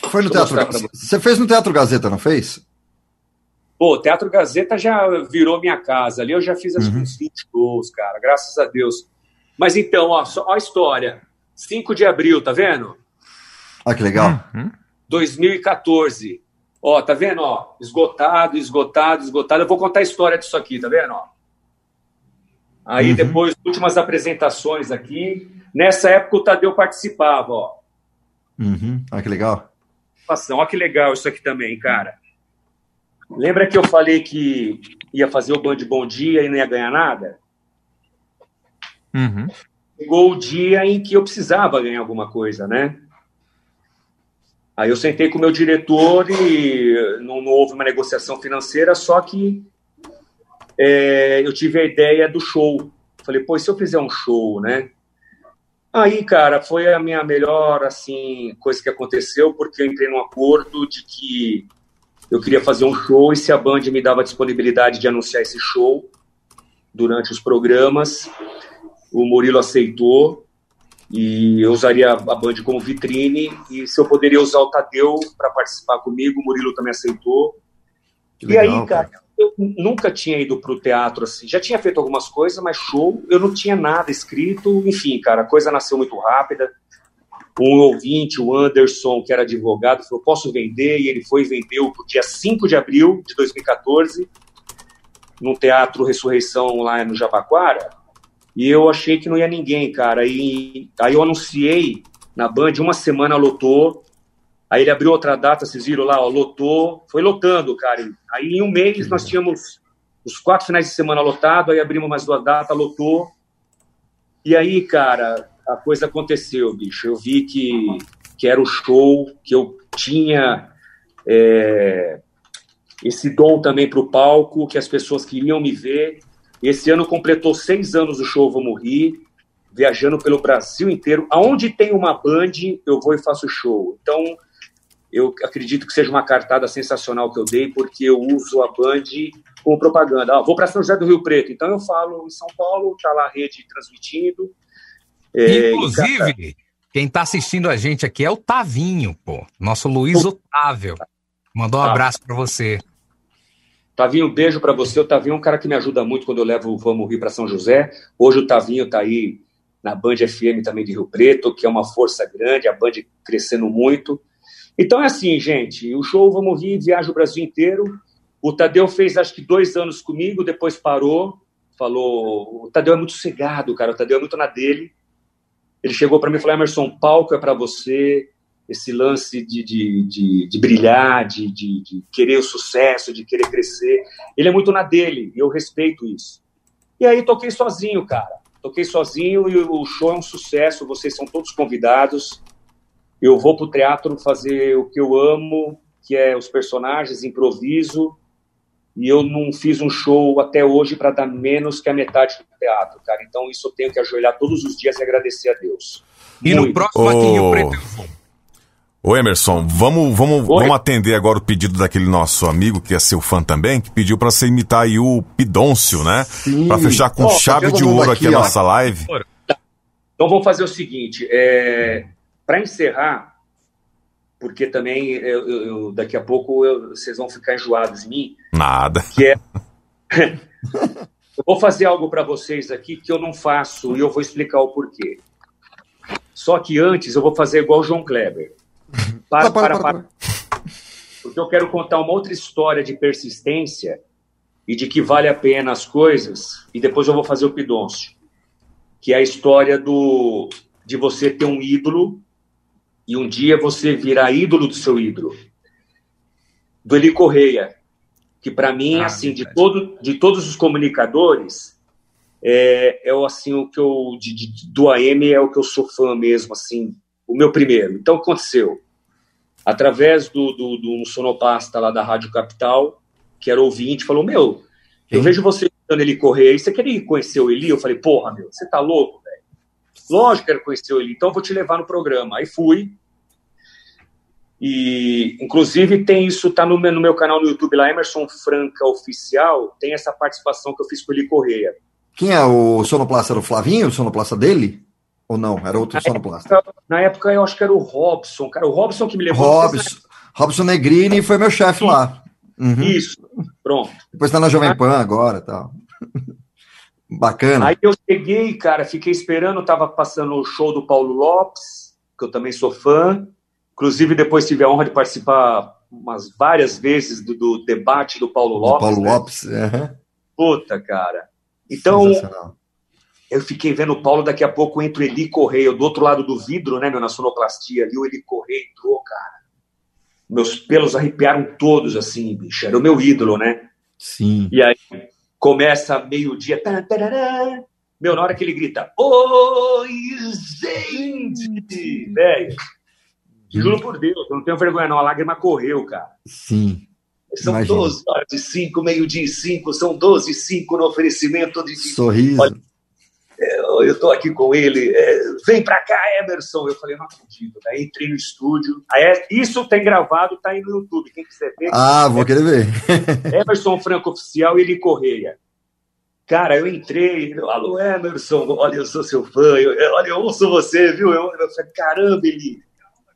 Foi no Deixa Teatro Gazeta. Você fez no Teatro Gazeta, não fez? Pô, o Teatro Gazeta já virou minha casa. Ali eu já fiz acho que uns 20 shows, cara. Graças a Deus. Mas então, ó, só, ó a história. 5 de abril, tá vendo? Ah, que legal. 2014. Ó, tá vendo, ó? Esgotado, esgotado, esgotado. Eu vou contar a história disso aqui, tá vendo, ó? Aí Uhum. depois, últimas apresentações aqui. Nessa época o Tadeu participava, ó. Uhum. Ah, que legal. Olha que legal isso aqui também, cara. Lembra que eu falei que ia fazer o Band Bom Dia e não ia ganhar nada? Uhum. Chegou o dia em que eu precisava ganhar alguma coisa, né? Aí eu sentei com o meu diretor e não, não houve uma negociação financeira, só que é, eu tive a ideia do show. Falei, pô, se eu fizer um show, né? Aí, cara, foi a minha melhor, assim, coisa que aconteceu, porque eu entrei num acordo de que eu queria fazer um show e se a Band me dava disponibilidade de anunciar esse show durante os programas, o Murilo aceitou e eu usaria a Band como vitrine e se eu poderia usar o Tadeu para participar comigo, o Murilo também aceitou. Que e legal, aí, cara, eu nunca tinha ido pro teatro assim. Já tinha feito algumas coisas, mas show, eu não tinha nada escrito. Enfim, cara, a coisa nasceu muito rápida. Um ouvinte, o Anderson, que era advogado, falou: posso vender? E ele foi e vendeu no dia 5 de abril de 2014, no Teatro Ressurreição lá no Jabaquara. E eu achei que não ia ninguém, cara. E aí eu anunciei na Band, uma semana lotou. Aí ele abriu outra data, vocês viram lá, ó, lotou. Foi lotando, cara. Aí em um mês nós tínhamos os quatro finais de semana lotado, aí abrimos mais duas datas, lotou. E aí, cara, a coisa aconteceu, bicho. Eu vi que, que era o show, que eu tinha é, esse dom também para o palco, que as pessoas queriam me ver. Esse ano completou seis anos o show Vamos Rir, viajando pelo Brasil inteiro. Aonde tem uma band, eu vou e faço show. Então, eu acredito que seja uma cartada sensacional que eu dei, porque eu uso a Band como propaganda. Ah, vou para São José do Rio Preto, então eu falo em São Paulo, tá lá a rede transmitindo. É, Inclusive, quem tá assistindo a gente aqui é o Tavinho, pô. Nosso Luiz Otávio. Mandou um Tá. abraço pra você. Tavinho, um beijo para você. O Tavinho é um cara que me ajuda muito quando eu levo o Vamos Rir para São José. Hoje o Tavinho tá aí na Band FM também de Rio Preto, que é uma força grande, a Band crescendo muito. Então é assim, gente, o show Vamos Rir viaja o Brasil inteiro. O Tadeu fez acho que dois anos comigo, depois parou, falou. O Tadeu é muito cegado, cara. O Tadeu é muito na dele. Ele chegou para mim e falou: Emerson, palco é para você. Esse lance de, de, de, de brilhar, de, de, de querer o sucesso, de querer crescer. Ele é muito na dele, e eu respeito isso. E aí toquei sozinho, cara. Toquei sozinho e o show é um sucesso. Vocês são todos convidados. Eu vou pro teatro fazer o que eu amo, que é os personagens, improviso. E eu não fiz um show até hoje para dar menos que a metade do teatro, cara. Então isso eu tenho que ajoelhar todos os dias e agradecer a Deus. E no Muito. próximo aqui em Rio Preto eu vou. Ô Emerson, vamos, vamos, vamos atender agora o pedido daquele nosso amigo, que é seu fã também, que pediu pra você imitar aí o Pidôncio, né? Pra fechar com Ó, chave de ouro aqui, aqui a nossa live. Então vamos fazer o seguinte, é, para encerrar, porque também eu, eu- eu- daqui a pouco eu- vocês vão ficar enjoados em mim, Nada. que é eu vou fazer algo para vocês aqui que eu não faço e eu vou explicar o porquê. Só que antes eu vou fazer igual o João Kleber. Para, para, para. Porque eu quero contar uma outra história de persistência e de que vale a pena as coisas, e depois eu vou fazer o pidôncio, que é a história do de você ter um ídolo e um dia você virar ídolo do seu ídolo. Do Eli Correia, que para mim, assim, de, todo, de todos os comunicadores, é, é o, assim, o que eu, de, de- do AM é o que eu sou fã mesmo, assim, o meu primeiro. Então, o que aconteceu? Através do, do, do um sonopasta lá da Rádio Capital, que era ouvinte, falou, meu, eu vejo você dando Eli Correia, e você queria conhecer o Eli? Eu falei, porra, meu, você tá louco, velho? Lógico que eu quero conhecer o Eli, então eu vou te levar no programa. Aí fui, e, inclusive, tem isso, tá no meu, no meu canal no YouTube lá, Emerson Franca Oficial, tem essa participação que eu fiz com o Eli Correia. Quem é o sonoplasta? Era o Flavinho, o sonoplasta dele? Ou não? Era outro sonoplasta? Na época, eu acho que era o Robson, cara. O Robson que me levou. Robson, Robson Negrini foi meu chefe lá. Uhum. Isso, pronto. Depois tá na Jovem Pan agora e tal. Bacana. Aí eu cheguei, cara, fiquei esperando, tava passando o show do Paulo Lopes, que eu também sou fã. Inclusive, depois tive a honra de participar umas várias vezes do, do debate do Paulo Do Lopes. Paulo né? Lopes. aham. Puta, cara. Então. Eu fiquei vendo o Paulo, daqui a pouco entra o Eli Correia, do outro lado do vidro, né, meu, na sonoplastia ali, o Eli Correia entrou, cara. meus pelos arrepiaram todos, assim, bicho. Era o meu ídolo, né? Sim. E aí começa meio-dia. Meu, na hora que ele grita, Oi, gente! Velho, juro por Deus, eu não tenho vergonha, não. A lágrima correu, cara. Sim. São Imagino. 12 horas e 5, meio-dia e 5, são 12 e 5 no oferecimento de. Sorriso. Olha, eu, eu tô aqui com ele, é, vem pra cá, Emerson. Eu falei, não acredito. Daí entrei no estúdio. Aí, é- isso tem gravado, tá aí no YouTube. Quem quiser ver. Ah, vou querer ver. Emerson Franco Oficial e Eli Correia. Cara, eu entrei, alô Emerson, olha, eu sou seu fã, eu, olha, eu ouço você, viu? Eu, eu falei, caramba, Eli,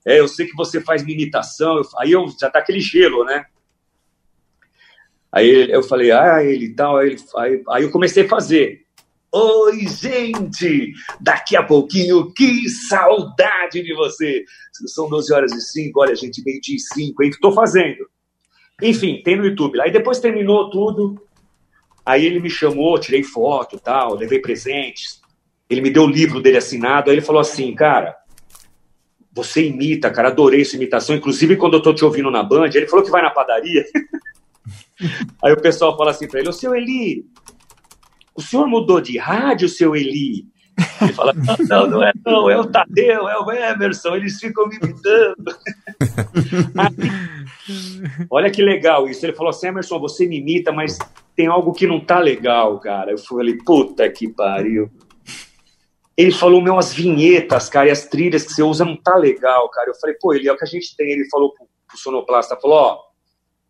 é, eu sei que você faz imitação, Eu- aí eu já tá aquele gelo, né? Aí eu falei, ah, ele e tal, aí, aí, aí eu comecei a fazer. Oi, gente! Daqui a pouquinho, que saudade de você! São 12 horas e 5, olha, gente, meio-dia e 5, hein? Tô fazendo. Enfim, tem no YouTube. Aí depois terminou tudo. Aí ele me chamou, tirei foto tal, levei presentes. Ele me deu o livro dele assinado. Aí ele falou assim, cara, você imita, cara, adorei sua imitação. Inclusive, quando eu tô te ouvindo na Band, ele falou que vai na padaria. Aí o pessoal fala assim pra ele, ô seu Eli, o senhor mudou de rádio, seu Eli? Ele fala, não, não, é não, é o Tadeu, é o Emerson, eles ficam me imitando. Olha que legal isso. Ele falou assim, Emerson, você me imita, mas tem algo que não tá legal, cara. Eu falei, puta que pariu. Ele falou, meu, as vinhetas, cara, e as trilhas que você usa não tá legal, cara. Eu falei, pô, ele é o que a gente tem. Ele falou pro, pro sonoplasta, falou, ó,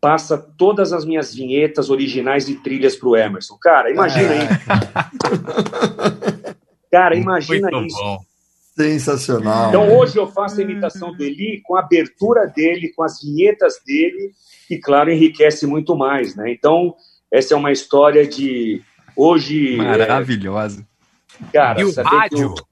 passa todas as minhas vinhetas originais e trilhas pro Emerson. Cara, imagina aí. Cara, imagina Muito isso. Sensacional. Então hoje eu faço a imitação do Eli com a abertura dele, com as vinhetas dele, e claro, enriquece muito mais, né? Então, essa é uma história de hoje. Maravilhosa. é, cara, e o que rádio, o-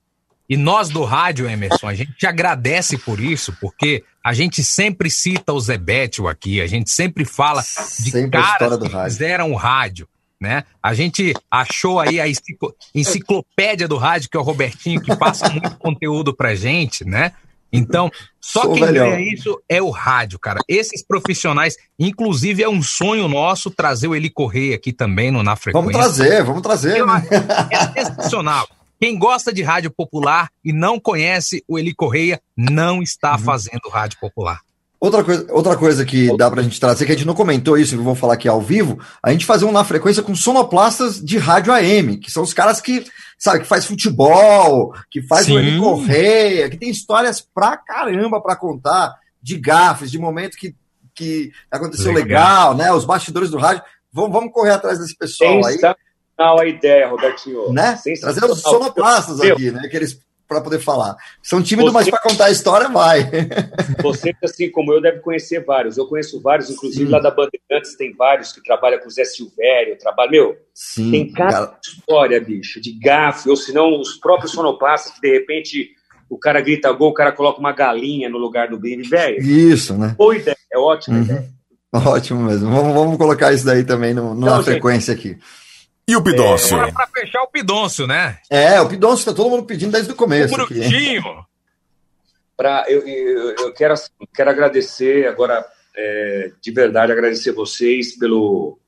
e nós do rádio, Emerson, a gente te agradece por isso, porque a gente sempre cita o Zebetio aqui, a gente sempre fala de Sempre caras que rádio. fizeram o rádio, né? A gente achou aí a enciclo- enciclopédia do rádio, que é o Robertinho, que passa muito conteúdo pra gente, né? Então, só Sou quem velhão. ganha isso é o rádio, cara. Esses profissionais, inclusive é um sonho nosso trazer o Eli Correia aqui também no Na Frequência. Vamos trazer, vamos trazer. né? É sensacional. Quem gosta de rádio popular e não conhece o Eli Correia, não está Uhum. fazendo rádio popular. Outra coisa, outra coisa que dá pra gente trazer, que a gente não comentou isso, eu vou falar aqui ao vivo, a gente fazer um na frequência com sonoplastas de rádio AM, que são os caras que, sabe, que faz futebol, que faz o Sim. Eli Correia, que tem histórias pra caramba pra contar, de gafes, de momentos que, que aconteceu legal, Legal. né? Os bastidores do rádio. Vamos, vamos correr atrás desse pessoal aí, Sensacional a ideia, Robertinho. né? Sensacional. Trazer os sonoplastas aqui, né? Que eles, pra poder falar. São tímidos, Você- mas pra contar a história vai. Você, assim como eu, deve conhecer vários. Eu conheço vários, inclusive Sim. lá da Bandeirantes tem vários que trabalham com o Zé Silvério, trabalho, meu, Sim, tem cada cara. história, bicho, de gafe, ou senão os próprios sonoplastas que de repente o cara grita gol, o cara coloca uma galinha no lugar do bem, velho. Isso, né? Boa ideia, é ótima Uhum. ideia. Ótimo mesmo. Vamos, vamos colocar isso daí também no, no- Então, na gente, frequência aqui. E o Pidócio? Agora pra fechar o Pidôncio, né? É, o Pidoncio tá todo mundo pedindo desde o começo. O? Brutinho. Pra, eu, eu, eu quero, quero agradecer agora, é, de verdade, agradecer vocês pelo,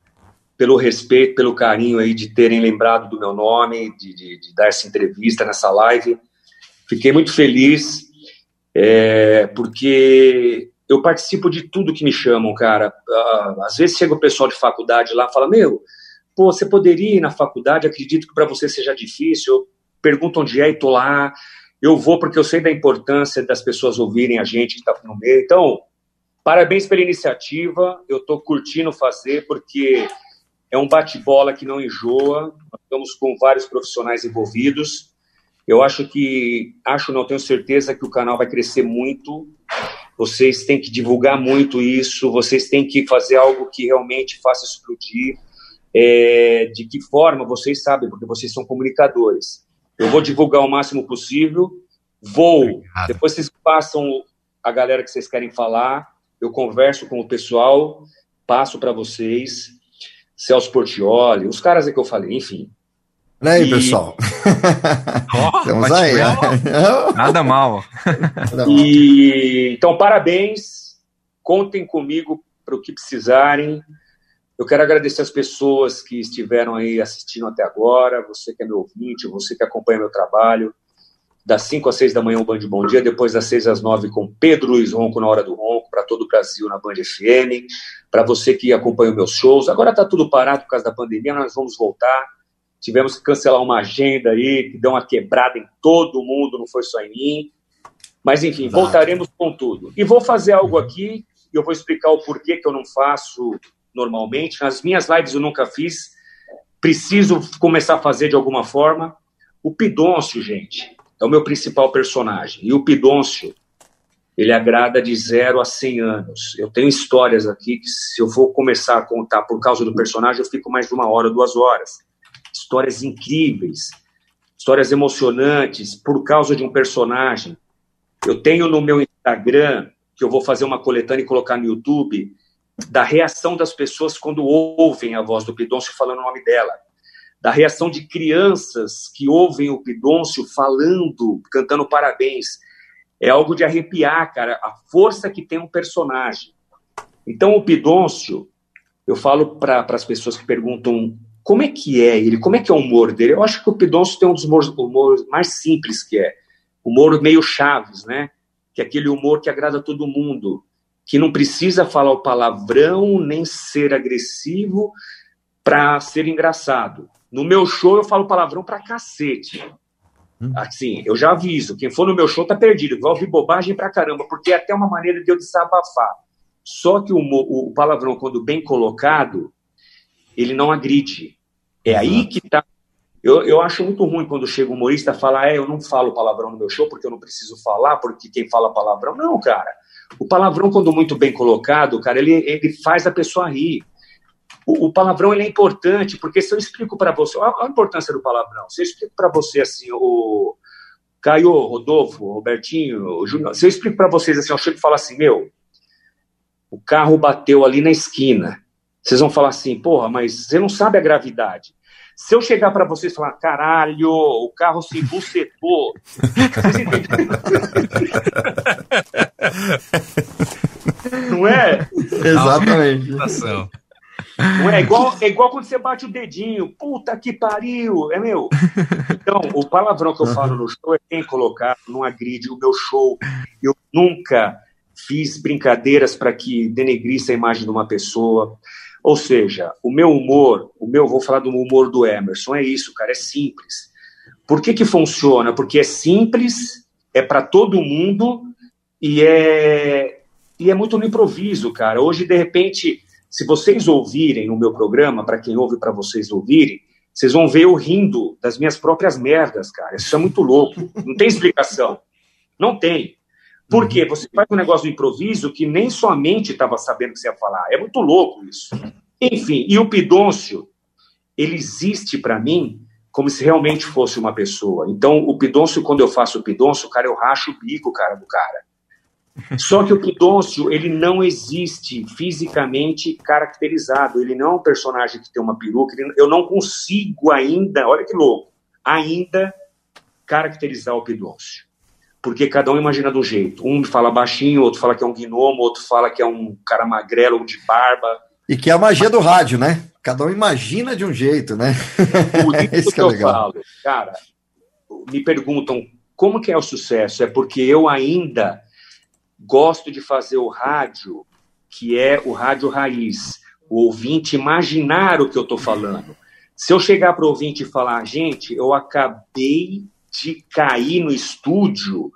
pelo respeito, pelo carinho aí de terem lembrado do meu nome, de, de, de dar essa entrevista nessa live. Fiquei muito feliz, é, porque eu participo de tudo que me chamam, cara. Ah, Às vezes chega o pessoal de faculdade lá e fala: Meu, pô, você poderia ir na faculdade? Acredito que para você seja difícil. Pergunto onde é e tô lá. Eu vou porque eu sei da importância das pessoas ouvirem a gente que está no meio. Então, parabéns pela iniciativa. Eu estou curtindo fazer porque é um bate-bola que não enjoa. Estamos com vários profissionais envolvidos. Eu acho que, acho não, tenho certeza que o canal vai crescer muito. Vocês têm que divulgar muito isso. Vocês têm que fazer algo que realmente faça explodir. É, de que forma vocês sabem, porque vocês são comunicadores. Eu vou divulgar o máximo possível. Vou. Depois vocês passam a galera que vocês querem falar. Eu converso com o pessoal, passo para vocês. Celso Portioli, os caras aí que eu falei, enfim. Olha aí, E- pessoal. Ó, Estamos aí. Nada mal. Nada mal. E então, parabéns. contem comigo para o que precisarem. Eu quero agradecer as pessoas que estiveram aí assistindo até agora, você que é meu ouvinte, você que acompanha meu trabalho. Das 5 às 6 da manhã, o Band Bom Dia, depois das 6 às 9 com Pedro Luiz Ronco na Hora do Ronco, para todo o Brasil na Band FM, para você que acompanha meus shows. Agora está tudo parado por causa da pandemia, nós vamos voltar. Tivemos que cancelar uma agenda aí, que deu uma quebrada em todo mundo, não foi só em mim. Mas, enfim, voltaremos com tudo. E vou fazer algo aqui, e eu vou explicar o porquê que eu não faço normalmente. Nas minhas lives eu nunca fiz, preciso começar a fazer de alguma forma. O Pidôncio, gente, é o meu principal personagem. E o Pidôncio, ele agrada de 0 a 100 anos. Eu tenho histórias aqui que, se eu for começar a contar por causa do personagem, eu fico mais de uma hora, duas horas. Histórias incríveis, histórias emocionantes por causa de um personagem. Eu tenho no meu Instagram, que eu vou fazer uma coletânea e colocar no YouTube, da reação das pessoas quando ouvem a voz do Pidôncio falando o nome dela. Da reação de crianças que ouvem o Pidôncio falando, cantando parabéns. É algo de arrepiar, cara, a força que tem um personagem. Então, o Pidôncio, eu falo para as pessoas que perguntam como é que é ele, como é que é o humor dele. Eu acho que o Pidôncio tem um dos humores, humores mais simples que é. Humor meio chaves, né? Que é aquele humor que agrada todo mundo que não precisa falar o palavrão nem ser agressivo para ser engraçado. No meu show eu falo palavrão pra cacete. Hum. Assim, eu já aviso, quem for no meu show tá perdido, vai ouvir bobagem pra caramba, porque é até uma maneira de eu desabafar. Só que o, o palavrão, quando bem colocado, ele não agride. É aí que tá. Eu, eu acho muito ruim quando chega um humorista falar, é, eu não falo palavrão no meu show porque eu não preciso falar, porque quem fala palavrão. Não, cara. O palavrão, quando muito bem colocado, cara, ele, ele faz a pessoa rir. O, o palavrão ele é importante, porque se eu explico para você, a, a, importância do palavrão, se eu explico para você assim, o Caio, Rodolfo, Robertinho, Júnior, se eu explico para vocês assim, eu chego e falo assim, meu, o carro bateu ali na esquina. Vocês vão falar assim, porra, mas você não sabe a gravidade. Se eu chegar para vocês e falar, caralho, o carro se bucetou. Não é? Exatamente. Não é igual, é igual quando você bate o dedinho. Puta que pariu, é meu. Então, o palavrão que eu falo no show é bem colocado, não agride o meu show. Eu nunca fiz brincadeiras para que denegrisse a imagem de uma pessoa. Ou seja, o meu humor, o meu, vou falar do humor do Emerson, é isso, cara, é simples. Por que que funciona? Porque é simples, é para todo mundo e é e é muito no improviso, cara. Hoje, de repente, se vocês ouvirem o meu programa, para quem ouve, para vocês ouvirem, vocês vão ver eu rindo das minhas próprias merdas, cara. Isso é muito louco. Não tem explicação. Não tem. Por quê? Você faz um negócio do improviso que nem sua mente estava sabendo que você ia falar. É muito louco isso. Enfim, e o Pidôncio, ele existe para mim como se realmente fosse uma pessoa. Então, o Pidôncio, quando eu faço o Pidôncio, cara, eu racho o bico, cara, do cara. Só que o Pidôncio, ele não existe fisicamente caracterizado. Ele não é um personagem que tem uma peruca. eu não consigo ainda, olha que louco, ainda caracterizar o Pidôncio porque cada um imagina do jeito. Um fala baixinho, outro fala que é um gnomo, outro fala que é um cara magrelo de barba. E que é a magia do rádio, né? Cada um imagina de um jeito, né? Por isso que, é eu legal. falo, cara, me perguntam como que é o sucesso? É porque eu ainda gosto de fazer o rádio, que é o rádio raiz. O ouvinte imaginar o que eu estou falando. Se eu chegar para o ouvinte e falar, gente, eu acabei de cair no estúdio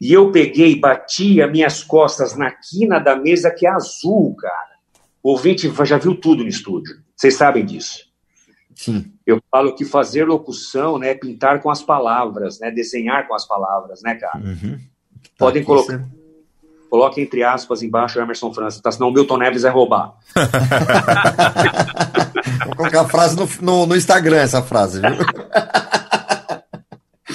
e eu peguei e bati as minhas costas na quina da mesa que é azul, cara. O ouvinte já viu tudo no estúdio. Vocês sabem disso. Sim. Eu falo que fazer locução, né, é pintar com as palavras, né, desenhar com as palavras, né, cara. Uhum. Podem tá colocar. Você... Coloque entre aspas embaixo Emerson França, tá? Senão o Milton Neves vai roubar. Vou colocar a frase no, no, no Instagram, essa frase, viu?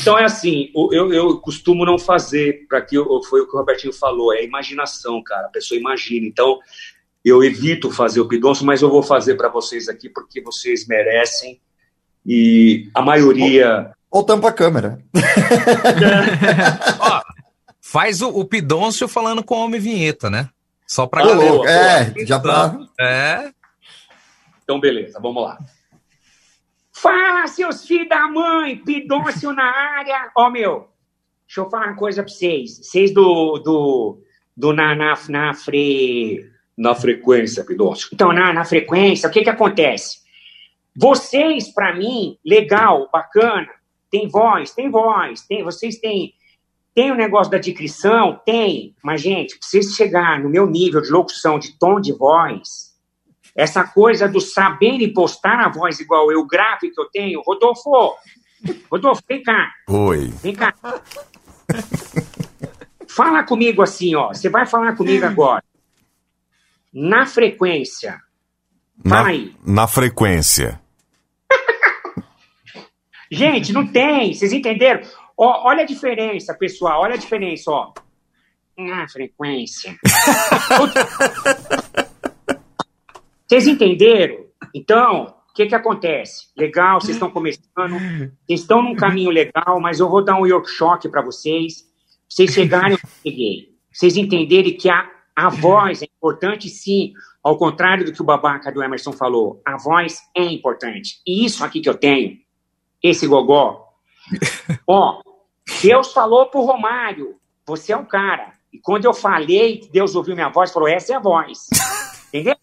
Então é assim, eu, eu costumo não fazer, para que foi o que o Robertinho falou, é imaginação, cara. A pessoa imagina. Então eu evito fazer o pidonço, mas eu vou fazer para vocês aqui porque vocês merecem. E a maioria. Ou, ou tampa a câmera. Ó, faz o, o Pidôncio falando com o Homem Vinheta, né? Só pra Ô, galera. é, já pra- É. Então, beleza, vamos lá. Fala, seus filhos da mãe, pidôncio na área. Ó, meu, deixa eu falar uma coisa pra vocês. Vocês do, do, do na, na, na, fre... na frequência, pidôncio. Então, na, na frequência, o que que acontece? Vocês, pra mim, legal, bacana, tem voz, tem voz, tem, vocês têm tem o negócio da descrição? Tem. Mas, gente, pra vocês chegar no meu nível de locução, de tom de voz, essa coisa do saber impostar a voz igual eu, grave que eu tenho, Rodolfo, Rodolfo, vem cá, Oi. vem cá. Fala comigo assim, ó. Você vai falar comigo agora. Na frequência. Na, Fala aí. na frequência. Gente, não tem. Vocês entenderam? Ó, olha a diferença, pessoal. Olha a diferença, ó. Na frequência. Vocês entenderam? Então, o que que acontece? Legal, vocês estão começando, vocês estão num caminho legal, mas eu vou dar um workshop para vocês, pra vocês chegarem onde eu cheguei. Vocês entenderem que a, a voz é importante, sim, ao contrário do que o babaca do Emerson falou. A voz é importante. E isso aqui que eu tenho, esse gogó, ó, Deus falou pro Romário, você é o cara. E quando eu falei, Deus ouviu minha voz, falou, essa é a voz. Entendeu?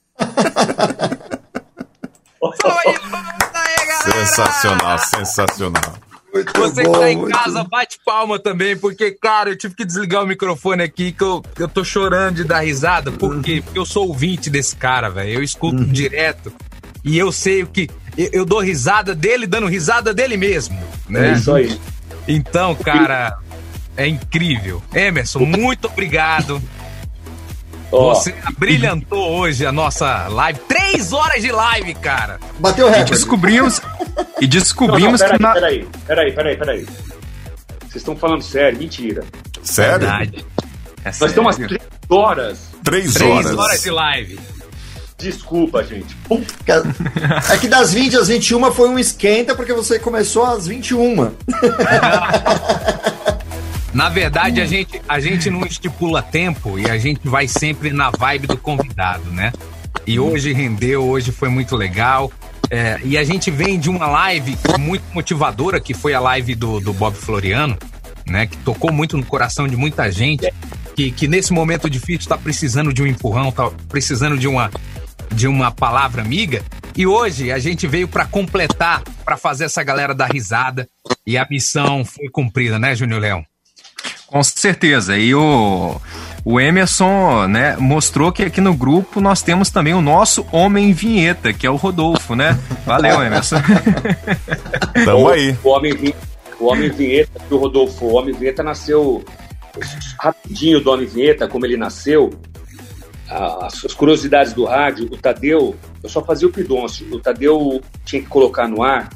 Sensacional, sensacional. Você que tá em casa, bate palma também, porque, cara, eu tive que desligar o microfone aqui, que eu, eu tô chorando de dar risada. Por quê? Porque eu sou ouvinte desse cara, velho. Eu escuto direto. E eu sei o que. Eu, eu dou risada dele, dando risada dele mesmo. Né? É isso aí. Então, cara, é incrível. Emerson, muito obrigado. Ó. Você brilhantou hoje a nossa live. Três horas de live, cara. Bateu E descobrimos, e descobrimos não, não, que na... peraí, peraí, peraí, peraí. Vocês estão falando sério, mentira. Sério? Verdade. É Nós estamos às três horas. Três, Três horas de live. Desculpa, gente. Pum. É que das 20 às 21 foi um esquenta, porque você começou às 21. Na verdade, a gente, a gente não estipula tempo e a gente vai sempre na vibe do convidado, né? E hoje rendeu, hoje foi muito legal. É, e a gente vem de uma live muito motivadora, que foi a live do, do Bob Floriano, né? Que tocou muito no coração de muita gente, que, que nesse momento difícil está precisando de um empurrão, tá precisando de uma, de uma palavra amiga. E hoje a gente veio para completar, para fazer essa galera dar risada. E a missão foi cumprida, né, Júnior Leão? Com certeza. E o, o Emerson, né, mostrou que aqui no grupo nós temos também o nosso homem vinheta, que é o Rodolfo, né? Valeu, Emerson. Tamo aí. O homem, Vi- o homem vinheta, que o Rodolfo, o homem vinheta nasceu rapidinho do homem vinheta, como ele nasceu. As, as curiosidades do rádio, o Tadeu, eu só fazia o pidoncio. O Tadeu tinha que colocar no ar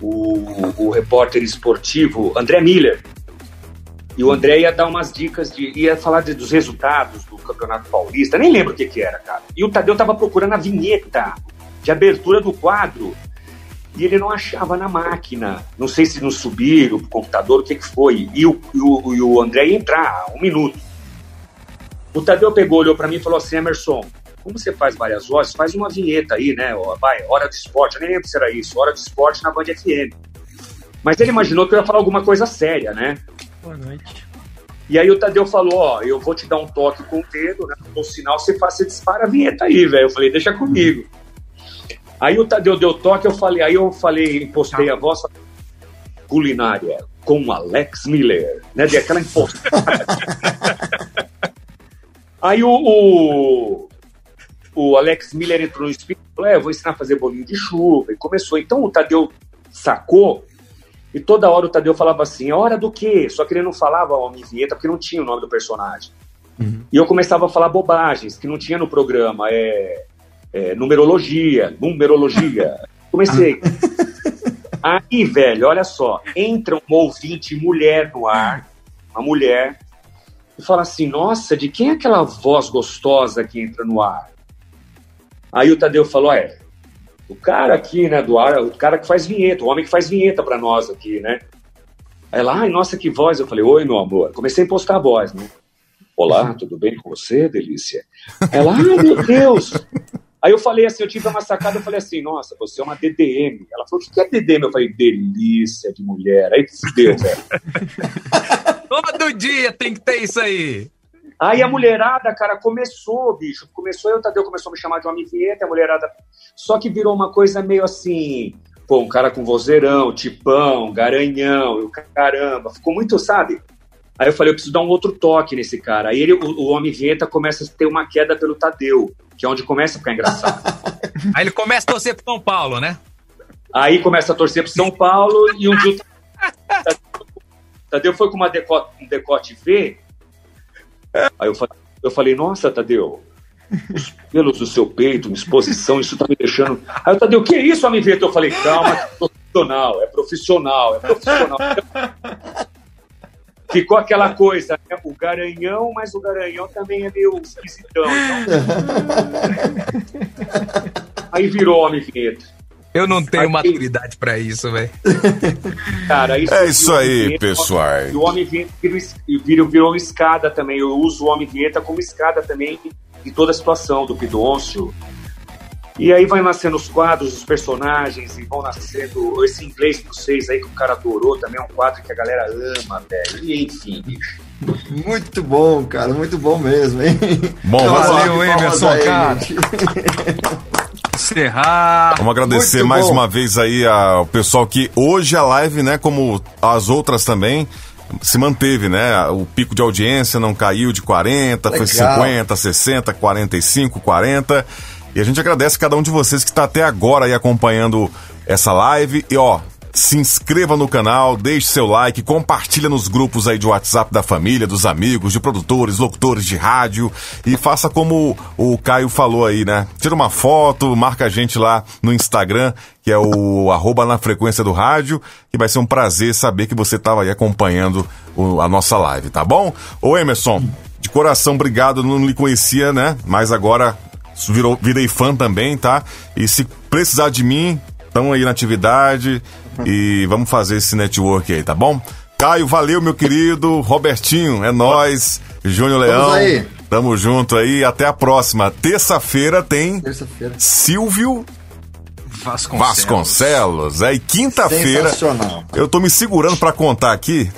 o, o repórter esportivo André Miller. E o André ia dar umas dicas de. ia falar de- dos resultados do Campeonato Paulista, nem lembro o que, que era, cara. E o Tadeu tava procurando a vinheta de abertura do quadro e ele não achava na máquina. Não sei se não subiram pro computador, o que, que foi. E o, e o, e o André ia entrar, um minuto. O Tadeu pegou, olhou para mim e falou assim: Emerson, como você faz várias vozes, faz uma vinheta aí, né? Vai, hora do esporte. Eu nem lembro se era isso, hora do esporte na Band FM. Mas ele imaginou que eu ia falar alguma coisa séria, né? Boa noite. E aí o Tadeu falou, ó, eu vou te dar um toque com o dedo, né? No sinal você faz, você dispara a vinheta aí, velho. Eu falei, deixa comigo. Aí o Tadeu deu toque, eu falei, aí eu falei, postei a voz, falei, culinária com Alex Miller, né? Dei aquela impostada. aí o, o, o Alex Miller entrou no espírito e falou, é, vou ensinar a fazer bolinho de chuva. E começou. Então o Tadeu sacou e toda hora o Tadeu falava assim, a hora do quê? Só que ele não falava homem vinheta porque não tinha o nome do personagem. E eu começava a falar bobagens que não tinha no programa. É, é, numerologia, numerologia. Comecei. Aí, velho, olha só, entra uma ouvinte mulher no ar, uma mulher, e fala assim: Nossa, de quem é aquela voz gostosa que entra no ar? Aí o Tadeu falou: É, o cara aqui, né, do ar, o cara que faz vinheta, o homem que faz vinheta pra nós aqui, né? Aí ela, ai, nossa, que voz. Eu falei: Oi, meu amor. Comecei a impostar a voz, né? Olá, tudo bem com você, delícia? Ela, ai meu Deus! Aí eu falei assim, eu tive uma sacada, eu falei assim, nossa, você é uma DDM. Ela falou, o que é DDM? Eu falei, delícia de mulher. Aí fudeu, velho. Todo dia tem que ter isso aí. Aí a mulherada, cara, começou, bicho. Começou, eu, Tadeu, começou a me chamar de homem vinheta, a mulherada. Só que virou uma coisa meio assim. Pô, um cara com vozeirão, tipão, garanhão, e o caramba. Ficou muito, sabe? Aí eu falei, eu preciso dar um outro toque nesse cara. Aí ele, o, o homem vinheta começa a ter uma queda pelo Tadeu, que é onde começa a ficar engraçado. Aí ele começa a torcer pro São Paulo, né? Aí começa a torcer pro São Paulo e um dia o Tadeu foi com uma decote, um decote V. Aí eu falei, eu falei, nossa, Tadeu, os pelos do seu peito, uma exposição, isso tá me deixando. Aí o Tadeu, o que é isso, vinheta? Eu falei, calma, é profissional, é profissional, é profissional. Ficou aquela coisa, né? O garanhão, mas o garanhão também é meio esquisitão. Então... Aí virou homem vinheta. Eu não tenho maturidade pra isso, velho. Cara, isso É isso aí, vinheta, pessoal. E o homem vinheta virou, virou, virou escada também. Eu uso o homem vinheta como escada também em toda a situação do Pidôncio. E aí vai nascendo os quadros, os personagens, e vão nascendo esse inglês pra vocês aí que o cara adorou também, é um quadro que a galera ama, velho. E enfim, bicho. Muito bom, cara, muito bom mesmo, hein? Bom, valeu, palmas Emerson, aí, cara. Encerrar. Vamos agradecer Muito mais bom. uma vez aí ao pessoal que hoje a live, né, como as outras também, se manteve, né? O pico de audiência não caiu de 40, foi Legal. 50, 60, 45, 40. E a gente agradece cada um de vocês que está até agora aí acompanhando essa live. E ó, se inscreva no canal, deixe seu like, compartilha nos grupos aí de WhatsApp da família, dos amigos, de produtores, locutores de rádio e faça como o Caio falou aí, né? Tira uma foto, marca a gente lá no Instagram, que é o arroba na frequência do rádio, que vai ser um prazer saber que você estava aí acompanhando o- a nossa live, tá bom? Ô Emerson, de coração, obrigado, não lhe conhecia, né? Mas agora virou, virei fã também, tá? E se precisar de mim, estão aí na atividade e vamos fazer esse network aí, tá bom? Caio, valeu, meu querido. Robertinho, é nós. Júnior Leão. aí. Tamo junto aí. Até a próxima. Terça-feira tem Terça-feira. Silvio Vasconcelos. Vasconcelos. É, e quinta-feira. Eu tô me segurando pra contar aqui.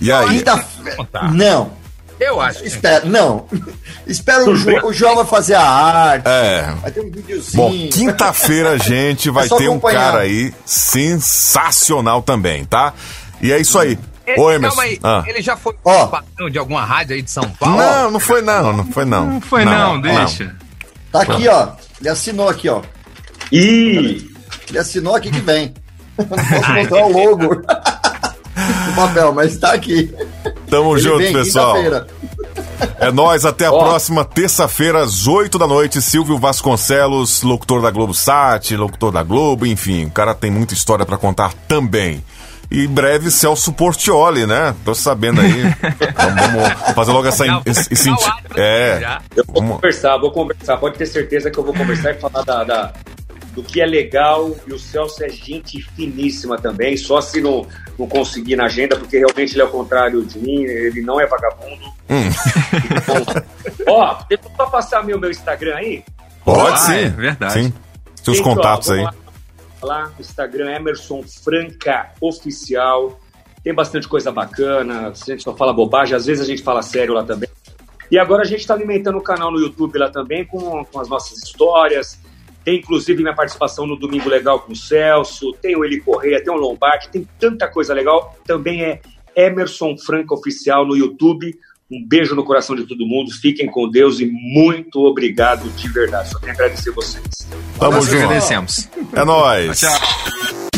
E aí? Quinta-feira. Não. Eu acho. Espera, não. Espera o João. O João vai fazer a arte. É. Vai ter um videozinho. Bom, quinta-feira a gente vai É ter um acompanhar. cara aí sensacional também, tá? E é isso aí. Ele, Ô, Emerson. calma aí, Ah. ele já foi patrão de alguma rádio aí de São Paulo? Não, não foi não, não foi não. Não foi não, deixa. Tá aqui, ó. Ele assinou aqui, ó. Ih! Ele assinou aqui que vem. Não posso mostrar o logo do papel, mas tá aqui. Tamo Ele junto, vem pessoal. É nós até a Ó. próxima terça-feira, às 8 da noite. Silvio Vasconcelos, locutor da Globo Sat, locutor da Globo, enfim, o cara tem muita história pra contar também. E em breve Celso Portioli, né? Tô sabendo aí. vamos, vamos fazer logo essa. Esse- esse- ato aqui é. Eu vou Vamos- conversar, vou conversar. Pode ter certeza que eu vou conversar e falar da, da- do que é legal. E o Celso é gente finíssima também. Só se não, não conseguir na agenda, porque realmente ele é o contrário de mim. Ele não é vagabundo. Hum. Então, ó, deixa eu só passar meu, meu Instagram aí. Pode Ah, sim. é verdade. Sim. Seus Gente, ó, contatos vamos aí. Lá, lá Instagram, Emerson Franca Oficial. Tem bastante coisa bacana. A gente só fala bobagem, às vezes a gente fala sério lá também. E agora a gente está alimentando o canal no YouTube lá também com, com as nossas histórias. Tem inclusive minha participação no Domingo Legal com o Celso. Tem o Eli Correia, tem o Lombardi, tem tanta coisa legal. Também é Emerson Franca Oficial no YouTube. Um beijo no coração de todo mundo. Fiquem com Deus e muito obrigado de verdade. Só tenho a agradecer vocês. Tamo junto. agradecemos. É nóis. Tchau.